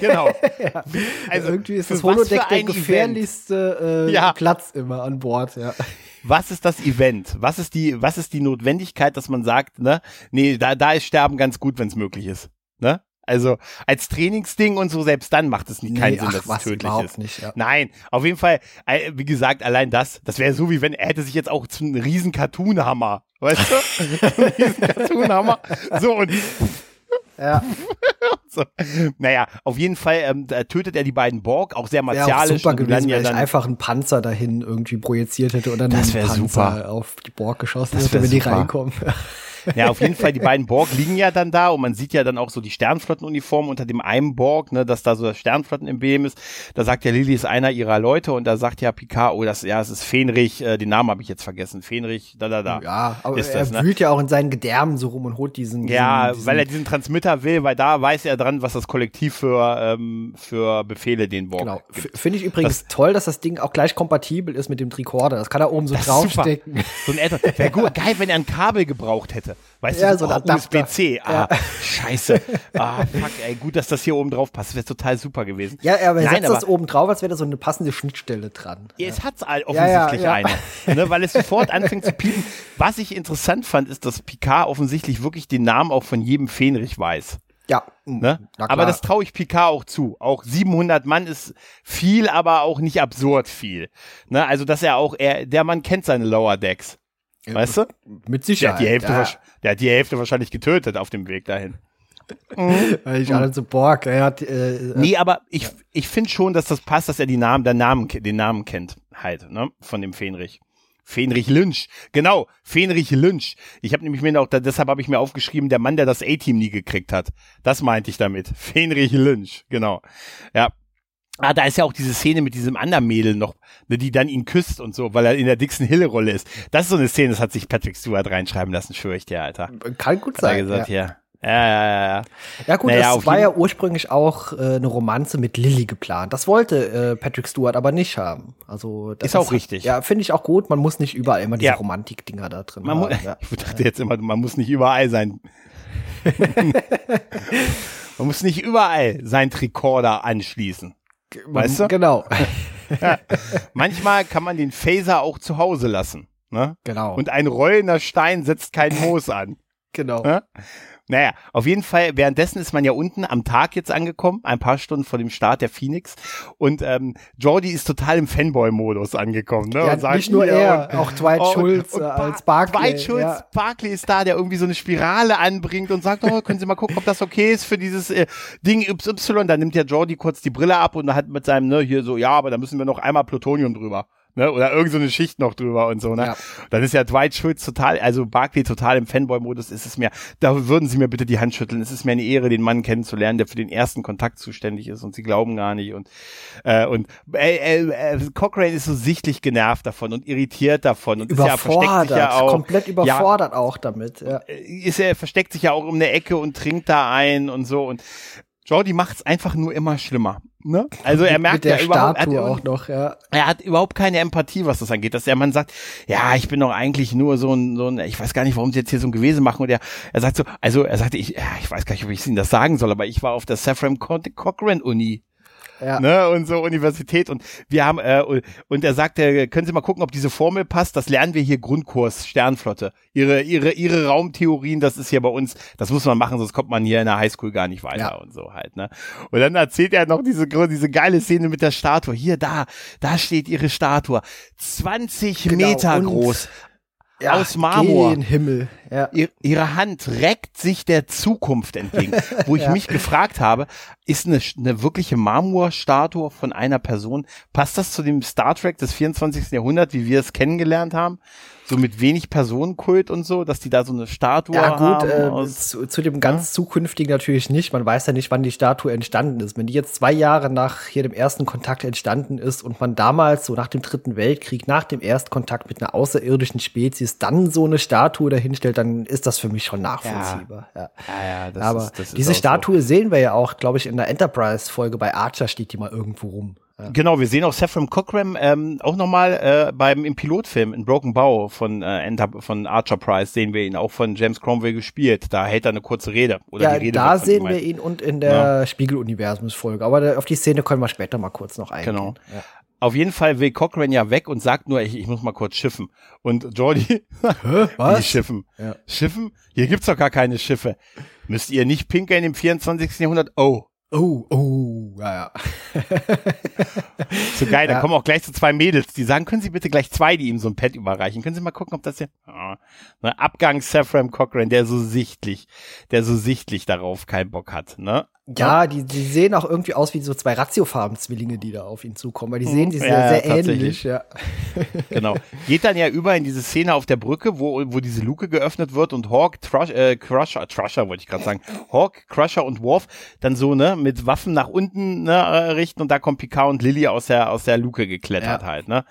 genau. *laughs* ja. Also irgendwie ist das Holodeck der gefährlichste äh, ja. Platz immer an Bord. Ja was ist das Event? Was ist die, was ist die Notwendigkeit, dass man sagt, ne, nee, da, da ist Sterben ganz gut, wenn es möglich ist. Ne? Also als Trainingsding und so, selbst dann macht es nicht keinen nee, Sinn, ach, dass es tödlich ist. Nicht, ja. Nein, auf jeden Fall, äh, wie gesagt, allein das, das wäre so, wie wenn er hätte sich jetzt auch zu einem riesen Cartoon-Hammer, weißt du? *laughs* ein riesen Cartoon-Hammer. So und ja. *laughs* so. Naja, auf jeden Fall ähm, tötet er die beiden Borg, auch sehr martialisch. Ja, super gewesen, ja wenn ich einfach einen Panzer dahin irgendwie projiziert hätte oder einen Panzer super. auf die Borg geschossen hätte, wenn die reinkommen. Ja, auf jeden Fall, die beiden Borg liegen ja dann da und man sieht ja dann auch so die Sternflottenuniform unter dem einen Borg, ne, dass da so das Sternflottenemblem ist. Da sagt ja Lilly ist einer ihrer Leute und da sagt ja Picard, oh, das, ja, es ist Fenrich, äh, den Namen habe ich jetzt vergessen, Fenrich, da, da, da. Ja, aber ist er das, ne? wühlt ja auch in seinen Gedärmen so rum und holt diesen, diesen Ja, diesen, weil er diesen Transmitter will, weil da weiß er dran, was das Kollektiv für, ähm, für Befehle den Borg Genau, finde ich übrigens das, toll, dass das Ding auch gleich kompatibel ist mit dem Tricorder. Das kann er oben so draufstecken. So ein wäre gut, geil, wenn er ein Kabel gebraucht hätte. Weißt ja, du, so oh, USB-C. Ah, ja. scheiße. Ah, fuck, ey, gut, dass das hier oben drauf passt. Das wäre total super gewesen. Ja, aber er setzt das oben drauf, als wäre da so eine passende Schnittstelle dran. Ja, es hat offensichtlich eine. Ne, weil es sofort anfängt zu piepen. Was ich interessant fand, ist, dass Picard offensichtlich wirklich den Namen auch von jedem Fähnrich weiß. Ja. Ne? Aber das traue ich Picard auch zu. Auch 700 Mann ist viel, aber auch nicht absurd viel. Ne? Also, dass er auch, er, der Mann kennt seine Lower Decks. Weißt du? Mit Sicherheit. Der hat, die Hälfte, ja. der hat die Hälfte wahrscheinlich getötet auf dem Weg dahin. Weil ich alle so Borg, er hat, äh, äh, Nee, aber ich, ich finde schon, dass das passt, dass er die Namen, der Namen, den Namen kennt, halt, ne, von dem Fenrich. Fenrich Lynch. Genau, Fenrich Lynch. Ich habe nämlich mir auch, deshalb habe ich mir aufgeschrieben, der Mann, der das A-Team nie gekriegt hat. Das meinte ich damit. Fenrich Lynch, genau. Ja, Ah, da ist ja auch diese Szene mit diesem anderen Mädel noch, ne, die dann ihn küsst und so, weil er in der Dixon Hill-Rolle ist. Das ist so eine Szene, das hat sich Patrick Stewart reinschreiben lassen, schwöre ich dir, Alter. Kann gut hat sein. Er gesagt, ja. Ja, ja, ja, ja. Ja gut, naja, das war ja ursprünglich auch äh, eine Romanze mit Lilly geplant. Das wollte äh, Patrick Stewart aber nicht haben. Also das ist auch ist, richtig. Ja, finde ich auch gut. Man muss nicht überall immer diese ja. Romantik-Dinger da drin man haben. Ja. *laughs* Ich dachte jetzt immer, man muss nicht überall sein. *laughs* man muss nicht überall sein Tricorder anschließen. Weißt du? Genau. *laughs* ja. Manchmal kann man den Phaser auch zu Hause lassen. Ne? Genau. Und ein rollender Stein setzt kein *laughs* Moos an. Genau. Ne? Naja, auf jeden Fall, währenddessen ist man ja unten am Tag jetzt angekommen, ein paar Stunden vor dem Start der Phoenix. Und ähm, Jordi ist total im Fanboy-Modus angekommen. Ne? Ja, sagt, nicht nur er, und, auch Dwight oh, und, und als Barclay. Dwight Schultz, ja. Barclay ist da, der irgendwie so eine Spirale anbringt und sagt, oh, können Sie mal gucken, ob das okay ist für dieses äh, Ding YY. Dann nimmt ja Jordi kurz die Brille ab und hat mit seinem, ne, hier so, ja, aber da müssen wir noch einmal Plutonium drüber. Ne? Oder irgend so eine Schicht noch drüber und so, ne? Ja. Dann ist ja Dwight Schultz total, also Barkley total im Fanboy-Modus, ist es mir, da würden Sie mir bitte die Hand schütteln. Es ist mir eine Ehre, den Mann kennenzulernen, der für den ersten Kontakt zuständig ist und Sie glauben gar nicht und äh, und äh, äh, äh, Cochrane ist so sichtlich genervt davon und irritiert davon und überfordert, ist ja, ja auch, komplett überfordert ja, auch damit. Ja. Äh, ist er versteckt sich ja auch um eine Ecke und trinkt da ein und so und Jordi macht's einfach nur immer schlimmer. Ne? Also er merkt ja überhaupt, er hat, auch noch, ja. er hat überhaupt keine Empathie, was das angeht, dass der Mann sagt, ja, ich bin doch eigentlich nur so ein, so ein, ich weiß gar nicht, warum sie jetzt hier so ein Gewesen machen und er, er sagt so, also er sagte, ich, ja, ich weiß gar nicht, ob ich Ihnen das sagen soll, aber ich war auf der Saffron Cochrane Uni ja. ne, und so Universität und wir haben äh, und er sagte, können Sie mal gucken, ob diese Formel passt. Das lernen wir hier Grundkurs Sternflotte. Ihre ihre ihre Raumtheorien, das ist hier bei uns, das muss man machen, sonst kommt man hier in der Highschool gar nicht weiter ja. und so halt, ne? Und dann erzählt er noch diese diese geile Szene mit der Statue. Hier da, da steht ihre Statue, 20 genau, Meter groß ja, aus Marmor. Himmel. Ja. ihre Hand reckt sich der Zukunft entgegen. *laughs* Wo ich ja. mich gefragt habe, ist eine, eine wirkliche Marmorstatue von einer Person, passt das zu dem Star Trek des 24. Jahrhunderts, wie wir es kennengelernt haben? So mit wenig Personenkult und so, dass die da so eine Statue ja, gut, haben. Äh, zu, zu, dem ganz ja? zukünftigen natürlich nicht. Man weiß ja nicht, wann die Statue entstanden ist. Wenn die jetzt zwei Jahre nach hier dem ersten Kontakt entstanden ist und man damals so nach dem Dritten Weltkrieg, nach dem Erstkontakt mit einer außerirdischen Spezies dann so eine Statue dahinstellt, dann ist das für mich schon nachvollziehbar. Ja, ja. ja, Aber ist, ist diese Statue so. sehen wir ja auch, glaube ich, in der Enterprise-Folge bei Archer steht die mal irgendwo rum. Genau, wir sehen auch Saffron Cochran ähm, auch nochmal äh, beim im Pilotfilm in Broken Bow von äh, Enter, von Archer Price sehen wir ihn auch von James Cromwell gespielt. Da hält er eine kurze Rede oder ja, die Rede. Da sehen wir ihn und in der ja. Spiegel-Universums-Folge. Aber da, auf die Szene können wir später mal kurz noch eingehen. Genau. Ja. Auf jeden Fall will Cochran ja weg und sagt nur, ich, ich muss mal kurz schiffen. Und Jordi, Hä? *laughs* Was? Wie schiffen? Ja. Schiffen? Hier gibt's doch gar keine Schiffe. Müsst ihr nicht pinkeln im 24. Jahrhundert? Oh, Oh, oh, ja, ja. so geil, da ja. kommen auch gleich so zwei Mädels, die sagen, können Sie bitte gleich zwei, die ihm so ein Pad überreichen. Können Sie mal gucken, ob das hier, oh, ne, Abgang Saffron Cochran, der so sichtlich, der so sichtlich darauf keinen Bock hat, ne? Ja, die, die sehen auch irgendwie aus wie so zwei Ratiofarben-Zwillinge, die da auf ihn zukommen, weil die sehen die sehr, ja, sehr ähnlich, ja. *laughs* Genau. Geht dann ja über in diese Szene auf der Brücke, wo, wo diese Luke geöffnet wird und Hawk, Trush, äh, Crusher, Trusher wollte ich gerade sagen, Hawk, Crusher und Worf dann so, ne, mit Waffen nach unten ne, äh, richten und da kommt Picard und Lily aus der, aus der Luke geklettert ja. halt, ne.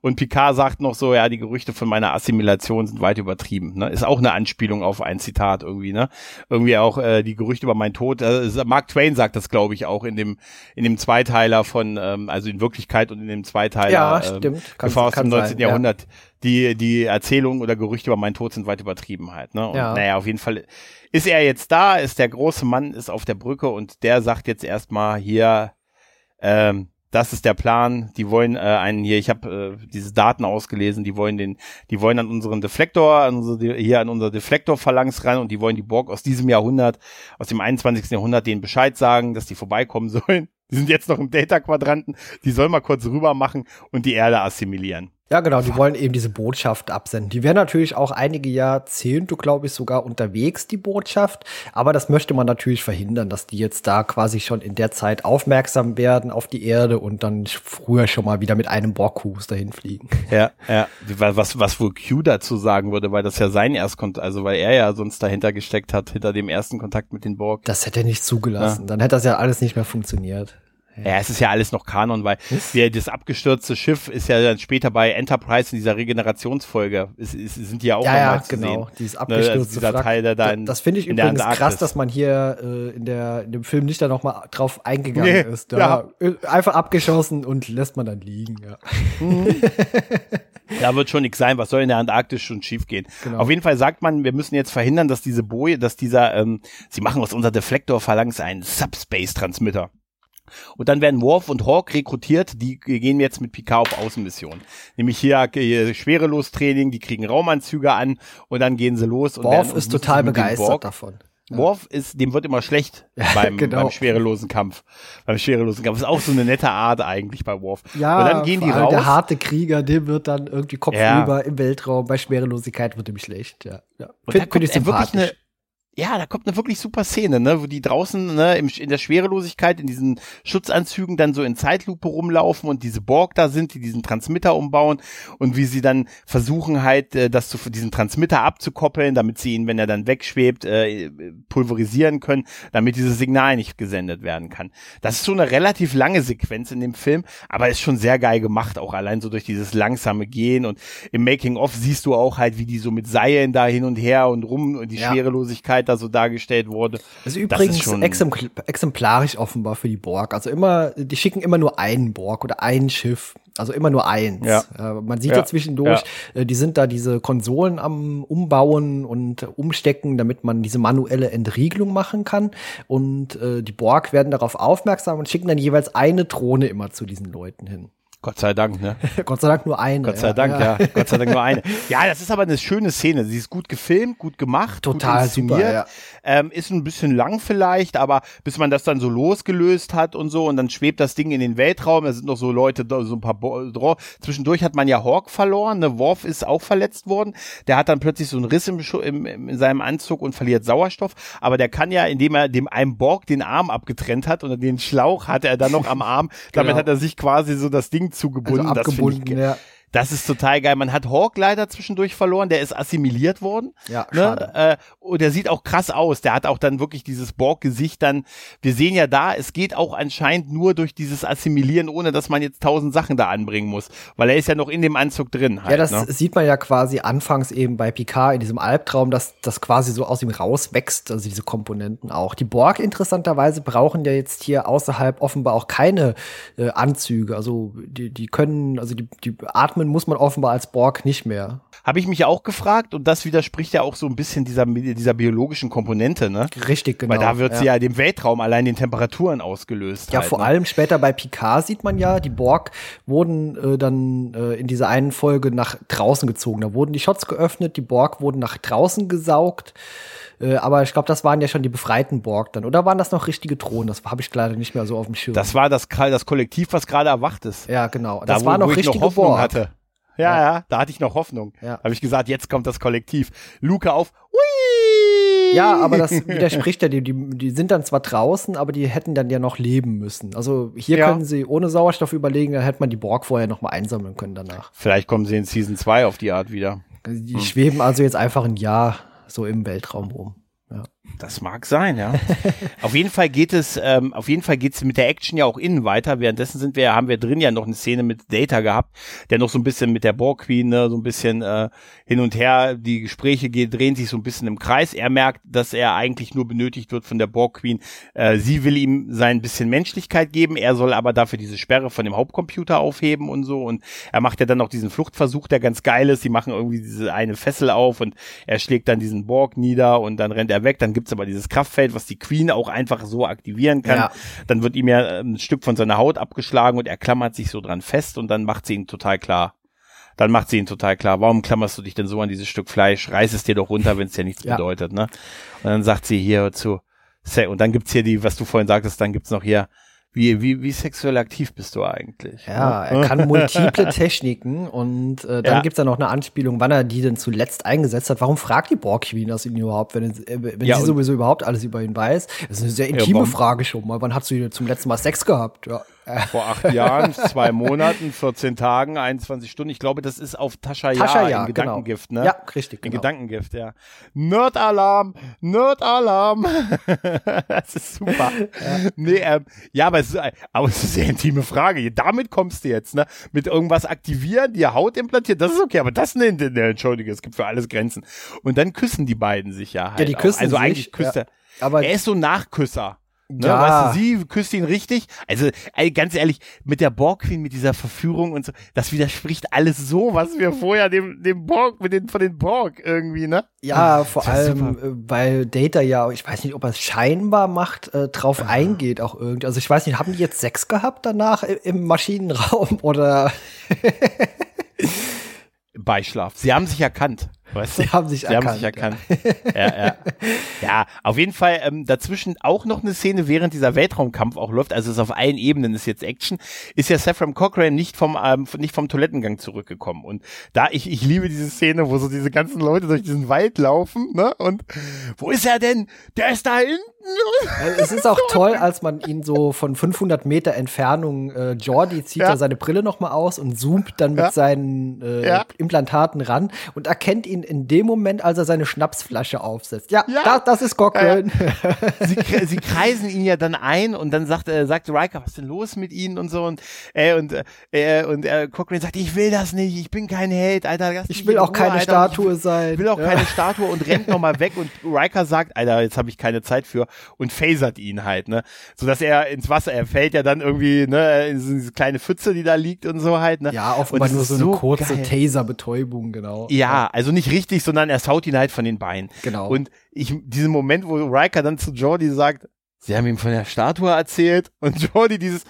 Und Picard sagt noch so, ja, die Gerüchte von meiner Assimilation sind weit übertrieben, ne. Ist auch eine Anspielung auf ein Zitat irgendwie, ne. Irgendwie auch äh, die Gerüchte über meinen Tod, äh, Mark Twain sagt das, glaube ich, auch in dem, in dem Zweiteiler von, ähm, also in Wirklichkeit und in dem Zweiteiler ja, ähm, stimmt. Kann, Gefahr aus dem 19. Sein, Jahrhundert. Ja. Die, die Erzählungen oder Gerüchte über meinen Tod sind weit übertrieben halt. Ne? Und ja. naja, auf jeden Fall ist er jetzt da, ist der große Mann, ist auf der Brücke und der sagt jetzt erstmal hier, ähm, das ist der Plan. Die wollen äh, einen hier, ich habe äh, diese Daten ausgelesen, die wollen den, die wollen an unseren Deflektor, an unsere, hier an unser Deflektor-Phalanx ran und die wollen die Borg aus diesem Jahrhundert, aus dem 21. Jahrhundert, denen Bescheid sagen, dass die vorbeikommen *laughs* sollen. Die sind jetzt noch im Data-Quadranten, die sollen mal kurz rüber machen und die Erde assimilieren. Ja, genau, die wollen eben diese Botschaft absenden. Die wäre natürlich auch einige Jahrzehnte, glaube ich, sogar unterwegs, die Botschaft. Aber das möchte man natürlich verhindern, dass die jetzt da quasi schon in der Zeit aufmerksam werden auf die Erde und dann früher schon mal wieder mit einem Borghus dahin fliegen. Ja, *laughs* ja. Was, was wohl Q dazu sagen würde, weil das ja sein Erstkontakt, also weil er ja sonst dahinter gesteckt hat, hinter dem ersten Kontakt mit den Borg. Das hätte er nicht zugelassen. Ja. Dann hätte das ja alles nicht mehr funktioniert. Ja, es ist ja alles noch Kanon, weil der, das abgestürzte Schiff ist ja dann später bei Enterprise in dieser Regenerationsfolge. Es, es sind die ja auch ja, ja, genau. Sehen. Dieses abgestürzte ne, also Teil, der da in, Das finde ich übrigens krass, dass man hier äh, in, der, in dem Film nicht da noch mal drauf eingegangen nee, ist. Da ja. Äh, einfach abgeschossen und lässt man dann liegen. Ja. Mhm. *laughs* da wird schon nichts sein. Was soll in der Antarktis schon schiefgehen? Genau. Auf jeden Fall sagt man, wir müssen jetzt verhindern, dass diese Boje, dass dieser, ähm, sie machen aus unser Deflektor-Phalanx einen Subspace-Transmitter. Und dann werden Worf und Hawk rekrutiert, die gehen jetzt mit Picard auf Außenmission. Nämlich hier, hier Schwerelostraining, die kriegen Raumanzüge an und dann gehen sie los. Worf ist total begeistert davon. Worf ist, dem wird immer schlecht *laughs* beim, genau. beim schwerelosen Kampf. Beim schwerelosen Kampf. ist auch so eine nette Art eigentlich bei Worf. Ja, und dann gehen die raus. Der harte Krieger, dem wird dann irgendwie kopfüber ja. im Weltraum. Bei Schwerelosigkeit wird ihm schlecht. Ja. ja. Und Find, da kommt er wirklich eine, ja, da kommt eine wirklich super Szene, ne, wo die draußen ne, im, in der Schwerelosigkeit in diesen Schutzanzügen dann so in Zeitlupe rumlaufen und diese Borg da sind, die diesen Transmitter umbauen und wie sie dann versuchen halt, äh, das zu diesen Transmitter abzukoppeln, damit sie ihn, wenn er dann wegschwebt, äh, pulverisieren können, damit dieses Signal nicht gesendet werden kann. Das ist so eine relativ lange Sequenz in dem Film, aber ist schon sehr geil gemacht, auch allein so durch dieses langsame Gehen und im Making of siehst du auch halt, wie die so mit Seilen da hin und her und rum und die ja. Schwerelosigkeit da so dargestellt wurde. Das ist übrigens das ist exemplarisch offenbar für die Borg. Also immer, die schicken immer nur einen Borg oder ein Schiff. Also immer nur eins. Ja. Äh, man sieht ja, ja zwischendurch, ja. Äh, die sind da diese Konsolen am Umbauen und Umstecken, damit man diese manuelle Entriegelung machen kann. Und äh, die Borg werden darauf aufmerksam und schicken dann jeweils eine Drohne immer zu diesen Leuten hin. Gott sei Dank, ne? *laughs* Gott sei Dank nur eine. Gott sei Dank, ja. ja. Gott sei Dank nur eine. *laughs* Ja, das ist aber eine schöne Szene. Sie ist gut gefilmt, gut gemacht, total gut. Super, ja. ähm, ist ein bisschen lang vielleicht, aber bis man das dann so losgelöst hat und so und dann schwebt das Ding in den Weltraum. Da sind noch so Leute, so ein paar. Bo Zwischendurch hat man ja Hawk verloren. Ne? Worf ist auch verletzt worden. Der hat dann plötzlich so einen Riss im, im, in seinem Anzug und verliert Sauerstoff. Aber der kann ja, indem er dem einem Borg den Arm abgetrennt hat und den Schlauch hatte er dann noch am Arm. *laughs* Damit genau. hat er sich quasi so das Ding zugebunden. Also abgebunden, ich, ja. Das ist total geil. Man hat Hawk leider zwischendurch verloren, der ist assimiliert worden. Ja, ne? Äh, und der sieht auch krass aus. Der hat auch dann wirklich dieses Borg-Gesicht dann. Wir sehen ja da, es geht auch anscheinend nur durch dieses Assimilieren, ohne dass man jetzt tausend Sachen da anbringen muss. Weil er ist ja noch in dem Anzug drin. Halt, ja, das ne? sieht man ja quasi anfangs eben bei Picard in diesem Albtraum, dass das quasi so aus ihm rauswächst, also diese Komponenten auch. Die Borg interessanterweise brauchen ja jetzt hier außerhalb offenbar auch keine äh, Anzüge. Also die, die können, also die, die atmen atmen muss man offenbar als Borg nicht mehr. Habe ich mich auch gefragt und das widerspricht ja auch so ein bisschen dieser, dieser biologischen Komponente, ne? Richtig, genau. Weil da wird ja. sie ja dem Weltraum allein den Temperaturen ausgelöst. Ja, halt, vor ne? allem später bei Picard sieht man ja, die Borg wurden äh, dann äh, in dieser einen Folge nach draußen gezogen. Da wurden die Shots geöffnet, die Borg wurden nach draußen gesaugt. Äh, aber ich glaube, das waren ja schon die befreiten Borg dann. Oder waren das noch richtige Drohnen? Das habe ich leider nicht mehr so auf dem Schirm. Das war das, das Kollektiv, was gerade erwacht ist. Ja, genau. Das da, war wo, noch wo richtige noch Borg. Hatte. Ja, ja, ja, da hatte ich noch Hoffnung. Ja. Habe ich gesagt, jetzt kommt das Kollektiv. Luke auf. Ui! Ja, aber das *laughs* widerspricht ja, die, die, die sind dann zwar draußen, aber die hätten dann ja noch leben müssen. Also hier ja. können sie ohne Sauerstoff überlegen, dann hätte man die Borg vorher noch mal einsammeln können danach. Vielleicht kommen sie in Season 2 auf die Art wieder. Die hm. schweben also jetzt einfach ein Jahr so im Weltraum rum. Ja. Das mag sein, ja. *laughs* auf jeden Fall geht es, ähm, auf jeden Fall geht es mit der Action ja auch innen weiter. Währenddessen sind wir, haben wir drin ja noch eine Szene mit Data gehabt, der noch so ein bisschen mit der Borg Queen, ne, so ein bisschen äh, hin und her, die Gespräche gehen, drehen sich so ein bisschen im Kreis. Er merkt, dass er eigentlich nur benötigt wird von der Borg Queen. Äh, sie will ihm sein bisschen Menschlichkeit geben, er soll aber dafür diese Sperre von dem Hauptcomputer aufheben und so. Und er macht ja dann noch diesen Fluchtversuch, der ganz geil ist. Sie machen irgendwie diese eine Fessel auf und er schlägt dann diesen Borg nieder und dann rennt er weg. Dann gibt's aber dieses Kraftfeld, was die Queen auch einfach so aktivieren kann. Ja. Dann wird ihm ja ähm, ein Stück von seiner Haut abgeschlagen und er klammert sich so dran fest und dann macht sie ihn total klar. Dann macht sie ihn total klar. Warum klammerst du dich denn so an dieses Stück Fleisch? Reiß es dir doch runter, wenn es dir nichts ja. bedeutet, ne? Und dann sagt sie hier zu, und dann gibt's hier die, was du vorhin sagtest, dann gibt's noch hier, wie, wie, wie sexuell aktiv bist du eigentlich? Ja, er kann multiple *laughs* Techniken und äh, dann ja. gibt's da noch eine Anspielung, wann er die denn zuletzt eingesetzt hat. Warum fragt die Borg Queen das ihn überhaupt, wenn, äh, wenn ja, sie sowieso überhaupt alles über ihn weiß? Das ist eine sehr intime ja, Frage schon mal. Wann hast du zum letzten Mal Sex gehabt? Ja. Vor acht *laughs* Jahren, zwei Monaten, 14 Tagen, 21 Stunden. Ich glaube, das ist auf Tascha, ja, in genau. Gedankengift, genau. ne? Ja, richtig. In genau. Gedankengift, ja. Nerd-Alarm, Nerd-Alarm. *laughs* das ist super. Ja. Nee, ähm, ja, aber es, ist, aber es ist eine sehr intime Frage. Damit kommst du jetzt, ne? Mit irgendwas aktivieren, dir Haut implantiert, das ist okay, aber das nennt, ne, entschuldige, es gibt für alles Grenzen. Und dann küssen die beiden sich ja halt. Ja, die küssen auch. Also sich, eigentlich küsst ja. er. Aber er ist so ein Nachküsser. Ne, ja. weißt du, sie küsst ihn richtig. Also, ganz ehrlich, mit der Borg Queen, mit dieser Verführung und so, das widerspricht alles so, was wir vorher dem, dem Borg, mit den, von den Borg irgendwie, ne? Ja, vor allem, super. Äh, weil Data ja, ich weiß nicht, ob er es scheinbar macht, äh, drauf ja. eingeht auch irgendwie. Also, ich weiß nicht, haben die jetzt Sex gehabt danach im Maschinenraum *laughs* oder? Beischlaf. Sie haben sich erkannt. Weißt Sie haben sich Sie erkannt. haben sich erkannt. ja, ja. ja, auf jeden Fall ähm, dazwischen auch noch eine Szene, während dieser Weltraumkampf auch läuft, also es ist auf allen Ebenen ist jetzt Action, ist ja Saffron Cochrane nicht vom ähm, nicht vom Toilettengang zurückgekommen und da ich ich liebe diese Szene, wo so diese ganzen Leute durch diesen Wald laufen, ne? Und wo ist er denn? Der ist da hinten. Es ist auch toll, als man ihn so von 500 Meter Entfernung, äh, Jordi zieht Ja. da seine Brille noch mal aus und zoomt dann mit Ja. seinen äh, Ja. Implantaten ran und erkennt ihn in dem Moment, als er seine Schnapsflasche aufsetzt. Ja, Ja. Das, das ist Cochrane. sie, kre- sie kreisen ihn ja dann ein und dann sagt, äh, sagt Riker, was ist denn los mit ihnen und so und äh, und äh, und äh, Cochrane sagt, ich will das nicht, ich bin kein Held, Alter. Ich will auch Ruhe, keine Alter. Statue ich, sein. Ich will auch Ja. keine Statue und rennt *laughs* nochmal weg und Riker sagt, Alter, jetzt habe ich keine Zeit für und phasert ihn halt, ne, so dass er ins Wasser, er fällt ja dann irgendwie, ne, in diese kleine Pfütze, die da liegt und so halt, ne. Ja, offenbar nur so eine kurze. Taser-Betäubung, genau. Ja, also nicht richtig, sondern er saut ihn halt von den Beinen. Genau. Und ich, diesen Moment, wo Riker dann zu Jordi sagt, sie haben ihm von der Statue erzählt und *laughs* Jordi dieses,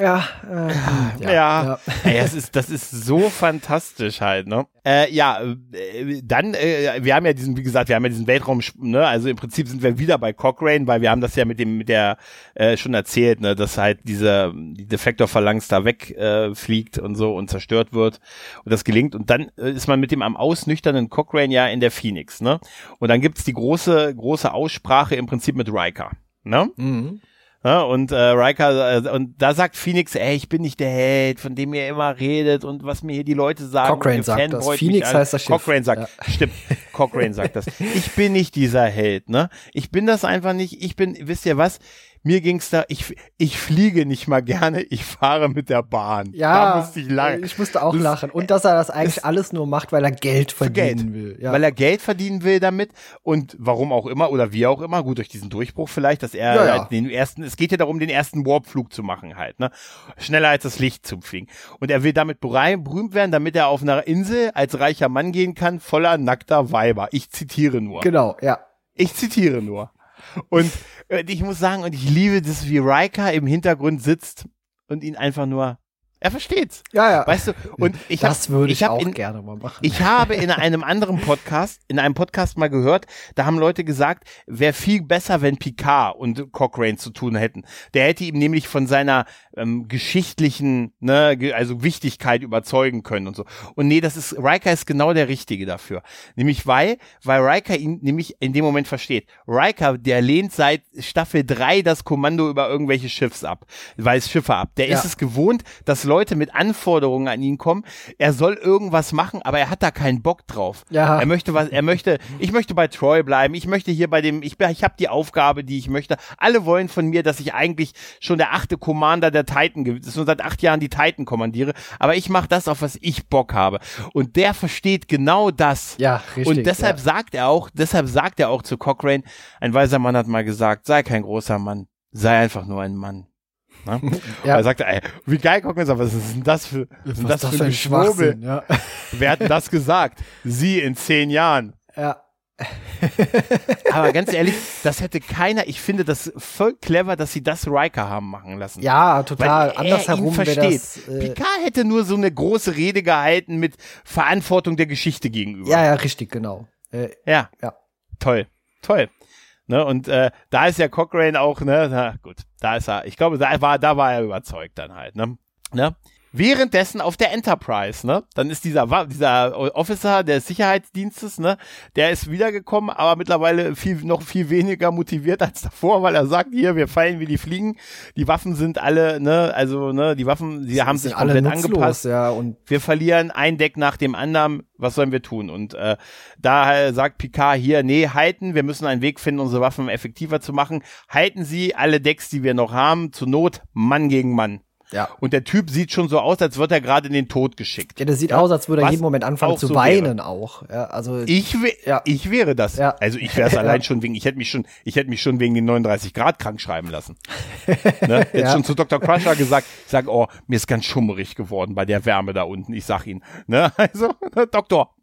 Ja, äh, ja, ja. Ey, das ist, das ist so fantastisch halt, ne? Äh, ja, äh, dann, äh, wir haben ja diesen, wie gesagt, wir haben ja diesen Weltraum, ne? Also im Prinzip sind wir wieder bei Cochrane, weil wir haben das ja mit dem, mit der äh, schon erzählt, ne, dass halt diese die Defektor-Phalanx da wegfliegt äh, fliegt und so und zerstört wird und das gelingt. Und dann äh, ist man mit dem am ausnüchternen Cochrane ja in der Phoenix, ne? Und dann gibt's die große, große Aussprache im Prinzip mit Riker, ne? Mhm. Ja, und äh, Riker, äh, und da sagt Phoenix, ey, ich bin nicht der Held, von dem ihr immer redet und was mir hier die Leute sagen. Cochrane sagt das. Phoenix heißt das Schiff. Cochrane sagt, stimmt, *laughs* Cochrane sagt das. Ich bin nicht dieser Held, ne? Ich bin das einfach nicht. Ich bin, wisst ihr was? Mir ging's da, ich, ich fliege nicht mal gerne, ich fahre mit der Bahn. Ja, da musste ich lachen. ich musste auch Das- lachen. Und dass er das eigentlich alles nur macht, weil er Geld für Geld, verdienen will. Ja. weil er Geld verdienen will damit und warum auch immer oder wie auch immer, gut durch diesen Durchbruch vielleicht, dass er Ja, ja. halt den ersten, es geht ja darum, den ersten Warpflug zu machen halt, ne, schneller als das Licht zu fliegen und er will damit berühmt werden, damit er auf einer Insel als reicher Mann gehen kann, voller nackter Weiber. Ich zitiere nur. genau, ja. Ich zitiere nur. Und äh, ich muss sagen, und ich liebe das, wie Riker im Hintergrund sitzt und ihn einfach nur, er versteht's. Ja, ja. Weißt du, und *laughs* ich das hab, würde ich, hab auch in, gerne mal machen. ich habe in einem anderen Podcast, in einem Podcast mal gehört, da haben Leute gesagt, wäre viel besser, wenn Picard und Cochrane zu tun hätten. Der hätte ihm nämlich von seiner ähm, geschichtlichen, ne, also Wichtigkeit überzeugen können und so. Und nee, das ist, Riker ist genau der Richtige dafür. Nämlich weil, weil Riker ihn nämlich in dem Moment versteht. Riker, der lehnt seit Staffel 3 das Kommando über irgendwelche Schiffs ab, weil es Schiffe ab. Der Ja. ist es gewohnt, dass Leute mit Anforderungen an ihn kommen. Er soll irgendwas machen, aber er hat da keinen Bock drauf. Ja. Er möchte was, er möchte, ich möchte bei Troy bleiben, ich möchte hier bei dem, ich, ich habe die Aufgabe, die ich möchte. Alle wollen von mir, dass ich eigentlich schon der achte Commander der Titan, ist nur seit acht Jahren die Titan kommandiere, aber ich mache das, auf was ich Bock habe. Und der versteht genau das. Ja, richtig, Und deshalb ja. sagt er auch, deshalb sagt er auch zu Cochrane, ein weiser Mann hat mal gesagt, sei kein großer Mann, sei einfach nur ein Mann. Ne? *laughs* Ja. Er sagt, ey, wie geil Cochrane sagt, was ist denn das für, was ist das für ein Schwurbel? Ja. *laughs* Wer hat das gesagt? Sie in zehn Jahren. ja. *laughs* Aber ganz ehrlich, das hätte keiner, ich finde das voll clever, dass sie das Riker haben machen lassen. Ja, Weil total. er Andersherum versteht. das. Äh, Picard hätte nur so eine große Rede gehalten mit Verantwortung der Geschichte gegenüber. ja, ja, richtig, genau. Äh, Ja. Ja. Toll. Toll. Ne, und äh, da ist ja Cochrane auch, ne, na gut, da ist er, ich glaube, da war, da war er überzeugt dann halt, ne? ne? Währenddessen auf der Enterprise, ne? Dann ist dieser, dieser Officer des Sicherheitsdienstes, ne? Der ist wiedergekommen, aber mittlerweile viel, noch viel weniger motiviert als davor, weil er sagt, hier, wir fallen wie die Fliegen. Die Waffen sind alle, ne? Also, ne? Die Waffen, sie haben sich alle komplett nutzlos, angepasst ja, und wir verlieren ein Deck nach dem anderen, was sollen wir tun? Und äh, da äh, sagt Picard hier, nee, halten, wir müssen einen Weg finden, unsere Waffen effektiver zu machen. Halten Sie alle Decks, die wir noch haben, zur Not Mann gegen Mann. Ja. Und der Typ sieht schon so aus, als wird er gerade in den Tod geschickt. Ja, das sieht aus, als würde er jeden Moment anfangen zu so weinen auch. Ja, also Ich, wär, Ja. ich wäre das. Ja. Also ich wäre es *laughs* allein Ja. schon wegen, ich hätte mich schon, ich hätte mich schon wegen den 39 Grad krank schreiben lassen. ne? *laughs* Jetzt Ja. schon zu Dr. Crusher gesagt, ich sag, oh, mir ist ganz schummerig geworden bei der Wärme da unten. Ich sag ihn. Ne? *laughs* Also, Doktor.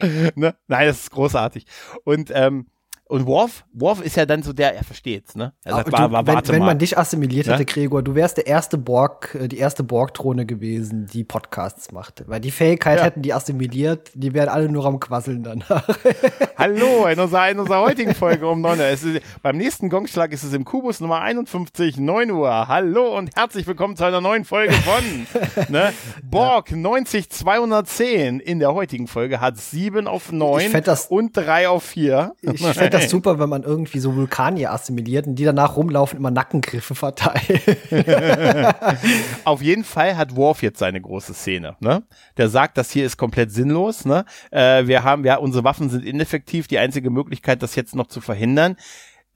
ne? Nein, das ist großartig. Und ähm, und Worf, Worf ist ja dann so der, er versteht's, ne? Er sagt, du, war, war, wenn, warte wenn man dich assimiliert Ne? hätte, Gregor, du wärst der erste Borg, äh, die erste Borg-Drohne gewesen, die Podcasts macht. Weil die Fähigkeit Ja. hätten die assimiliert, die wären alle nur am Quasseln danach. *laughs* Hallo, in unserer, in unserer heutigen Folge um 9 Uhr. Es ist, beim nächsten Gongschlag ist es im Kubus Nummer 51, 9 Uhr. Hallo und herzlich willkommen zu einer neuen Folge von *laughs* ne? Borg 90210. In der heutigen Folge hat 7 auf 9 Ich fänd das- und 3 auf 4. Ich fände das super, wenn man irgendwie so Vulkanier assimiliert und die danach rumlaufen, immer Nackengriffe verteilen. *laughs* Auf jeden Fall hat Worf jetzt seine große Szene. Ne? Der sagt, das hier ist komplett sinnlos. Ne? Äh, wir haben, ja, unsere Waffen sind ineffektiv. Die einzige Möglichkeit, das jetzt noch zu verhindern,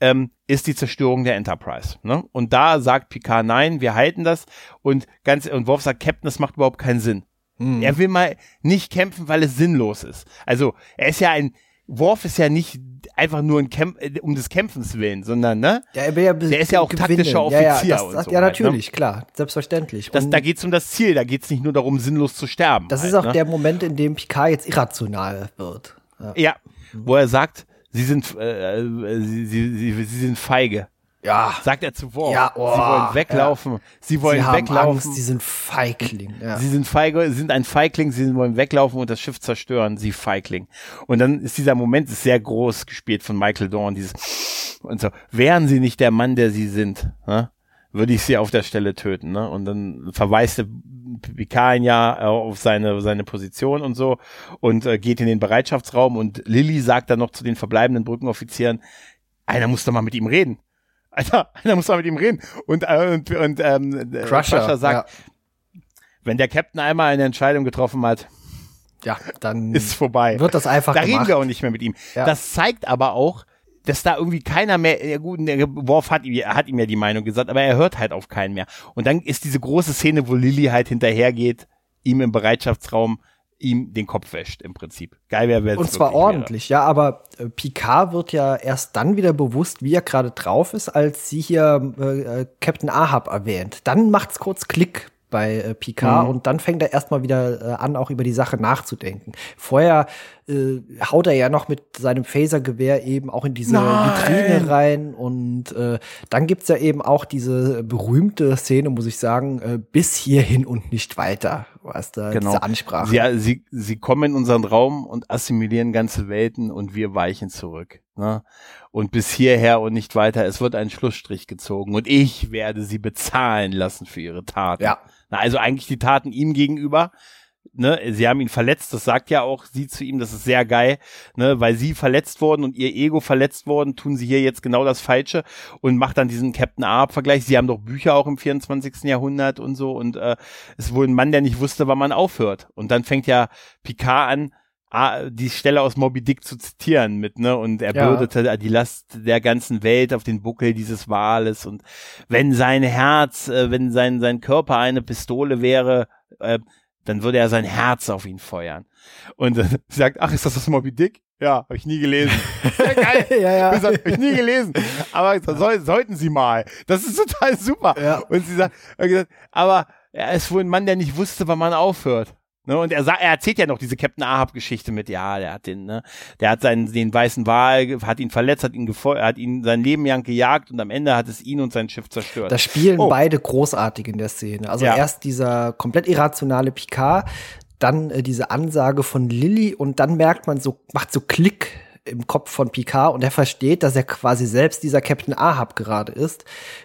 ähm, ist die Zerstörung der Enterprise. Ne? Und da sagt Picard, nein, wir halten das. Und ganz und Worf sagt, Captain, das macht überhaupt keinen Sinn. Er will mal nicht kämpfen, weil es sinnlos ist. Also er ist ja ein Worf ist ja nicht einfach nur ein Kämp äh, um des Kämpfens willen, sondern ne? Ja, er will ja Der ist ja auch taktischer ja, ja, Offizier das, und das, so ja, halt, ne? natürlich, klar, selbstverständlich. Das, da geht's um das Ziel, da geht's nicht nur darum, sinnlos zu sterben. das halt, ist auch ne? der Moment, in dem Picard jetzt irrational wird. Ja. Ja, wo er sagt, sie sind, äh, äh, sie, sie, sie, sie sind feige. Ja, Sagt er zu Worf. Ja, oh, sie wollen weglaufen. Sie wollen sie haben weglaufen. Angst, sie sind Feigling. Ja. Sie sind feige, sie sind ein Feigling, sie wollen weglaufen und das Schiff zerstören, sie Feigling. Und dann ist dieser Moment ist sehr groß gespielt von Michael Dorn, dieses *sniffs* und so. Wären sie nicht der Mann, der sie sind, ne? würde ich sie auf der Stelle töten, ne? Und dann verweist der Picard ja äh, auf seine, seine Position und so und äh, geht in den Bereitschaftsraum und Lilly sagt dann noch zu den verbleibenden Brückenoffizieren, einer muss doch mal mit ihm reden. Alter, *laughs* einer muss mal mit ihm reden. Und, äh, und, und ähm, äh, Crusher, sagt, wenn der Captain einmal eine Entscheidung getroffen hat, ja, ja, dann *laughs* ist vorbei. wird das einfach da gemacht. reden wir auch nicht mehr mit ihm. Ja. Das zeigt aber auch, dass da irgendwie keiner mehr, ja gut, der Worf hat ihm, hat ihm ja die Meinung gesagt, aber er hört halt auf keinen mehr. Und dann ist diese große Szene, wo Lilly halt hinterhergeht, ihm im Bereitschaftsraum, ihm den Kopf wäscht im Prinzip. Geil wäre, es Und zwar ordentlich, ja, aber äh, Picard wird ja erst dann wieder bewusst, wie er gerade drauf ist, als sie hier äh, äh, Captain Ahab erwähnt. Dann macht's kurz Klick bei äh, Picard Mhm. und dann fängt er erstmal wieder äh, an, auch über die Sache nachzudenken. Vorher äh, haut er ja noch mit seinem Phasergewehr eben auch in diese Nein. Vitrine rein und äh, dann gibt's ja eben auch diese berühmte Szene, muss ich sagen, äh, bis hierhin und nicht weiter, was da Genau. diese Ansprache. Sie, sie, sie kommen in unseren Raum und assimilieren ganze Welten und wir weichen zurück. Ne? Und bis hierher und nicht weiter. Es wird ein Schlussstrich gezogen und ich werde sie bezahlen lassen für ihre Taten. Ja. Na, also eigentlich die Taten ihm gegenüber. Ne, sie haben ihn verletzt, das sagt ja auch sie zu ihm, das ist sehr geil, ne, weil sie verletzt wurden und ihr Ego verletzt worden, tun sie hier jetzt genau das Falsche und macht dann diesen Captain Ahab-Vergleich. Sie haben doch Bücher auch im 24. Jahrhundert und so und äh, es ist wohl ein Mann, der nicht wusste, wann man aufhört. Und dann fängt ja Picard an, die Stelle aus Moby Dick zu zitieren mit, ne, und er Ja. bürdete die Last der ganzen Welt auf den Buckel dieses Wales und wenn sein Herz, äh, wenn sein, sein Körper eine Pistole wäre, äh, dann würde er sein Herz auf ihn feuern. Und äh, *laughs* sie sagt, ach, ist das das Moby Dick? Ja, habe ich nie gelesen. *laughs* Sehr geil. Ja, ja. Ich sag, hab ich nie gelesen. Aber soll, sollten Sie mal. Das ist total super. Ja. Und sie sagt, er aber er ist wohl ein Mann, der nicht wusste, wann man aufhört. Ne, und er, er erzählt ja noch diese Captain Ahab-Geschichte mit, ja, der hat den, ne, der hat seinen, den weißen Wal, hat ihn verletzt, hat ihn gefol hat ihn sein Leben lang gejagt und am Ende hat es ihn und sein Schiff zerstört. Das spielen Oh. beide großartig in der Szene. Also Ja. erst dieser komplett irrationale Picard, dann äh, diese Ansage von Lilly und dann merkt man so, macht so Klick im Kopf von Picard und er versteht, dass er quasi selbst dieser Captain Ahab gerade ist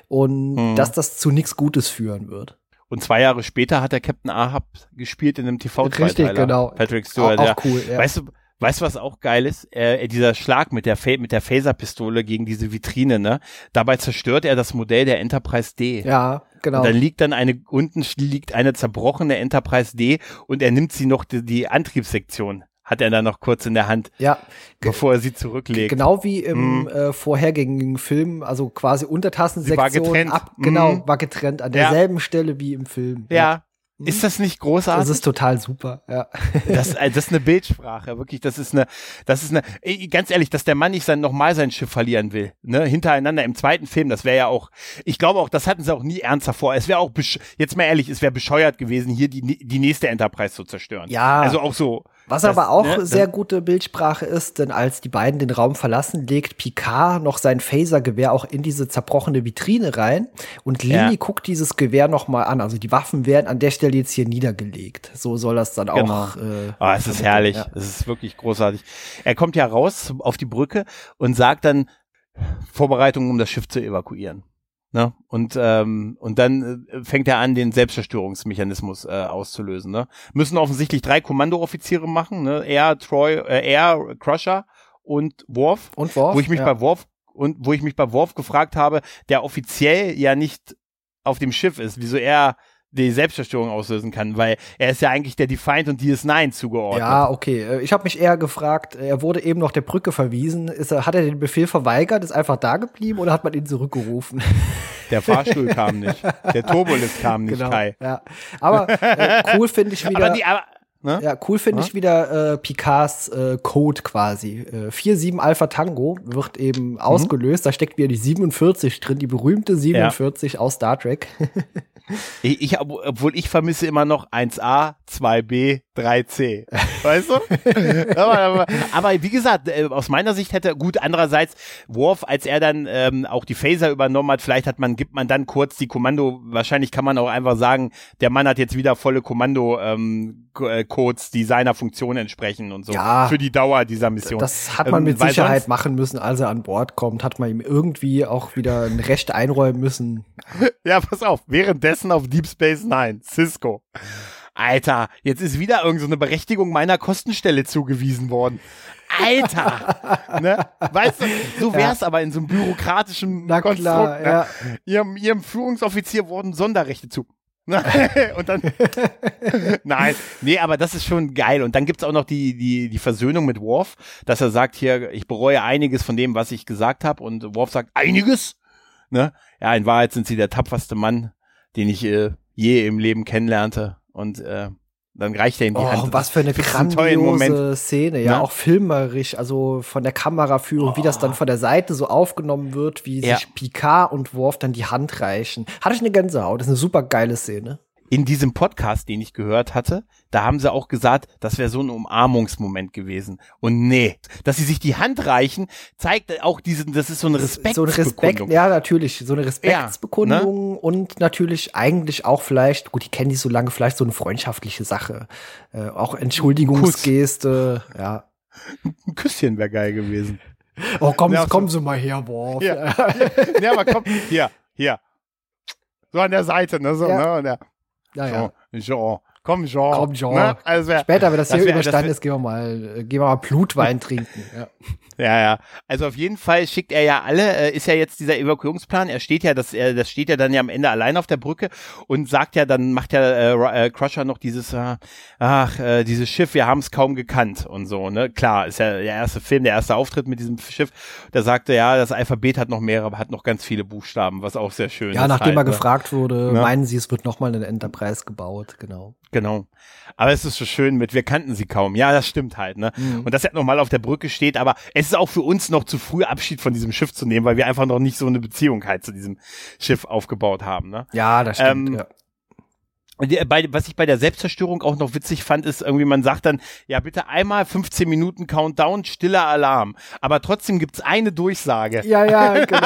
und Hm. dass das zu nichts Gutes führen wird. Und zwei Jahre später hat der Captain Ahab gespielt in einem tv Richtig, genau. Patrick Stewart. Auch- auch ja. cool, ja. Weißt du, weißt du, was auch geil ist? Äh, dieser Schlag mit der, Fa mit der Phaserpistole gegen diese Vitrine, ne? Dabei zerstört er das Modell der Enterprise D. Ja, genau. Und dann liegt dann eine, unten liegt eine zerbrochene Enterprise D und er nimmt sie noch, die, die Antriebssektion hat er dann noch kurz in der Hand, ja, bevor er sie zurücklegt. Genau wie im Mhm. äh, vorhergehenden Film, also quasi Untertassensektion getrennt. ab, genau, Mhm. war getrennt an Ja. derselben Stelle wie im Film. Ja. Ist das nicht großartig? Das ist total super, ja. *laughs* Das, äh, das ist eine Bildsprache, wirklich. Das ist eine, das ist eine, ganz ehrlich, dass der Mann nicht sein, nochmal sein Schiff verlieren will, ne, hintereinander im zweiten Film, das wäre ja auch, ich glaube auch, das hatten sie auch nie ernsthaft vor. Es wäre auch, jetzt mal ehrlich, es wäre bescheuert gewesen, hier die, die nächste Enterprise zu zerstören. Ja. Also auch so, Was das, aber auch ne, sehr gute Bildsprache ist, denn als die beiden den Raum verlassen, legt Picard noch sein Phaser-Gewehr auch in diese zerbrochene Vitrine rein und Lily ja. guckt dieses Gewehr noch mal an. Also die Waffen werden an der Stelle jetzt hier niedergelegt. So soll das dann genau. auch. Äh, oh, es ist herrlich. Ja. Es ist wirklich großartig. Er kommt ja raus auf die Brücke und sagt dann Vorbereitungen, um das Schiff zu evakuieren. Ne? Und, ähm, und dann äh, fängt er an, den Selbstzerstörungsmechanismus äh, auszulösen. Ne? Müssen offensichtlich drei Kommandooffiziere machen, ne? Er, Troy, äh, er, Crusher und Worf. Und Worf. Wo ich mich ja. bei Worf und wo ich mich bei Worf gefragt habe, der offiziell ja nicht auf dem Schiff ist, wieso er die Selbstzerstörung auslösen kann, weil er ist ja eigentlich der Defiant und DS9 zugeordnet. Ja, okay. Äh, ich habe mich eher gefragt, er wurde eben noch der Brücke verwiesen. Ist er, hat er den Befehl verweigert, ist einfach da geblieben oder hat man ihn zurückgerufen? *laughs* Der Fahrstuhl kam nicht. Der Turbolift kam nicht, genau, Kai. Ja. Aber äh, cool finde ich *laughs* wieder. Aber die, aber Ne? Ja, cool finde ich wieder äh, Picards äh, Code quasi. Äh, 4-7 Alpha Tango wird eben mhm. ausgelöst. Da steckt wieder die 47 drin, die berühmte 47 ja. aus Star Trek. *laughs* ich, ich, obwohl ich vermisse immer noch 1A, 2B, 3C. *laughs* Weißt du? aber, aber, aber, wie gesagt, äh, aus meiner Sicht hätte gut, andererseits Worf, als er dann ähm, auch die Phaser übernommen hat, vielleicht hat man, gibt man dann kurz die Kommando, wahrscheinlich kann man auch einfach sagen, der Mann hat jetzt wieder volle Kommando ähm, äh, Codes, die seiner Funktion entsprechen und so. Ja, für die Dauer dieser Mission. Das hat man ähm, mit Sicherheit machen müssen, als er an Bord kommt, hat man ihm irgendwie auch wieder ein Recht einräumen müssen. *laughs* ja, pass auf, währenddessen auf Deep Space Nine, Cisco. Alter, jetzt ist wieder irgendeine so Berechtigung meiner Kostenstelle zugewiesen worden. Alter! *laughs* ne? Weißt du, so wär's ja. aber in so einem bürokratischen Na Konstrukt. Klar, ne? ja. ihrem, ihrem Führungsoffizier wurden Sonderrechte zu. *laughs* und dann *laughs* nein, nee, aber das ist schon geil. Und dann gibt's auch noch die die die Versöhnung mit Worf, dass er sagt hier, ich bereue einiges von dem, was ich gesagt habe. Und Worf sagt einiges. Ne? Ja, in Wahrheit sind sie der tapferste Mann, den ich äh, je im Leben kennenlernte. Und äh, dann reicht er ihm die oh, Hand. Was für eine grandiose Szene, ja, ja, auch filmerisch, also von der Kameraführung, oh. wie das dann oh. von der Seite so aufgenommen wird, wie ja. sich Picard und Worf dann die Hand reichen. Hatte ich eine Gänsehaut, das ist eine super geile Szene in diesem Podcast, den ich gehört hatte, da haben sie auch gesagt, das wäre so ein Umarmungsmoment gewesen. Und nee, dass sie sich die Hand reichen, zeigt auch diesen, das ist so eine Respektsbekundung. So ein Respekt, ja, natürlich, so eine Respektsbekundung ja, ne? und natürlich eigentlich auch vielleicht, gut, die kennen die so lange, vielleicht so eine freundschaftliche Sache. Äh, auch Entschuldigungsgeste, ja. Ein Küsschen wäre geil gewesen. Oh, kommen, ja, kommen Sie mal her, boah. Ja. ja, aber komm, hier, hier. So an der Seite, ne, so, ja. ne, naja. Jean, Jean. Komm, Jean. Komm, Jean. Ne? Also Später, wenn das, das hier wär, überstanden ist, gehen wir mal, äh, gehen wir mal Blutwein trinken. Ja. *laughs* Ja, ja. Also auf jeden Fall schickt er ja alle, äh, ist ja jetzt dieser Evakuierungsplan. Er steht ja, das, er, das steht ja dann ja am Ende allein auf der Brücke und sagt ja, dann macht ja äh, äh, Crusher noch dieses, äh, ach, äh, dieses Schiff, wir haben es kaum gekannt und so, ne? Klar, ist ja der erste Film, der erste Auftritt mit diesem Schiff. Da sagte ja, das Alphabet hat noch mehrere, hat noch ganz viele Buchstaben, was auch sehr schön ja, ist. Ja, nachdem halt, er ne? gefragt wurde, ne? meinen Sie, es wird nochmal eine Enterprise gebaut, genau. Genau. Aber es ist so schön mit, wir kannten sie kaum. Ja, das stimmt halt, ne? Mhm. Und dass er nochmal auf der Brücke steht, aber es ist auch für uns noch zu früh Abschied von diesem Schiff zu nehmen, weil wir einfach noch nicht so eine Beziehung halt zu diesem Schiff aufgebaut haben, ne? Ja, das stimmt, ähm, ja bei, was ich bei der Selbstzerstörung auch noch witzig fand, ist irgendwie, man sagt dann, ja, bitte einmal 15 Minuten Countdown, stiller Alarm. Aber trotzdem gibt's eine Durchsage. Ja, ja, *laughs* genau.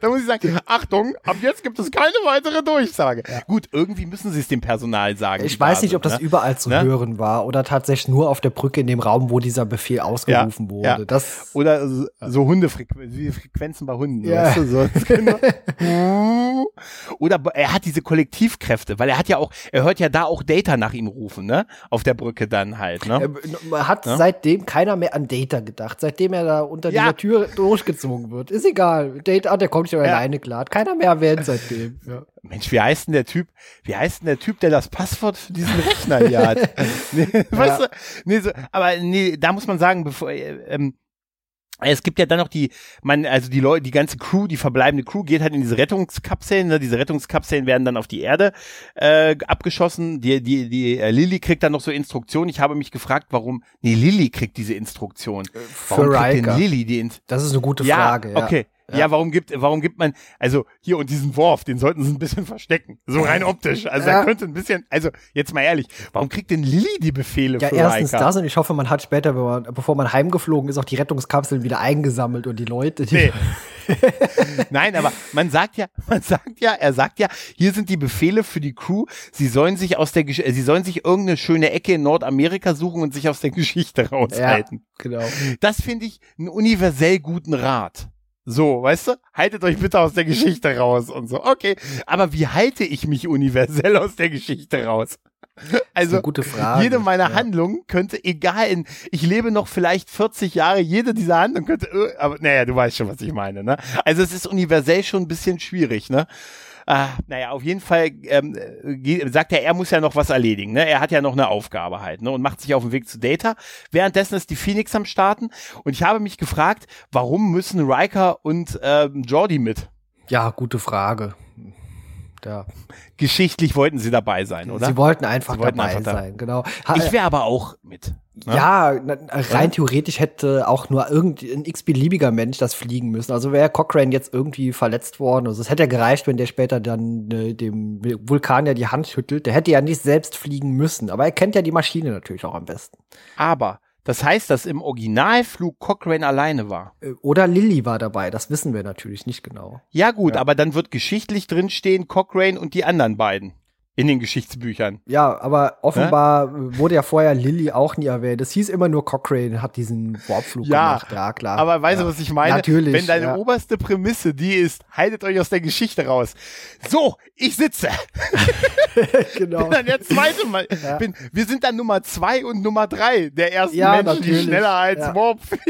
da muss ich sagen, Achtung, ab jetzt gibt es keine weitere Durchsage. Ja. Gut, irgendwie müssen sie es dem Personal sagen. Ich weiß nicht, ob das ne? überall zu ne? hören war oder tatsächlich nur auf der Brücke in dem Raum, wo dieser Befehl ausgerufen ja, wurde. Ja. Das oder so, so Hundefrequenzen bei Hunden. Ja. Weißt du, so. *laughs* Genau. oder er hat diese Kollektivkräfte, weil er hat ja ja auch, er hört ja da auch Data nach ihm rufen, ne? Auf der Brücke dann halt, ne? Er hat ja? seitdem keiner mehr an Data gedacht, seitdem er da unter ja. dieser Tür durchgezogen wird. Ist egal. Data, der kommt schon ja. alleine klar. Hat keiner mehr erwähnt seitdem. Ja. *laughs* Mensch, wie heißt denn der Typ, wie heißt denn der Typ, der das Passwort für diesen Rechner hier hat? *laughs* nee, *laughs* weißt du, nee, so, aber nee, da muss man sagen, bevor, äh, ähm, es gibt ja dann noch die, man, also die Leute, die ganze Crew, die verbleibende Crew geht halt in diese Rettungskapseln. Ne? Diese Rettungskapseln werden dann auf die Erde äh, abgeschossen. Die, die, die äh, Lilly kriegt dann noch so Instruktionen. Ich habe mich gefragt, warum. Nee, Lilly kriegt diese Instruktion. Für warum kriegt denn Lilly die in Das ist eine gute Frage. Ja, okay. Ja. ja, warum gibt, warum gibt man, also hier und diesen Worf, den sollten sie ein bisschen verstecken. So rein optisch. Also ja. er könnte ein bisschen, also jetzt mal ehrlich, warum kriegt denn Lilly die Befehle ja, für erstens Riker? das und ich hoffe, man hat später, man, bevor man heimgeflogen ist, auch die Rettungskapseln wieder eingesammelt und die Leute, die nee. *laughs* Nein, aber man sagt ja, *laughs* man sagt ja, er sagt ja, hier sind die Befehle für die Crew, sie sollen sich aus der, sie sollen sich irgendeine schöne Ecke in Nordamerika suchen und sich aus der Geschichte raushalten. Ja, genau. Das finde ich einen universell guten Rat. So, weißt du? Haltet euch bitte aus der Geschichte raus und so. Okay. Aber wie halte ich mich universell aus der Geschichte raus? *laughs* Also, jede meiner ja. Handlungen könnte, egal in, ich lebe noch vielleicht 40 Jahre, jede dieser Handlungen könnte, äh, aber naja, du weißt schon, was ich meine, ne? Also es ist universell schon ein bisschen schwierig, ne? Ah, naja, auf jeden Fall ähm, sagt er, er muss ja noch was erledigen. Ne? Er hat ja noch eine Aufgabe halt ne? und macht sich auf den Weg zu Data. Währenddessen ist die Phoenix am Starten und ich habe mich gefragt, warum müssen Riker und ähm, Jordi mit? Ja, gute Frage. Ja. Geschichtlich wollten sie dabei sein, oder? Sie wollten einfach sie wollten dabei einfach sein, genau. Ha ich wäre aber auch mit. Ne? Ja, rein theoretisch hätte auch nur irgendein x-beliebiger Mensch das fliegen müssen. Also wäre Cochrane jetzt irgendwie verletzt worden. Also es hätte ja gereicht, wenn der später dann äh, dem Vulkan ja die Hand schüttelt. Der hätte ja nicht selbst fliegen müssen. Aber er kennt ja die Maschine natürlich auch am besten. Aber das heißt, dass im Originalflug Cochrane alleine war. Äh, oder Lilly war dabei, das wissen wir natürlich nicht genau. Ja gut, ja. aber dann wird geschichtlich drinstehen Cochrane und die anderen beiden in den Geschichtsbüchern. Ja, aber offenbar ja? wurde ja vorher Lilly auch nie erwähnt. Es hieß immer nur Cochrane hat diesen Warpflug ja, gemacht. Ja, klar. Aber weißt du, ja. was ich meine? Natürlich. Wenn deine oberste Prämisse die ist, haltet euch aus der Geschichte raus. So, ich sitze. *laughs* genau. Bin dann der zweite Mal. Bin, wir sind dann Nummer zwei und Nummer drei der ersten Menschen, natürlich. die schneller als Warp *laughs* fliegen.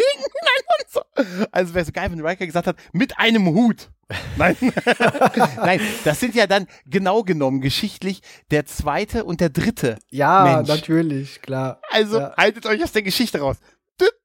Also wäre so geil, wenn Riker gesagt hat, mit einem Hut. Nein. *laughs* Nein, das sind ja dann genau genommen geschichtlich der zweite und der dritte. Ja, Mensch. natürlich, klar. Also ja. haltet euch aus der Geschichte raus.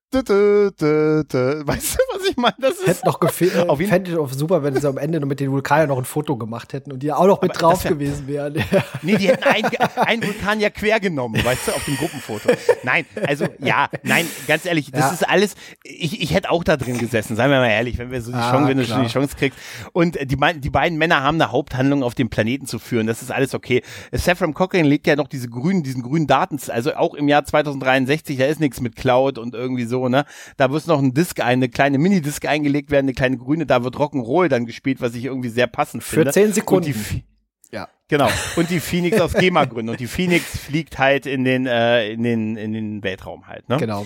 Weißt du, was ich meine? Das Hätte noch gefehlt. *laughs* Auf jeden fände ich auch super, wenn sie am Ende noch mit den Vulkaniern noch ein Foto gemacht hätten und die auch noch mit Aber drauf wär, gewesen wären. *laughs* nee, die hätten einen Vulkan ja quer genommen, weißt du, auf dem Gruppenfoto. Nein, also ja, nein, ganz ehrlich, das ja. ist alles. Ich, ich hätte auch da drin gesessen, seien wir mal ehrlich, wenn wir so die ah, Chance, wenn du die Chance kriegst. Und die, die beiden Männer haben eine Haupthandlung auf dem Planeten zu führen. Das ist alles okay. Saffron Cochrane legt ja noch diese grünen, diesen grünen Daten, also auch im Jahr 2063, da ist nichts mit Cloud und irgendwie so so, ne? Da muss noch ein Disc, eine kleine Mini-Disc eingelegt werden, eine kleine grüne, da wird Rock'n'Roll dann gespielt, was ich irgendwie sehr passend finde. Für zehn Sekunden. ja. Genau. Und die *laughs* Phoenix aus GEMA-Gründen. Und die Phoenix fliegt halt in den, äh, in den, in den Weltraum halt, ne? Genau.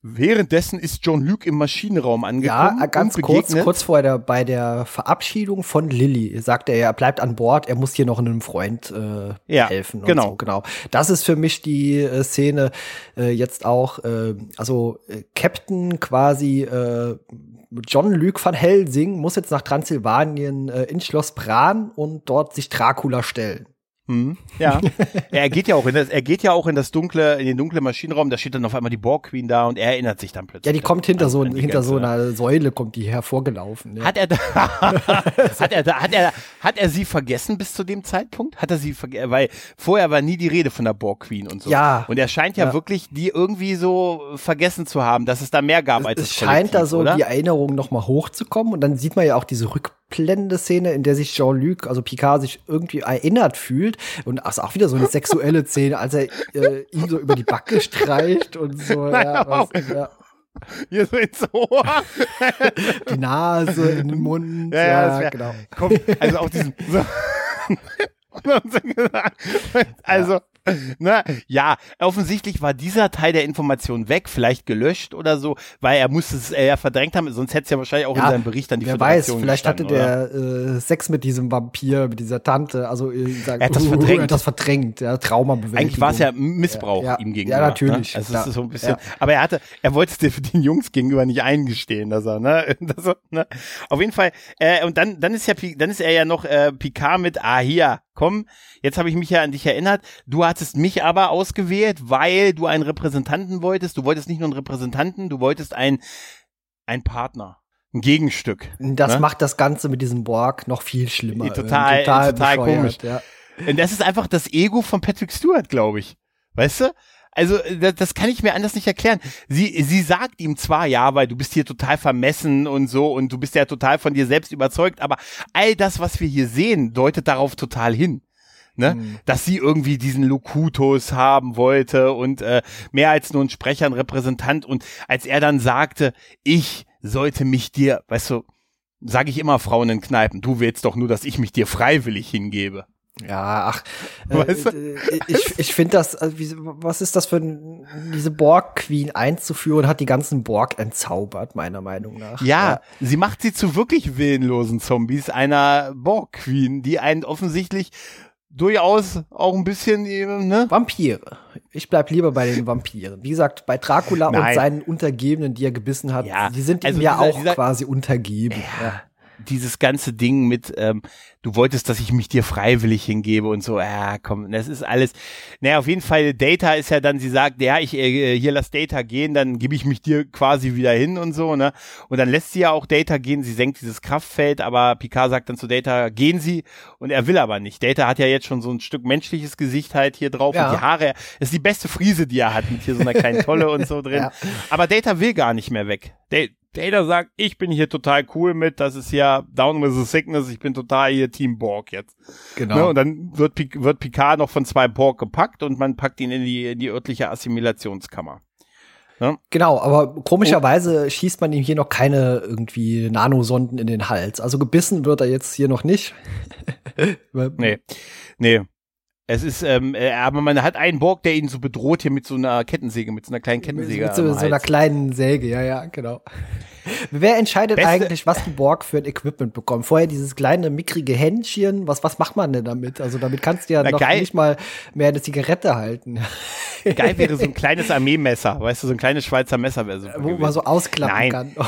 Währenddessen ist John Luke im Maschinenraum angekommen. Ja, ganz kurz, kurz vor der, bei der Verabschiedung von Lilly sagt er, er bleibt an Bord, er muss hier noch einem Freund äh, ja, helfen. Genau. So, genau. Das ist für mich die äh, Szene äh, jetzt auch, äh, also äh, Captain quasi äh, John Luke van Helsing muss jetzt nach Transsilvanien äh, ins Schloss Bran und dort sich Dracula stellen. Hm, ja, *laughs* er geht ja auch in das, er geht ja auch in das dunkle, in den dunklen Maschinenraum. Da steht dann auf einmal die Borg Queen da und er erinnert sich dann plötzlich. Ja, die kommt hinter so, hinter so einer Säule kommt die hervorgelaufen. Ja. Hat er, da, *laughs* hat er, da, hat er, hat er sie vergessen bis zu dem Zeitpunkt? Hat er sie vergessen? Weil vorher war nie die Rede von der Borg Queen und so. Ja. Und er scheint ja, ja. wirklich die irgendwie so vergessen zu haben, dass es da mehr gab es, als es scheint da so oder? die Erinnerung noch mal hochzukommen und dann sieht man ja auch diese Rück blendende Szene, in der sich Jean-Luc, also Picard, sich irgendwie erinnert fühlt. Und ist auch wieder so eine sexuelle Szene, als er äh, ihn so über die Backe streicht und so. Nein, *laughs* ja, was, ja. Hier so ins Ohr. *laughs* Die Nase, in den Mund. Ja, ja, ja genau. Komm, also auch diesen. *laughs* So. also, *laughs* Na, ja, offensichtlich war dieser Teil der Information weg, vielleicht gelöscht oder so, weil er musste es ja verdrängt haben, sonst hätte es ja wahrscheinlich auch ja, in seinem Bericht dann die wer Föderation weiß, vielleicht hatte der äh, Sex mit diesem Vampir, mit dieser Tante, also äh, sagen, er hat das uh, verdrängt. Er hat das verdrängt, ja, Traumabewältigung. Eigentlich war es ja Missbrauch ja, ihm gegenüber. Ja, natürlich. Ne? Also es ist so ein bisschen, aber er hatte, er wollte es *laughs* den Jungs gegenüber nicht eingestehen, dass er, ne, *laughs* dass er, ne? Auf jeden Fall, äh, und dann, dann ist ja, dann ist er ja noch äh, Picard mit, ah, hier, komm, jetzt habe ich mich ja an dich erinnert. Du hattest mich aber ausgewählt, weil du einen Repräsentanten wolltest. Du wolltest nicht nur einen Repräsentanten, du wolltest ein, ein Partner. Ein Gegenstück. Das ne? macht das Ganze mit diesem Borg noch viel schlimmer. Total, total, total komisch. Ja. Und das ist einfach das Ego von Patrick Stewart, glaube ich. Weißt du? Also das, das kann ich mir anders nicht erklären. Sie, sie sagt ihm zwar, ja, weil du bist hier total vermessen und so und du bist ja total von dir selbst überzeugt, aber all das, was wir hier sehen, deutet darauf total hin. Ne? Mhm. Dass sie irgendwie diesen Locutus haben wollte und äh, mehr als nur ein Sprecher, ein Repräsentant. Und als er dann sagte, ich sollte mich dir, weißt du, sage ich immer Frauen in Kneipen, du willst doch nur, dass ich mich dir freiwillig hingebe. Ja, ach, äh, weißt du? Äh, ich, ich finde das, also wie, was ist das für ein, diese Borg-Queen einzuführen, hat die ganzen Borg entzaubert, meiner Meinung nach. Ja, ja, sie macht sie zu wirklich willenlosen Zombies, einer Borg-Queen, die einen offensichtlich durchaus auch ein bisschen, ne? Vampire. Ich bleib lieber bei den *laughs* Vampiren. Wie gesagt, bei Dracula Nein. und seinen Untergebenen, die er gebissen hat, ja, die sind also ihm ja dieser, auch dieser, quasi untergeben. Ja. Dieses ganze Ding mit, ähm, du wolltest, dass ich mich dir freiwillig hingebe und so, ja, komm, das ist alles. Naja, auf jeden Fall, Data ist ja dann, sie sagt, ja, ich äh, hier lass Data gehen, dann gebe ich mich dir quasi wieder hin und so, ne? Und dann lässt sie ja auch Data gehen, sie senkt dieses Kraftfeld, aber Picard sagt dann zu Data, gehen Sie, und er will aber nicht. Data hat ja jetzt schon so ein Stück menschliches Gesicht halt hier drauf ja. und die Haare, ist die beste Friese, die er hat, mit hier so einer kleinen *laughs* Tolle und so drin. Ja. Aber Data will gar nicht mehr weg. Data sagt, ich bin hier total cool mit, das ist ja Down with the Sickness, ich bin total hier Team Borg jetzt. Genau. Ne? Und dann wird, wird Picard noch von zwei Borg gepackt und man packt ihn in die, in die örtliche Assimilationskammer. Ne? Genau, aber komischerweise oh. schießt man ihm hier noch keine irgendwie Nanosonden in den Hals. Also gebissen wird er jetzt hier noch nicht. *laughs* nee, nee. Es ist, ähm, äh, aber man hat einen Borg, der ihn so bedroht hier mit so einer Kettensäge, mit so einer kleinen Kettensäge. Mit so, so einer kleinen Säge, ja, ja, genau. Wer entscheidet Beste eigentlich, was die Borg für ein Equipment bekommen? Vorher dieses kleine, mickrige Händchen, was, was macht man denn damit? Also damit kannst du ja Na, noch geil. nicht mal mehr eine Zigarette halten. *laughs* Geil wäre so ein *laughs* kleines Armeemesser, weißt du, so ein kleines Schweizer Messer wäre so. Wo man so ausklappen Nein. kann. *laughs*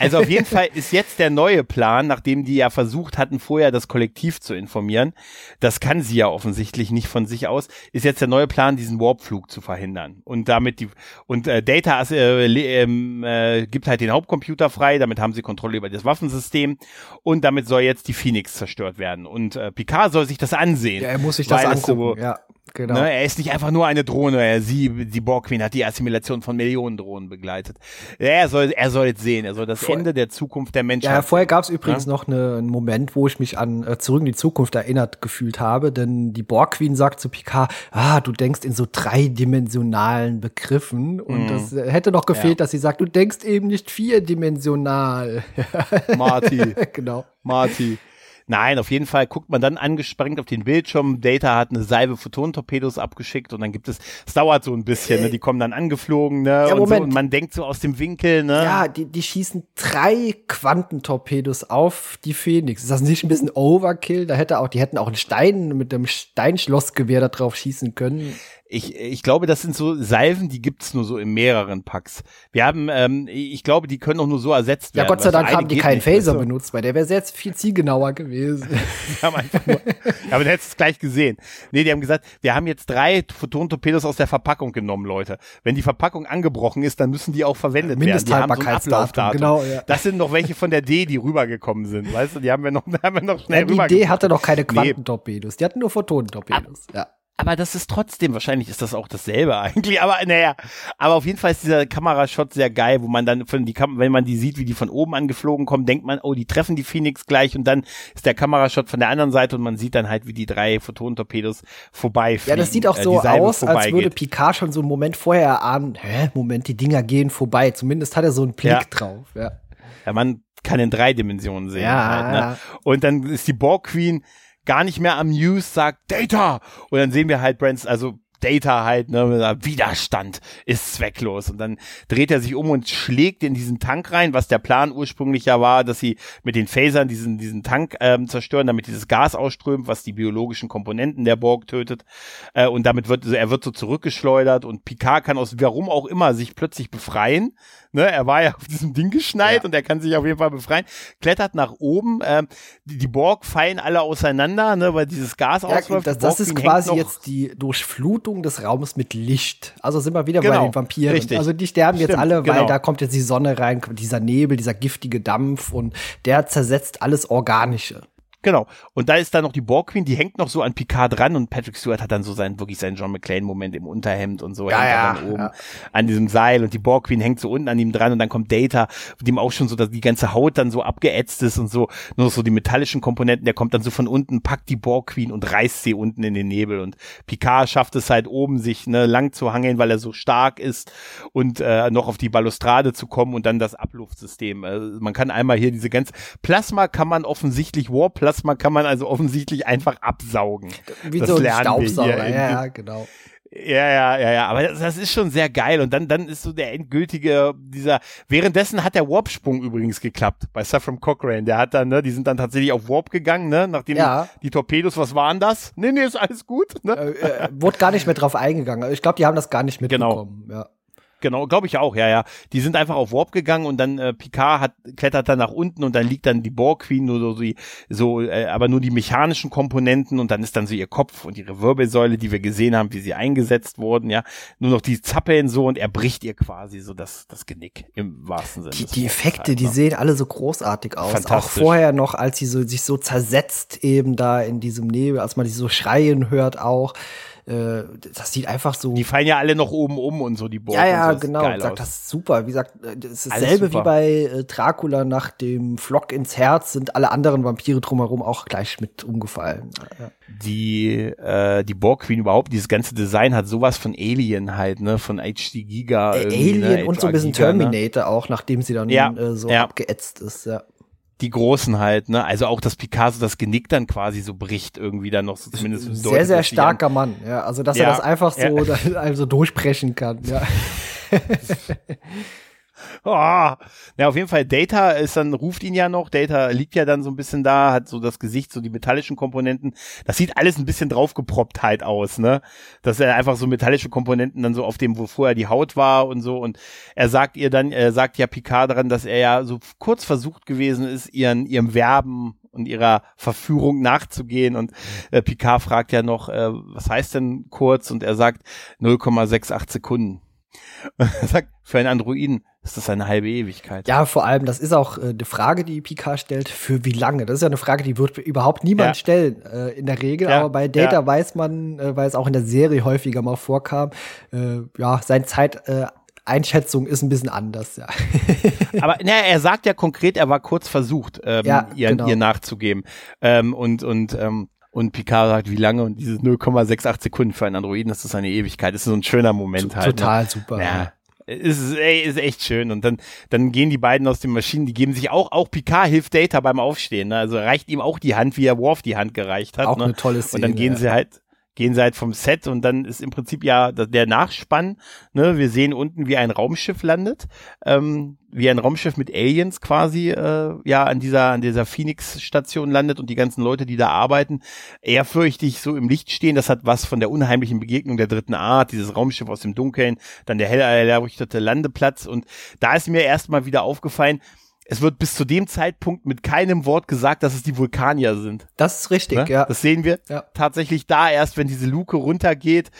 Also auf jeden Fall ist jetzt der neue Plan, nachdem die ja versucht hatten, vorher das Kollektiv zu informieren. Das kann sie ja offensichtlich nicht von sich aus. Ist jetzt der neue Plan, diesen Warpflug zu verhindern und damit die und äh, Data äh, ähm, äh, gibt halt den Hauptcomputer frei. Damit haben sie Kontrolle über das Waffensystem und damit soll jetzt die Phoenix zerstört werden. Und äh, Picard soll sich das ansehen. Ja, er muss sich das angucken. So, ja. Genau. Ne, er ist nicht einfach nur eine Drohne. Er, sie, die Borg Queen hat die Assimilation von Millionen Drohnen begleitet. Er soll, er soll jetzt sehen. Er soll das Vor Ende der Zukunft der Menschheit. Ja, vorher gab es übrigens ja? noch eine, einen Moment, wo ich mich an äh, zurück in die Zukunft erinnert gefühlt habe, denn die Borg Queen sagt zu Picard: Ah, du denkst in so dreidimensionalen Begriffen. Und mm. das äh, hätte noch gefehlt, ja. dass sie sagt: Du denkst eben nicht vierdimensional. Marty. *laughs* genau. Marty. Nein, auf jeden Fall guckt man dann angesprengt auf den Bildschirm. Data hat eine Salve Photon-Torpedos abgeschickt und dann gibt es, es dauert so ein bisschen, ne? die kommen dann angeflogen, ne? Ja, und, so, und, man denkt so aus dem Winkel, ne? Ja, die, die schießen drei Quantentorpedos auf die Phoenix. Ist das nicht ein bisschen Overkill? Da hätte auch, die hätten auch einen Stein mit dem Steinschlossgewehr da drauf schießen können ich, ich glaube, das sind so Salven, die gibt's nur so in mehreren Packs. Wir haben, ähm, ich glaube, die können auch nur so ersetzt werden. Ja, Gott sei Dank haben die keinen Phaser nicht, benutzt, weil der wäre jetzt viel zielgenauer gewesen. *laughs* haben einfach nur, aber du hättest es gleich gesehen. Nee, die haben gesagt, wir haben jetzt drei Photon-Torpedos aus der Verpackung genommen, Leute. Wenn die Verpackung angebrochen ist, dann müssen die auch verwendet werden. Die haben so ein Ablaufdatum. Genau, ja. Das sind noch welche von der D, die rübergekommen sind. Weißt du, die haben wir noch, *laughs* haben wir noch schnell ja, Die D hatte noch keine Quantentorpedos. Die hatten nur Photonentorpedos. Ja aber das ist trotzdem, wahrscheinlich ist das auch dasselbe *laughs* eigentlich, aber naja, aber auf jeden Fall ist dieser Kamerashot sehr geil, wo man dann von die Kam wenn man die sieht, wie die von oben angeflogen kommen, denkt man, oh, die treffen die Phoenix gleich und dann ist der Kamerashot von der anderen Seite und man sieht dann halt, wie die drei Photonentorpedos vorbei Ja, das sieht auch äh, so aus, als würde Picard schon so einen Moment vorher erahnen, hä, Moment, die Dinger gehen vorbei. Zumindest hat er so einen Blick ja. drauf, ja. Ja, man kann in drei Dimensionen sehen. Ja. Halt, ne? Und dann ist die Borg Queen gar nicht mehr amused, sagt Data. Und dann sehen wir halt Brands, also Data halt, ne, Widerstand ist zwecklos. Und dann dreht er sich um und schlägt in diesen Tank rein, was der Plan ursprünglich ja war, dass sie mit den Phasern diesen, diesen Tank ähm, zerstören, damit dieses Gas ausströmt, was die biologischen Komponenten der Borg tötet. Äh, und damit wird, er wird so zurückgeschleudert und Picard kann aus warum auch immer sich plötzlich befreien Ne, er war ja auf diesem Ding geschneit ja. und er kann sich auf jeden Fall befreien. Klettert nach oben. Ähm, die, die Borg fallen alle auseinander, ne, weil dieses Gas ja, ausläuft. Das, das ist quasi jetzt die Durchflutung des Raums mit Licht. Also sind wir wieder genau, bei den Vampiren. Richtig. Also die sterben Stimmt, jetzt alle, weil genau. da kommt jetzt die Sonne rein, dieser Nebel, dieser giftige Dampf und der zersetzt alles Organische. Genau. Und da ist dann noch die Borg Queen, die hängt noch so an Picard dran und Patrick Stewart hat dann so seinen, wirklich seinen John McClane-Moment im Unterhemd und so. Ja, ja, dann oben ja. an diesem Seil und die Borg Queen hängt so unten an ihm dran und dann kommt Data, dem auch schon so, dass die ganze Haut dann so abgeätzt ist und so, nur so die metallischen Komponenten, der kommt dann so von unten, packt die Borg Queen und reißt sie unten in den Nebel und Picard schafft es halt oben, sich ne, lang zu hangeln, weil er so stark ist und äh, noch auf die Balustrade zu kommen und dann das Abluftsystem. Äh, man kann einmal hier diese ganze Plasma kann man offensichtlich Plasma kann man also offensichtlich einfach absaugen. Wie Das so ein Staubsauger. Ja, ja, genau. Ja, ja, ja, ja, aber das, das ist schon sehr geil und dann dann ist so der endgültige dieser währenddessen hat der Warp-Sprung übrigens geklappt bei Saffron Cochrane, der hat dann ne, die sind dann tatsächlich auf Warp gegangen, ne, nachdem Ja. die Torpedos, was waren das? Nee, nee, ist alles gut, ne? Äh, äh, wurde gar nicht mehr drauf eingegangen. Ich glaube, die haben das gar nicht Genau. mitbekommen. Ja. Genau, glaube ich auch, ja, ja. Die sind einfach auf Warp gegangen und dann äh, Picard hat klettert dann nach unten und dann liegt dann die Borg Queen nur so die so äh, aber nur die mechanischen Komponenten und dann ist dann so ihr Kopf und ihre Wirbelsäule, die wir gesehen haben, wie sie eingesetzt wurden, ja. Nur noch die Zappeln so und er bricht ihr quasi so das das Genick im wahrsten Sinne. Die, die Effekte, halt, die ne? sehen alle so großartig aus. Auch vorher noch, als sie so, sich so zersetzt eben da in diesem Nebel, als man die so schreien hört auch. Äh, das sieht einfach so. Die fallen ja alle noch oben um und so die Borg ja, ja, so. Genau. geil Sagt das ist super. Wie gesagt, äh, das ist dasselbe wie bei äh, Dracula nach dem Flock ins Herz sind alle anderen Vampire drumherum auch gleich mit umgefallen. Ja. die äh, die Borg Queen überhaupt dieses ganze Design hat sowas von Alien halt ne von HD Giga Äh, irgendwie, Alien ne? und so ein bisschen Giga, ne? Terminator auch, nachdem sie dann Ja, äh, so ja. abgeätzt ist. Ja. Die Großen halt, ne? Also auch, dass Picasso das Genick dann quasi so bricht, irgendwie dann noch so zumindest. Sehr, deutet sehr starker Mann. Ja, also dass Ja, er das einfach so ja. *laughs* also durchbrechen kann. Ja. *laughs* An. Oh. Ja, auf jeden Fall, Data ist dann, ruft ihn ja noch. Data liegt ja dann so ein bisschen da, hat so das Gesicht, so die metallischen Komponenten. Das sieht alles ein bisschen draufgeproppt halt aus, ne? Dass er einfach so metallische Komponenten dann so auf dem, wo vorher die Haut war und so. Und er sagt ihr dann, er sagt ja Picard daran, dass er ja so kurz versucht gewesen ist, ihren, ihrem Werben und ihrer Verführung nachzugehen. Und äh, Picard fragt ja noch, äh, was heißt denn kurz? Und er sagt 0,68 Sekunden. *laughs* Und er sagt, für einen Androiden ist das eine halbe Ewigkeit. ja, vor allem, das ist auch äh, eine Frage, die Picard stellt, für wie lange? Das ist ja eine Frage, die wird überhaupt niemand Ja. stellen äh, in der Regel. Ja, Aber bei Data ja. weiß man, äh, weil es auch in der Serie häufiger mal vorkam, äh, ja, seine Zeit. Äh, Einschätzung ist ein bisschen anders, ja. *laughs* Aber na, er sagt ja konkret, er war kurz versucht, ähm, Ja, ihr, genau. ihr nachzugeben. Ähm, und und ähm, und Picard sagt, wie lange? Und diese 0,68 Sekunden für einen Androiden, das ist eine Ewigkeit. Das ist so ein schöner Moment halt. Total Ne? super. Ja. Ist, ey, ist echt schön. Und dann, dann gehen die beiden aus den Maschinen, die geben sich auch, auch Picard hilft Data beim Aufstehen. Ne? Also reicht ihm auch die Hand, wie er Worf die Hand gereicht hat. Auch ne? eine tolle Und Szene. dann gehen ja. sie halt, sie halt vom Set und dann ist im Prinzip ja der Nachspann. Ne? Wir sehen unten, wie ein Raumschiff landet, ähm, wie ein Raumschiff mit Aliens quasi äh, ja an dieser an dieser Phoenix-Station landet und die ganzen Leute, die da arbeiten, ehrfürchtig so im Licht stehen. Das hat was von der unheimlichen Begegnung der dritten Art, dieses Raumschiff aus dem Dunkeln, dann der hell erleuchtete Landeplatz und da ist mir erstmal wieder aufgefallen. Es wird bis zu dem Zeitpunkt mit keinem Wort gesagt, dass es die Vulkanier sind. Das ist richtig, Ne? ja. Das sehen wir Ja. tatsächlich da erst, wenn diese Luke runtergeht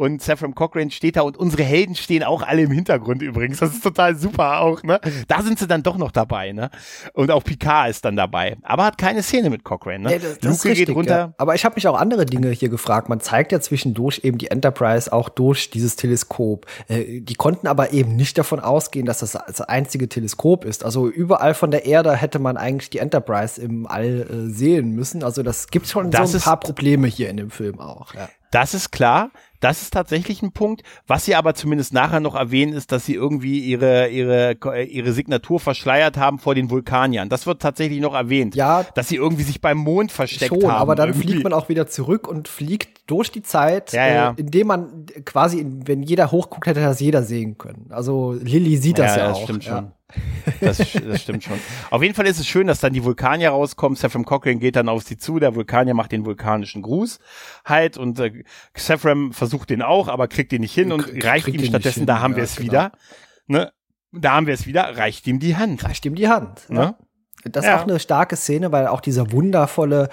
und Saffron Cochrane steht da und unsere Helden stehen auch alle im Hintergrund übrigens. Das ist total super auch, ne? Da sind sie dann doch noch dabei, ne? Und auch Picard ist dann dabei. Aber hat keine Szene mit Cochrane, ne? Nee, das, das richtig, geht runter. Ja. Aber ich habe mich auch andere Dinge hier gefragt. Man zeigt ja zwischendurch eben die Enterprise auch durch dieses Teleskop. Äh, die konnten aber eben nicht davon ausgehen, dass das das einzige Teleskop ist. Also überall von der Erde hätte man eigentlich die Enterprise im All äh, sehen müssen. Also das gibt schon Das so ein paar Probleme hier in dem Film auch. Ja. Das ist klar. Das ist tatsächlich ein Punkt. Was sie aber zumindest nachher noch erwähnen, ist, dass sie irgendwie ihre, ihre, ihre Signatur verschleiert haben vor den Vulkaniern. Das wird tatsächlich noch erwähnt. Ja. Dass sie irgendwie sich beim Mond versteckt Schon, haben. aber dann irgendwie. fliegt man auch wieder zurück und fliegt durch die Zeit, Ja, ja. Äh, indem man quasi, wenn jeder hochguckt, hätte das jeder sehen können. Also Lilly sieht das ja, das auch. stimmt ja. schon. Das, das stimmt schon. Auf jeden Fall ist es schön, dass dann die Vulkanier rauskommen. Saffron Cochrane geht dann auf sie zu. Der Vulkanier macht den vulkanischen Gruß halt und äh, Saffron versucht den auch, aber kriegt ihn nicht hin und Kriegt- reicht ihm stattdessen, da haben ja, wir es genau. wieder. Ne? Da haben wir es wieder, reicht ihm die Hand. Reicht ihm die Hand. Ne? Ja. Das ist Ja. auch eine starke Szene, weil auch dieser wundervolle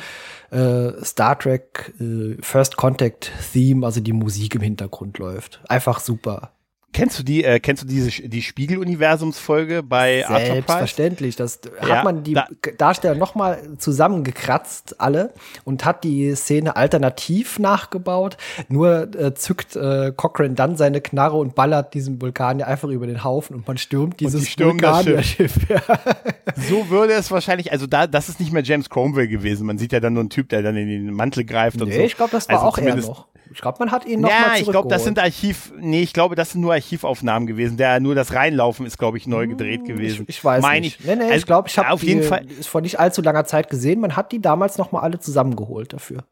äh, Star Trek äh, First Contact Theme, also die Musik im Hintergrund läuft. Einfach super. Kennst du die, äh, kennst du diese die Spiegeluniversumsfolge bei Selbstverständlich. Das ja, hat man die da Darsteller nochmal zusammengekratzt, alle, und hat die Szene alternativ nachgebaut. Nur äh, zückt äh, Cochrane dann seine Knarre und ballert diesen Vulkan ja einfach über den Haufen und man stürmt dieses die Vulkanierschiff. *laughs* Ja. so würde es wahrscheinlich, also da, das ist nicht mehr James Cromwell gewesen. Man sieht ja dann nur einen Typ, der dann in den Mantel greift und nee, so. ich glaube, das war also auch eher noch. Ich glaube, man hat ihn noch ja, ich glaube, das sind Archiv, nee, ich glaube, das sind nur Archivaufnahmen gewesen. Der nur das Reinlaufen ist, glaube ich, neu hm, gedreht gewesen. Ich, ich weiß Meine nicht. Ich, nee, nee, also, ich glaube, ich habe auf jeden Fall ist vor nicht allzu langer Zeit gesehen. Man hat die damals noch mal alle zusammengeholt dafür.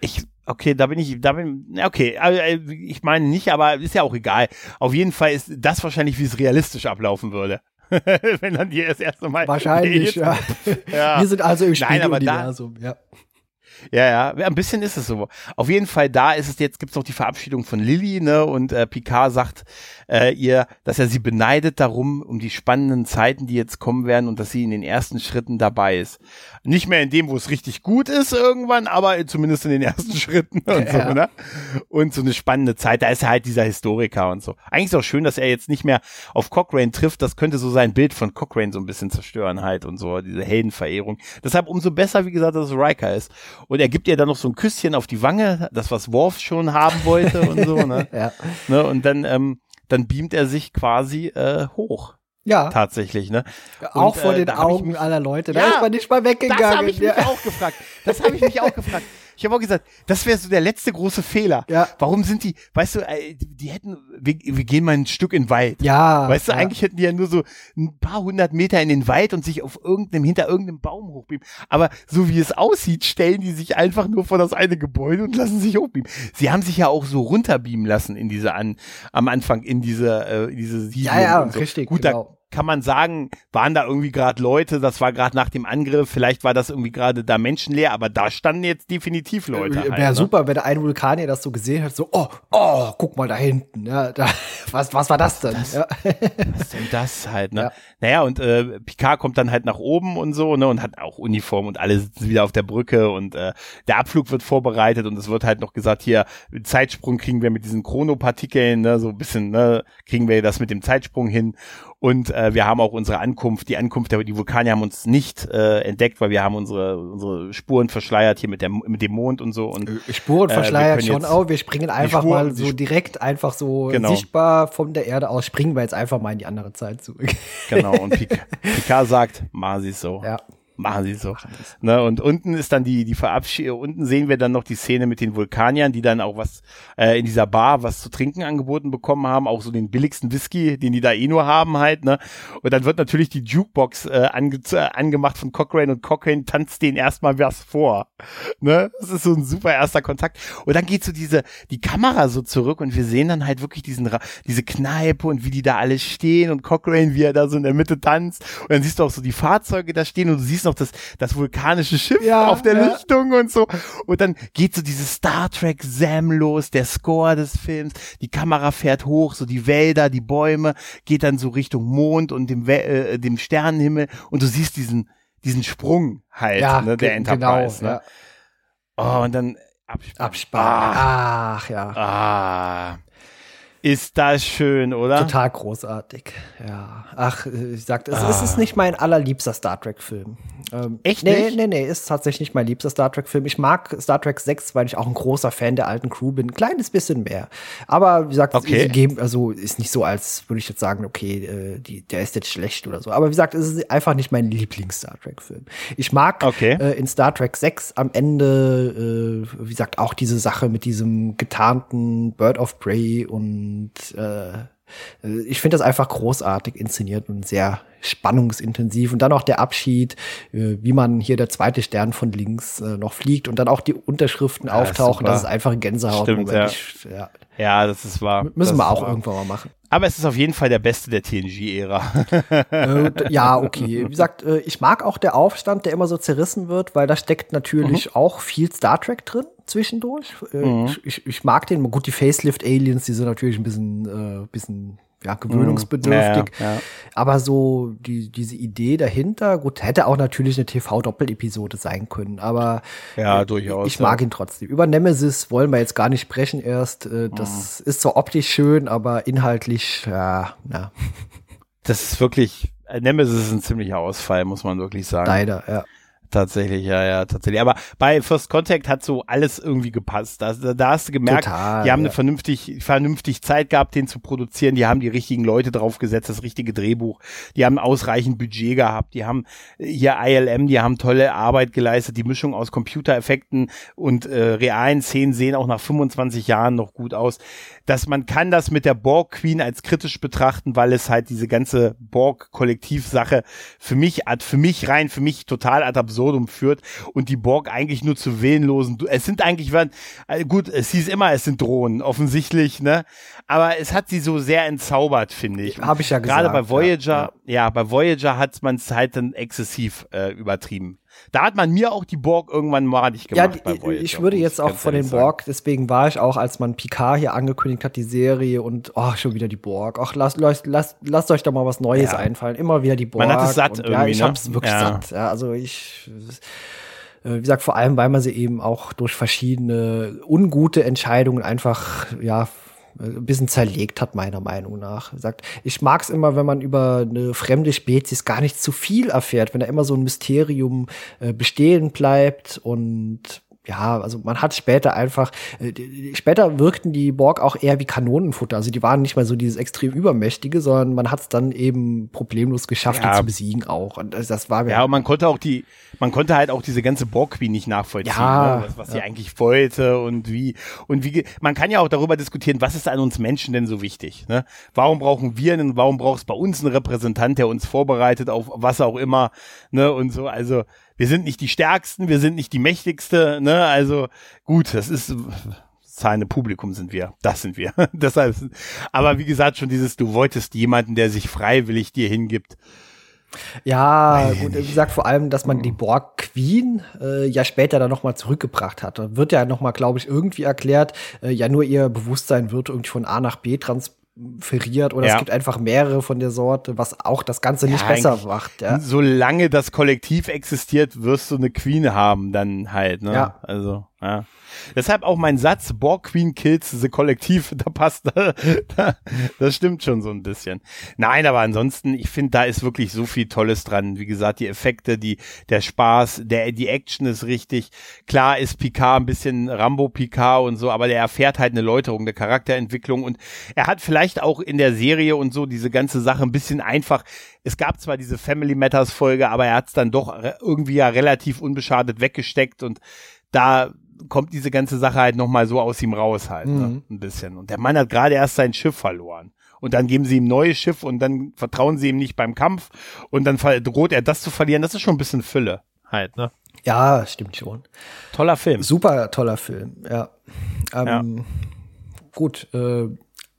Ich Okay, da bin ich, da bin, okay, äh, ich meine nicht, aber ist ja auch egal. Auf jeden Fall ist das wahrscheinlich, wie es realistisch ablaufen würde. *laughs* Wenn dann die das erste Mal. Wahrscheinlich, ja. ja. Wir sind also im Spieluniversum, ja. Ja, ja, ein bisschen ist es so. Auf jeden Fall da ist es jetzt, gibt's noch die Verabschiedung von Lilly, ne, und äh, Picard sagt äh, ihr, dass er sie beneidet darum, um die spannenden Zeiten, die jetzt kommen werden und dass sie in den ersten Schritten dabei ist. Nicht mehr in dem, wo es richtig gut ist irgendwann, aber zumindest in den ersten *laughs* Schritten und ja. so, ne? Und so eine spannende Zeit, da ist er halt dieser Historiker und so. Eigentlich ist auch schön, dass er jetzt nicht mehr auf Cochrane trifft, das könnte so sein Bild von Cochrane so ein bisschen zerstören halt und so, diese Heldenverehrung. Deshalb umso besser, wie gesagt, dass es Riker ist. Und er gibt ihr dann noch so ein Küsschen auf die Wange, das was Worf schon haben wollte und so, ne? *laughs* ja. ne? Und dann, ähm, dann beamt er sich quasi äh, hoch. Ja. Tatsächlich, ne? Auch und, vor äh, den Augen aller Leute. Da ja, ist man nicht mal weggegangen. Das habe ich ja. mich auch gefragt. Das habe ich mich auch gefragt. Ich habe auch gesagt, das wäre so der letzte große Fehler. Ja. Warum sind die, weißt du, äh, die hätten, wir, wir gehen mal ein Stück in den Wald. Ja. Weißt du, ja. eigentlich hätten die ja nur so ein paar hundert Meter in den Wald und sich auf irgendeinem, hinter irgendeinem Baum hochbeamen. Aber so wie es aussieht, stellen die sich einfach nur vor das eine Gebäude und lassen sich hochbeamen. Sie haben sich ja auch so runterbeamen lassen in diese an, am Anfang in diese, äh, in diese Siedlung. Ja, ja, so. richtig. Gut, genau. Kann man sagen, waren da irgendwie gerade Leute, das war gerade nach dem Angriff, vielleicht war das irgendwie gerade da menschenleer, aber da standen jetzt definitiv Leute. Wäre halt, ne? super, wenn ein Vulkanier das so gesehen hat, so, oh, oh, guck mal da hinten, ja, da, was, was war das denn? Das, ja. Was denn das halt, ne? Ja. Naja, und äh, Picard kommt dann halt nach oben und so, ne, und hat auch Uniform und alle sitzen wieder auf der Brücke und äh, der Abflug wird vorbereitet und es wird halt noch gesagt, hier, Zeitsprung kriegen wir mit diesen Chronopartikeln, ne, so ein bisschen, ne, kriegen wir das mit dem Zeitsprung hin und äh, wir haben auch unsere Ankunft, die Ankunft der die Vulkanier haben uns nicht äh, entdeckt, weil wir haben unsere unsere Spuren verschleiert hier mit der mit dem Mond und so und äh, Spuren äh, verschleiert schon auch. Wir springen einfach Spuren, mal so direkt einfach so genau. sichtbar von der Erde aus springen wir jetzt einfach mal in die andere Zeit zurück. Genau und *laughs* Picard sagt, machen Sie es so. Ja machen sie so. Ne, und unten ist dann die, die Verabschiedung, unten sehen wir dann noch die Szene mit den Vulkaniern, die dann auch was äh, in dieser Bar was zu trinken angeboten bekommen haben, auch so den billigsten Whisky, den die da eh nur haben halt, ne? Und dann wird natürlich die Jukebox äh, ange äh, angemacht von Cochrane und Cochrane tanzt denen erstmal was vor. Ne? Das ist so ein super erster Kontakt. Und dann geht so diese, die Kamera so zurück und wir sehen dann halt wirklich diesen, diese Kneipe und wie die da alle stehen und Cochrane, wie er da so in der Mitte tanzt. Und dann siehst du auch so die Fahrzeuge da stehen und du siehst noch das, das vulkanische Schiff ja, auf der ja. Lichtung und so. Und dann geht so dieses Star Trek Sam los, der Score des Films, die Kamera fährt hoch, so die Wälder, die Bäume, geht dann so Richtung Mond und dem, äh, dem Sternenhimmel und du siehst diesen, diesen Sprung halt, ja, ne, der Enterprise. Genau, ne? Oh, und dann Abspann. Abspann. Ach, Ach ja. Ah. Ist das schön, oder? Total großartig, ja. Ach, ich sagte, es, ah. es ist nicht mein allerliebster Star Trek-Film. Ähm, Echt nee, nicht? Nee, nee, ist tatsächlich nicht mein liebster Star Trek-Film. Ich mag Star Trek 6, weil ich auch ein großer Fan der alten Crew bin. Ein kleines bisschen mehr. Aber wie gesagt, okay. geben, also ist nicht so, als würde ich jetzt sagen, okay, äh, die, der ist jetzt schlecht oder so. Aber wie gesagt, es ist einfach nicht mein Lieblings-Star Trek-Film. Ich mag okay. äh, in Star Trek 6 am Ende, äh, wie gesagt, auch diese Sache mit diesem getarnten Bird of Prey und und äh, ich finde das einfach großartig inszeniert und sehr spannungsintensiv. Und dann auch der Abschied, äh, wie man hier der zweite Stern von links äh, noch fliegt und dann auch die Unterschriften ja, auftauchen. Das ist einfach ein Gänsehaut. Stimmt, ja. ja. ja. das ist wahr. Müssen das wir auch wahr. irgendwann mal machen. Aber es ist auf jeden Fall der beste der TNG-Ära. äh, ja, okay. Wie gesagt, ich mag auch der Aufstand, der immer so zerrissen wird, weil da steckt natürlich mhm. auch viel Star Trek drin zwischendurch. Äh, mhm. ich, ich, mag den. Gut, die Facelift-Aliens, die sind natürlich ein bisschen, äh, bisschen ja, gewöhnungsbedürftig. Mm, ja, ja. Aber so die, diese Idee dahinter, gut, hätte auch natürlich eine TV-Doppel-Episode sein können, aber ja, durchaus, ich mag ihn trotzdem. Über Nemesis wollen wir jetzt gar nicht sprechen erst. Äh, das mm. ist zwar optisch schön, aber inhaltlich, ja, ja. Das ist wirklich, Nemesis ist ein ziemlicher Ausfall, muss man wirklich sagen. Leider, ja. Tatsächlich, ja, ja, tatsächlich. Aber bei First Contact hat so alles irgendwie gepasst. Da, da hast du gemerkt, Total, die haben ja. eine vernünftig, vernünftig Zeit gehabt, den zu produzieren. Die haben die richtigen Leute draufgesetzt, das richtige Drehbuch. Die haben ausreichend Budget gehabt. Die haben hier ILM, die haben tolle Arbeit geleistet. Die Mischung aus Computereffekten und äh, realen Szenen sehen auch nach 25 Jahren noch gut aus. Dass man kann das mit der Borg Queen als kritisch betrachten, weil es halt diese ganze Borg Kollektivsache für mich, für mich rein, für mich total ad absurd absurdum führt und die Borg eigentlich nur zu willenlosen, es sind eigentlich, äh, gut, es hieß immer, es sind Drohnen, offensichtlich, ne? Aber es hat sie so sehr entzaubert, finde ich. Habe ich ja gesagt. Gerade bei Voyager, ja, ja. ja bei Voyager hat man es halt dann exzessiv äh, übertrieben. Da hat man mir auch die Borg irgendwann madig gemacht. Ja, die, ich würde jetzt auch von den Borg, deswegen war ich auch, als man Picard hier angekündigt hat, die Serie und oh, schon wieder die Borg. Ach, lasst, lasst, lasst, lasst euch doch mal was Neues ja. einfallen. Immer wieder die Borg. Man hat es satt und, irgendwie, Ja, ich ne? hab's wirklich ja. satt. Ja, also ich äh, wie gesagt, vor allem, weil man sie eben auch durch verschiedene ungute Entscheidungen einfach, ja, ein bisschen zerlegt hat, meiner Meinung nach. Sagt, ich mag es immer, wenn man über eine fremde Spezies gar nicht zu viel erfährt, wenn da immer so ein Mysterium äh, bestehen bleibt und ja, also man hat später einfach, äh, später wirkten die Borg auch eher wie Kanonenfutter. Also die waren nicht mehr so dieses extrem übermächtige, sondern man hat es dann eben problemlos geschafft, ja. die zu besiegen auch. Und das, das war ja, und man konnte auch die, man konnte halt auch diese ganze Borg Queen nicht nachvollziehen, ja, ne? was, was ja. sie eigentlich wollte und wie und wie. Man kann ja auch darüber diskutieren, was ist an uns Menschen denn so wichtig? Ne? Warum brauchen wir einen? Warum braucht es bei uns einen Repräsentant, der uns vorbereitet auf was auch immer? Ne und so. Also wir sind nicht die Stärksten, wir sind nicht die Mächtigste, ne? Also gut, das ist zahlende Publikum sind wir. Das sind wir. *laughs* Deshalb, aber wie gesagt, schon dieses, du wolltest jemanden, der sich freiwillig dir hingibt. Ja, gut, wie gesagt, vor allem, dass man die Borg Queen äh, ja später dann nochmal zurückgebracht hat. Da wird ja nochmal, glaube ich, irgendwie erklärt, äh, ja nur ihr Bewusstsein wird irgendwie von A nach B transportiert transferiert oder ja. es gibt einfach mehrere von der Sorte, was auch das Ganze nicht ja, besser macht. Ja. Solange das Kollektiv existiert, wirst du eine Queen haben, dann halt. Ne? Ja. Also, ja. Deshalb auch mein Satz, Borg Queen kills the Kollektiv, *laughs* da passt, da, das stimmt schon so ein bisschen. Nein, aber ansonsten, ich finde, da ist wirklich so viel Tolles dran. Wie gesagt, die Effekte, die, der Spaß, der, die Action ist richtig. Klar ist Picard ein bisschen Rambo Picard und so, aber der erfährt halt eine Läuterung der Charakterentwicklung und er hat vielleicht auch in der Serie und so diese ganze Sache ein bisschen einfach es gab zwar diese Family Matters Folge, aber er hat es dann doch irgendwie ja relativ unbeschadet weggesteckt und da kommt diese ganze Sache halt nochmal so aus ihm raus halt, ne? mhm. ne? ein bisschen. Und der Mann hat gerade erst sein Schiff verloren. Und dann geben sie ihm neues Schiff und dann vertrauen sie ihm nicht beim Kampf und dann droht er das zu verlieren. Das ist schon ein bisschen Fülle halt, ne? Ja, stimmt schon. Toller Film. Super toller Film, ja. Ähm, ja. Gut, äh,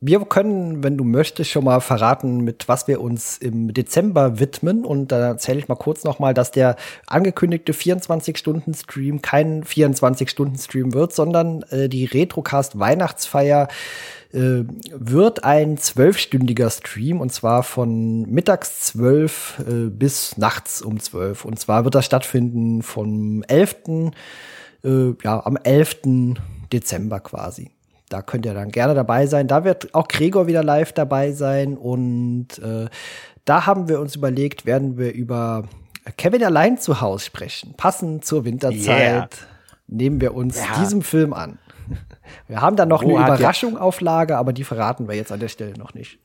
wir können, wenn du möchtest, schon mal verraten, mit was wir uns im Dezember widmen. Und da erzähle ich mal kurz nochmal, dass der angekündigte 24-Stunden-Stream kein 24-Stunden-Stream wird, sondern äh, die Retrocast Weihnachtsfeier äh, wird ein zwölfstündiger Stream und zwar von mittags zwölf äh, bis nachts um zwölf. Und zwar wird das stattfinden vom 11. Äh, ja, am 11. Dezember quasi da könnt ihr dann gerne dabei sein. Da wird auch Gregor wieder live dabei sein. Und äh, da haben wir uns überlegt, werden wir über Kevin allein zu Hause sprechen. Passend zur Winterzeit yeah. nehmen wir uns ja. diesem Film an. Wir haben dann noch Wo eine Überraschung auf Lager, aber die verraten wir jetzt an der Stelle noch nicht.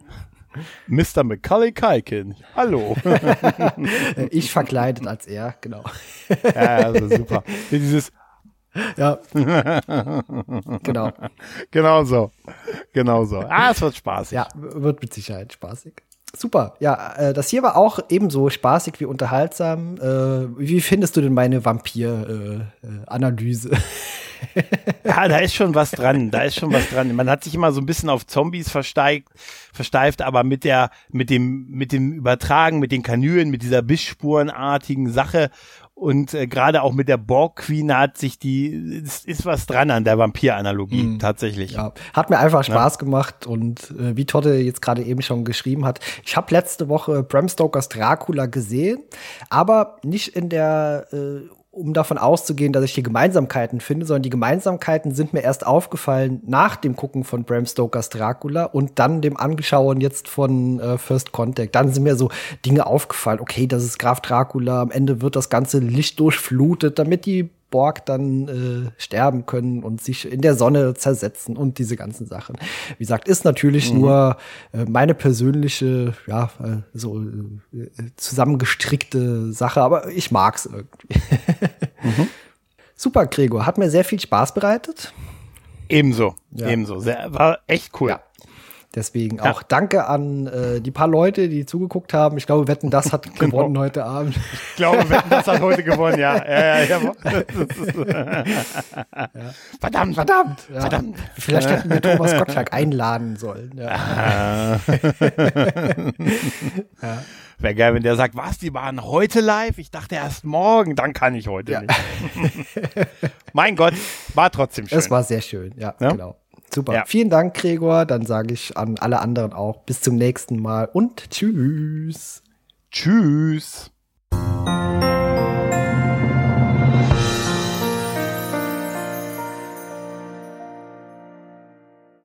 Mr. Macaulay Kalkin. Hallo. *laughs* ich verkleidet als er, genau. Ja, also super. *laughs* Dieses ja. *laughs* genau. Genau so. Genau so. Ah, es wird spaßig. Ja, wird mit Sicherheit spaßig. Super. Ja, äh, das hier war auch ebenso spaßig wie unterhaltsam. Äh, wie findest du denn meine Vampir-Analyse? Äh, *laughs* ja, da ist schon was dran. Da ist schon was dran. Man hat sich immer so ein bisschen auf Zombies versteigt, versteift, aber mit der, mit dem, mit dem Übertragen, mit den Kanülen, mit dieser Bissspurenartigen Sache und äh, gerade auch mit der Borg Queen hat sich die, ist, ist was dran an der Vampir-Analogie, mm. tatsächlich. Ja, hat mir einfach Spaß ja. gemacht und äh, wie Totte jetzt gerade eben schon geschrieben hat, ich habe letzte Woche Bram Stokers Dracula gesehen, aber nicht in der äh, um davon auszugehen, dass ich hier Gemeinsamkeiten finde, sondern die Gemeinsamkeiten sind mir erst aufgefallen nach dem Gucken von Bram Stokers Dracula und dann dem Anschauen jetzt von äh, First Contact. Dann sind mir so Dinge aufgefallen. Okay, das ist Graf Dracula. Am Ende wird das ganze Licht durchflutet, damit die Borg dann äh, sterben können und sich in der Sonne zersetzen und diese ganzen Sachen. Wie gesagt, ist natürlich mhm. nur äh, meine persönliche, ja, äh, so äh, zusammengestrickte Sache, aber ich mag's irgendwie. *laughs* mhm. Super, Gregor, hat mir sehr viel Spaß bereitet. Ebenso, ja. ebenso. Sehr, war echt cool. Ja. Deswegen ja. auch danke an äh, die paar Leute, die zugeguckt haben. Ich glaube, Wetten, das hat *laughs* genau. gewonnen heute Abend. Ich glaube, Wetten, das hat heute gewonnen, ja. ja, ja, ja. *laughs* Verdammt, verdammt, verdammt. Vielleicht hätten wir *laughs* Thomas Gottschalk einladen sollen. Ja. Wäre geil, wenn der sagt, was, die waren heute live? Ich dachte erst morgen, dann kann ich heute nicht. mein Gott, war trotzdem schön. Es war sehr schön, ja, genau. Super. Ja. Vielen Dank, Gregor. Dann sage ich an alle anderen auch bis zum nächsten Mal und tschüss. Tschüss.